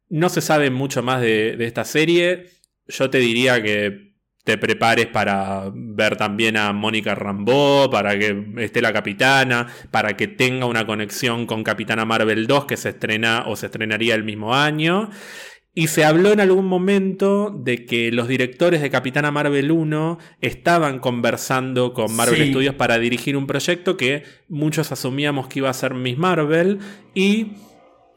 No se sabe mucho más de, de esta serie. Yo te diría que te prepares para ver también a Mónica Rambeau, para que esté la capitana, para que tenga una conexión con Capitana Marvel 2 que se estrena o se estrenaría el mismo año. Y se habló en algún momento de que los directores de Capitana Marvel 1 estaban conversando con Marvel Sí. Studios para dirigir un proyecto que muchos asumíamos que iba a ser Miss Marvel y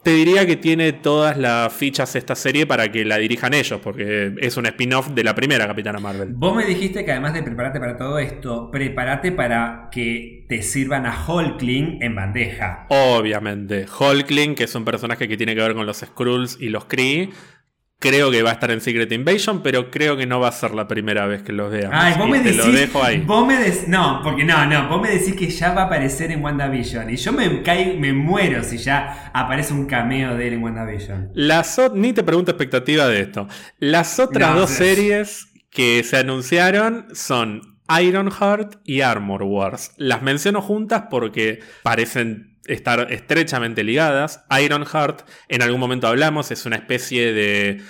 te diría que tiene todas las fichas esta serie para que la dirijan ellos, porque es un spin-off de la primera Capitana Marvel. Vos me dijiste que además de prepararte para todo esto, prepárate para que te sirvan a Hulkling en bandeja. Obviamente, Hulkling, que es un personaje que tiene que ver con los Skrulls y los Kree, creo que va a estar en Secret Invasion, pero creo que no va a ser la primera vez que los veamos. Ay, vos me te decís. lo dejo ahí. Vos me dec- No, porque no, no. Vos me decís que ya va a aparecer en WandaVision. Y yo me caigo, me muero si ya aparece un cameo de él en WandaVision. Las ni te pregunto expectativa de esto. Las otras No, dos series que se anunciaron son Ironheart y Armor Wars. Las menciono juntas porque parecen estar estrechamente ligadas. Ironheart, en algún momento hablamos, es una especie de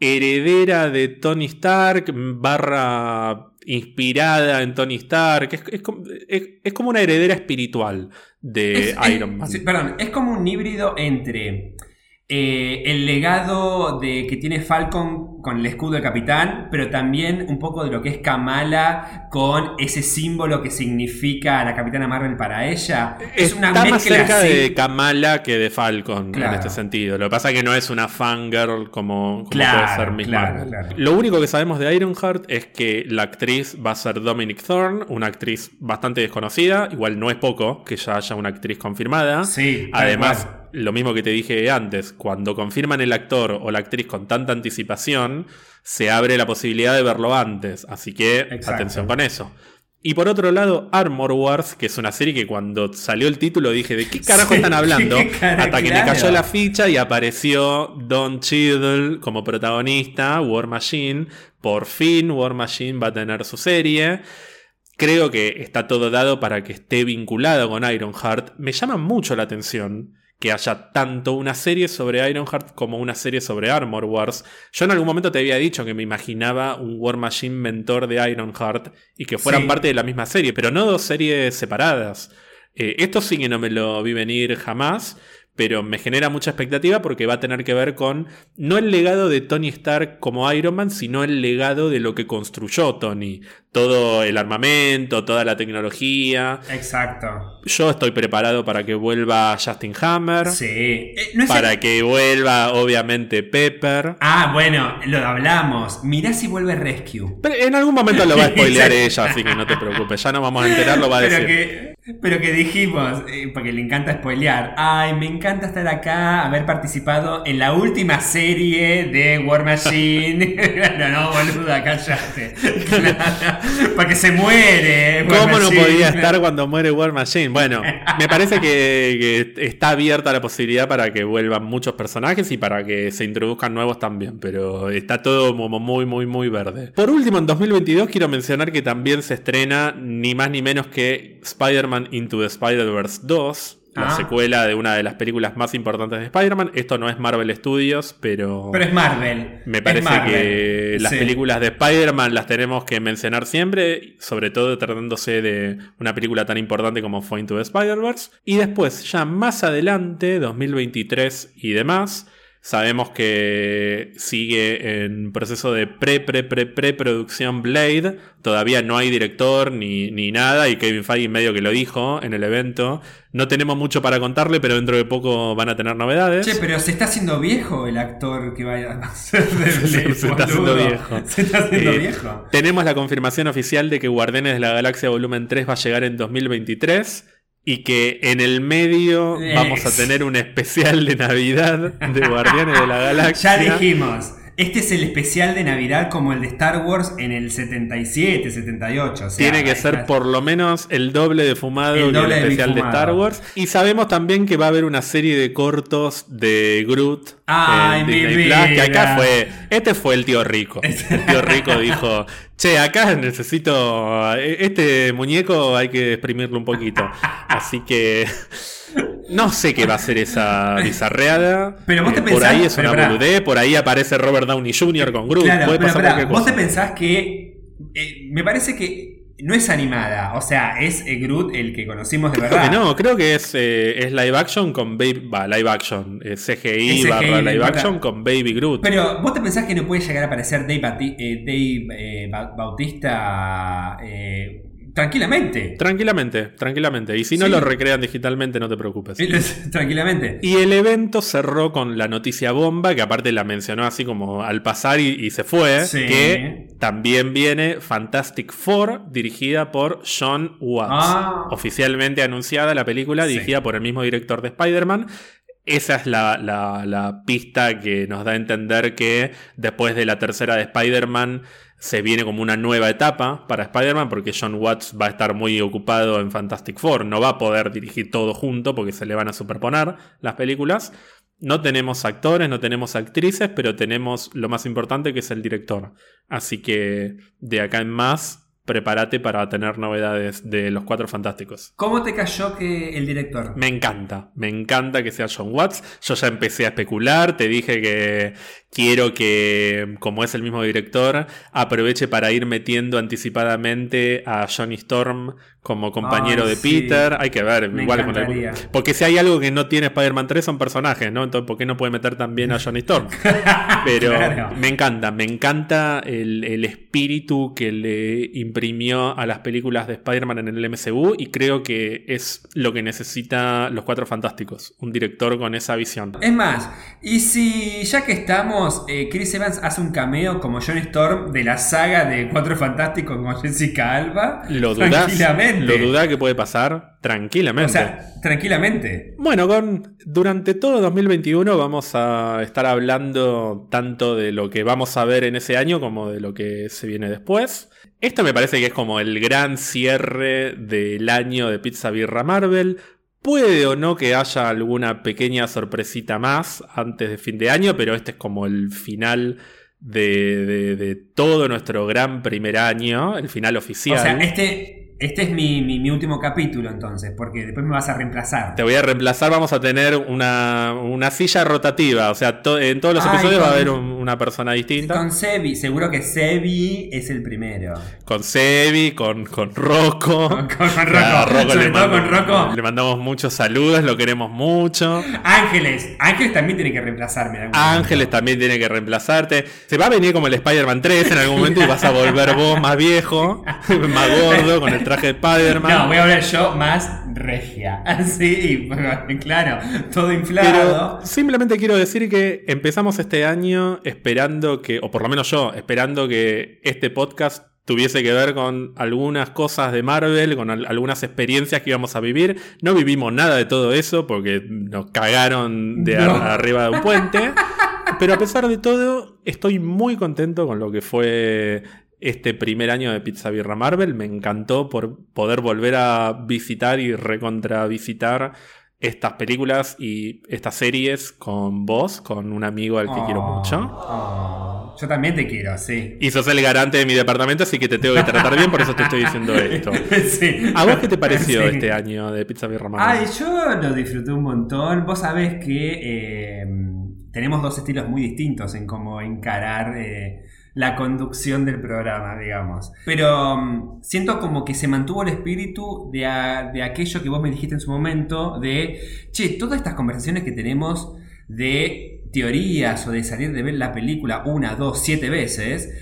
heredera de Tony Stark barra inspirada en Tony Stark. Es, es como- es- es como una heredera espiritual de Iron Man. sí, perdón, es como un híbrido entre eh, el legado de que tiene Falcon con el escudo del capitán, pero también un poco de lo que es Kamala con ese símbolo que significa la capitana Marvel para ella. Es una Está más mezcla cerca así. de Kamala que de Falcon Claro. en este sentido. Lo que pasa es que no es una fangirl como, como Claro, puede ser Miss claro, Marvel. Lo único que sabemos de Ironheart es que la actriz va a ser Dominic Thorne, una actriz bastante desconocida. Igual no es poco que ya haya una actriz confirmada. Sí, Además. Lo mismo que te dije antes, cuando confirman el actor o la actriz con tanta anticipación, se abre la posibilidad de verlo antes. Así que Exacto. atención con eso. Y por otro lado, Armor Wars, que es una serie que cuando salió el título dije, ¿de qué carajo Sí, están hablando? ¿qué cara- Hasta que claro. me cayó la ficha y apareció Don Cheadle como protagonista, War Machine. Por fin War Machine va a tener su serie. Creo que está todo dado para que esté vinculado con Ironheart. Me llama mucho la atención que haya tanto una serie sobre Ironheart como una serie sobre Armor Wars. Yo en algún momento te había dicho que me imaginaba un War Machine mentor de Ironheart y que fueran Sí. parte de la misma serie, pero no dos series separadas. Eh, esto sí que no me lo vi venir jamás, pero me genera mucha expectativa porque va a tener que ver con no el legado de Tony Stark como Iron Man, sino el legado de lo que construyó Tony. Todo el armamento, toda la tecnología. Exacto. Yo estoy preparado para que vuelva Justin Hammer. Sí. Eh, ¿no es para el- que vuelva, obviamente, Pepper. Ah, bueno, lo hablamos. Mirá si vuelve Rescue. Pero en algún momento lo va a spoilear ella, así que no te preocupes. Ya no vamos a enterar, lo va a Pero decir. que, pero que dijimos, eh, porque le encanta spoilear. Ay, me encanta estar acá, haber participado en la última serie de War Machine. no, no, boluda, cállate. Claro, porque se muere. War ¿Cómo no podía estar cuando muere War Machine? Bueno, me parece que, que está abierta la posibilidad para que vuelvan muchos personajes y para que se introduzcan nuevos también, pero está todo como muy, muy, muy verde. Por último, en 2022 quiero mencionar que también se estrena ni más ni menos que Spider-Man Into the Spider-Verse 2. La Ah. secuela de una de las películas más importantes de Spider-Man. Esto no es Marvel Studios, pero... Pero es Marvel. Me parece Marvel. que las Sí. películas de Spider-Man las tenemos que mencionar siempre, sobre todo tratándose de una película tan importante como fue Into the Spider-Verse. Y después, ya más adelante, 2023 y demás, sabemos que sigue en proceso de pre, pre, pre, preproducción Blade. Todavía no hay director ni, ni nada, y Kevin Feige medio que lo dijo en el evento. No tenemos mucho para contarle, pero dentro de poco van a tener novedades. Che, pero se está haciendo viejo el actor que vaya a hacer de Se- Blade, se está haciendo viejo. Se está haciendo Eh, viejo. Tenemos la confirmación oficial de que Guardianes de la Galaxia Volumen 3 va a llegar en 2023 y que en el medio vamos a tener un especial de Navidad de Guardianes de la Galaxia. Ya dijimos, este es el especial de Navidad como el de Star Wars en el 77, 78. o sea, Tiene que ser por lo menos el doble de fumado El que el doble de especial de. Star Wars. Y sabemos también que va a haber una serie de cortos de Groot Ay, en mi Disney Plus. Que acá fue. Este fue el tío rico. El tío rico dijo: Che, acá necesito. Este muñeco hay que exprimirlo un poquito. Así que. No sé qué va a ser esa bizarreada. Pero vos te por pensás- ahí es una pará. boludez, por ahí aparece Robert Downey Jr. con Groot. Claro, puede pero pasar pará, cualquier vos cosa. te pensás que. eh, me parece que no es animada, o sea, es eh, Groot el que conocimos de Creo verdad. que no, creo que es, eh, es live action con Baby. Va, live action. eh, CGI, barra live action con Baby Groot. Pero vos te pensás que no puede llegar a aparecer Dave, Bati- eh, Dave, eh, Ba- Bautista eh, tranquilamente. Tranquilamente, tranquilamente. Y si no Sí. lo recrean digitalmente, no te preocupes. tranquilamente. Y el evento cerró con la noticia bomba, que aparte la mencionó así como al pasar y, y se fue, Sí. que también viene Fantastic Four, dirigida por John Watts. Ah. Oficialmente anunciada la película, Sí. dirigida por el mismo director de Spider-Man. Esa es la, la- la pista que nos da a entender que después de la tercera de Spider-Man se viene como una nueva etapa para Spider-Man porque John Watts va a estar muy ocupado en Fantastic Four, no va a poder dirigir todo junto porque se le van a superponer las películas. No tenemos actores, no tenemos actrices, pero tenemos lo más importante que es el director. Así que de acá en más, prepárate para tener novedades de los Cuatro Fantásticos. ¿Cómo te cayó que el director? Me encanta, me encanta que sea John Watts. Yo ya empecé a especular, te dije que quiero que, como es el mismo director, aproveche para ir metiendo anticipadamente a Johnny Storm como compañero Ay, de sí. Peter. Hay que ver, Me igual con el- encantaría. Porque si hay algo que no tiene Spider-Man 3 son personajes, ¿no? Entonces, ¿por qué no puede meter también a Johnny Storm? Pero Claro. me encanta, me encanta el, el espíritu que le imprimió a las películas de Spider-Man en el MCU y creo que es lo que necesita los Cuatro Fantásticos, un director con esa visión. Es más, y si ya que estamos, eh, Chris Evans hace un cameo como Johnny Storm de la saga de Cuatro Fantásticos con Jessica Alba, ¿Lo dudás? tranquilamente. ¿Lo dudás que puede pasar? Tranquilamente. O sea, tranquilamente. Bueno, con, durante todo 2021 vamos a estar hablando tanto de lo que vamos a ver en ese año como de lo que se viene después. Esto me parece que es como el gran cierre del año de Pizza Birra Marvel. Puede o no que haya alguna pequeña sorpresita más antes de fin de año, pero este es como el final de, de- de todo nuestro gran primer año, el final oficial. O sea, este, este es mi, mi- mi último capítulo entonces, porque después me vas a reemplazar. Te voy a reemplazar, vamos a tener una, una silla rotativa. O sea, to- en todos los Ay, episodios va a haber un- una persona distinta. Con Sebi, seguro que Sebi es el primero. Con Sebi, con, con Rocco. Con, con Rocco. Sobre todo con Rocco. Le mandamos muchos saludos, lo queremos mucho. Ángeles. Ángeles también tiene que reemplazarme. En Ángeles también tiene que reemplazarte. Se va a venir como el Spider-Man 3 en algún momento y vas a volver vos más viejo, más gordo, con el traje de Spider-Man. No, voy a volver yo más regia. Así, claro, todo inflado. Pero simplemente quiero decir que empezamos este año esperando que, o por lo menos yo, esperando que este podcast tuviese que ver con algunas cosas de Marvel, con algunas experiencias que íbamos a vivir. No vivimos nada de todo eso porque nos cagaron de arriba de un puente. Pero a pesar de todo, estoy muy contento con lo que fue este primer año de Pizza Birra Marvel. Me encantó por poder volver a visitar y recontravisitar estas películas y estas series con vos, con un amigo al que quiero Oh, mucho. oh. Yo también te quiero, sí. Y sos el garante de mi departamento, así que te tengo que tratar bien, por eso te estoy diciendo esto. Sí. ¿A vos qué te pareció Sí. este año de Pizza Birra Marvel? Ay, yo lo disfruté un montón. Vos sabés que eh, tenemos dos estilos muy distintos en cómo encarar eh, la conducción del programa, digamos. Pero mm, siento como que se mantuvo el espíritu de, de aquello que vos me dijiste en su momento, de, che, todas estas conversaciones que tenemos de teorías o de salir de ver la película una, dos, siete veces,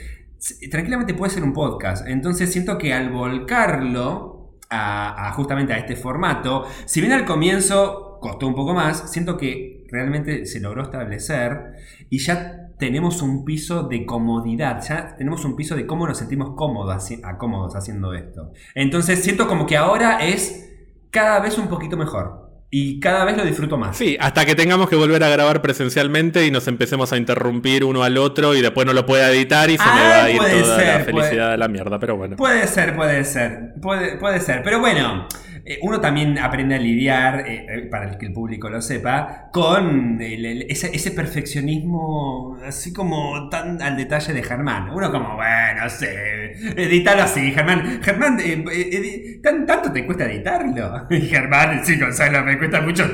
tranquilamente puede ser un podcast. Entonces siento que al volcarlo a, a justamente a este formato, si bien al comienzo costó un poco más, siento que realmente se logró establecer y ya tenemos un piso de comodidad, ya tenemos un piso de cómo nos sentimos cómodos, cómodos haciendo esto. Entonces siento como que ahora es cada vez un poquito mejor y cada vez lo disfruto más. Sí, hasta que tengamos que volver a grabar presencialmente y nos empecemos a interrumpir uno al otro y después no lo pueda editar y se me va a ir toda la felicidad puede- de la mierda, pero bueno. Puede ser, puede ser, puede, puede ser. Pero bueno, eh, uno también aprende a lidiar, eh, eh, para el que el público lo sepa, con el- el- ese, ese perfeccionismo así como tan al detalle de Germán. Uno como, bueno, sé, edítalo así, Germán. Germán, eh, eh, edi- ¿tan- ¿tanto te cuesta editarlo? Y Germán, sí, Gonzalo, me cuesta mucho.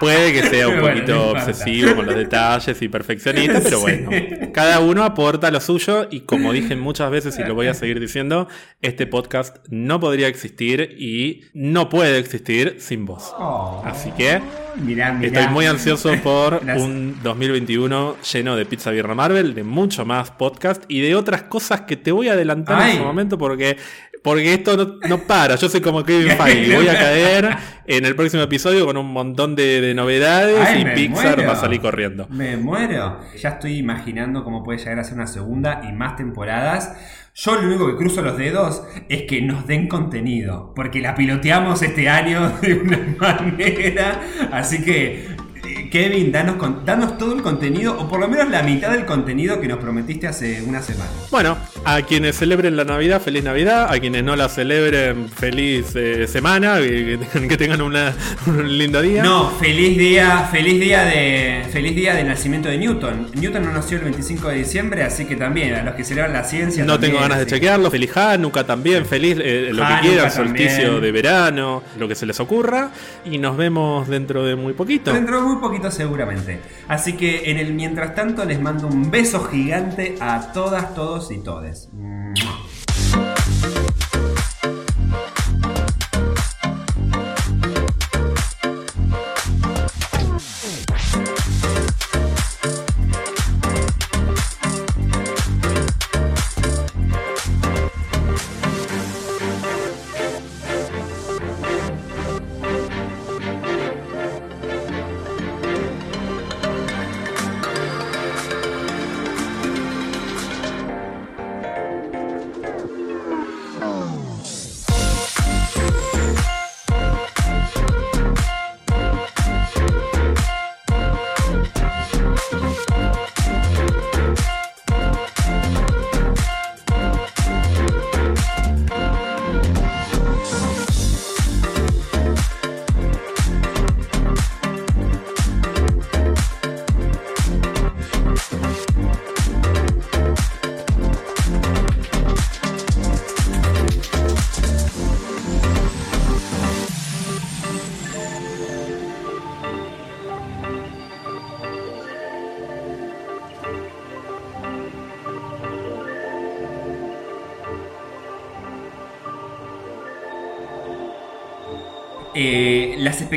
Puede que sea un Bueno, poquito obsesivo con los detalles y perfeccionista, pero Sí. bueno, cada uno aporta lo suyo y como dije muchas veces y lo voy a seguir diciendo, este podcast no podría existir y no puede existir sin vos. Oh, Así que mirá, mirá. estoy muy ansioso por un 2021 lleno de Pizza Birra Marvel, de mucho más podcast y de otras cosas que te voy a adelantar Ay. en su momento porque, porque esto no, no para. Yo soy como Kevin Feige, voy a caer en el próximo episodio con un montón de, de novedades Ay, y Pixar muero. va a salir corriendo. Me muero. Ya estoy imaginando cómo puede llegar a ser una segunda y más temporadas. Yo lo único que cruzo los dedos es que nos den contenido, porque la piloteamos este año de una manera. Así que, Kevin, danos, con- danos todo el contenido, o por lo menos la mitad del contenido que nos prometiste hace una semana. Bueno, a quienes celebren la Navidad, feliz Navidad. A quienes no la celebren, feliz eh, semana. Que, que- tengan una- un lindo día. No, feliz día, feliz día de feliz día del nacimiento de Newton. Newton no nació el 25 de diciembre, así que también a los que celebran la ciencia. No también, tengo ganas de sí. chequearlo. Feliz Hanukkah también. Feliz eh, lo Hanukkah que quieran. Solsticio de verano. Lo que se les ocurra. Y nos vemos dentro de muy poquito. Dentro de muy poquito seguramente. Así que en el mientras tanto les mando un beso gigante a todas, todos y todes.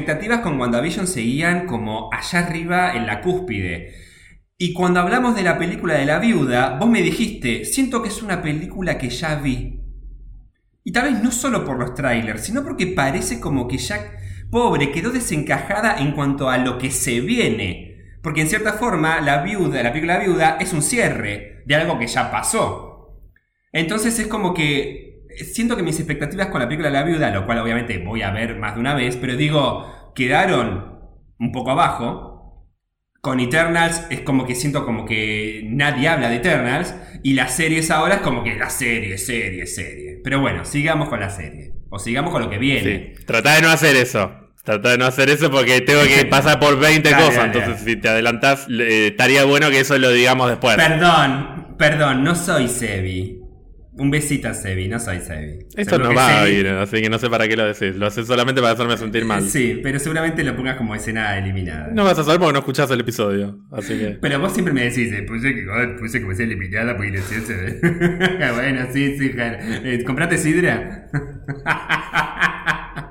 Expectativas con WandaVision seguían como allá arriba en la cúspide. Y cuando hablamos de la película de la viuda, vos me dijiste, siento que es una película que ya vi. Y tal vez no solo por los trailers, sino porque parece como que ya, pobre, quedó desencajada en cuanto a lo que se viene. Porque en cierta forma, la viuda, la película viuda es un cierre de algo que ya pasó. Entonces es como que siento que mis expectativas con la película de la viuda, lo cual obviamente voy a ver más de una vez, pero digo, quedaron un poco abajo. Con Eternals es como que siento como que nadie habla de Eternals y las series ahora es como que la serie, serie, serie. Pero bueno, sigamos con la serie. O sigamos con lo que viene. Sí. Trata de no hacer eso. Trata de no hacer eso porque tengo que pasar por 20 Dale, cosas. dale, entonces, dale. si te adelantás, eh, estaría bueno que eso lo digamos después. Perdón, perdón, no soy Sebi. Un besito a Sebi, no soy Sebi. Esto Seguro no va a Sebi- ir, así que no sé para qué lo decís. Lo haces solamente para hacerme sentir mal. Sí, pero seguramente lo pongas como escena eliminada. No vas a saber porque no escuchás el episodio. Así que. Pero vos siempre me decís, eh, puse que puse como escena eliminada porque no sé, se ve. bueno, sí, sí. Eh, ¿Compraste sidra?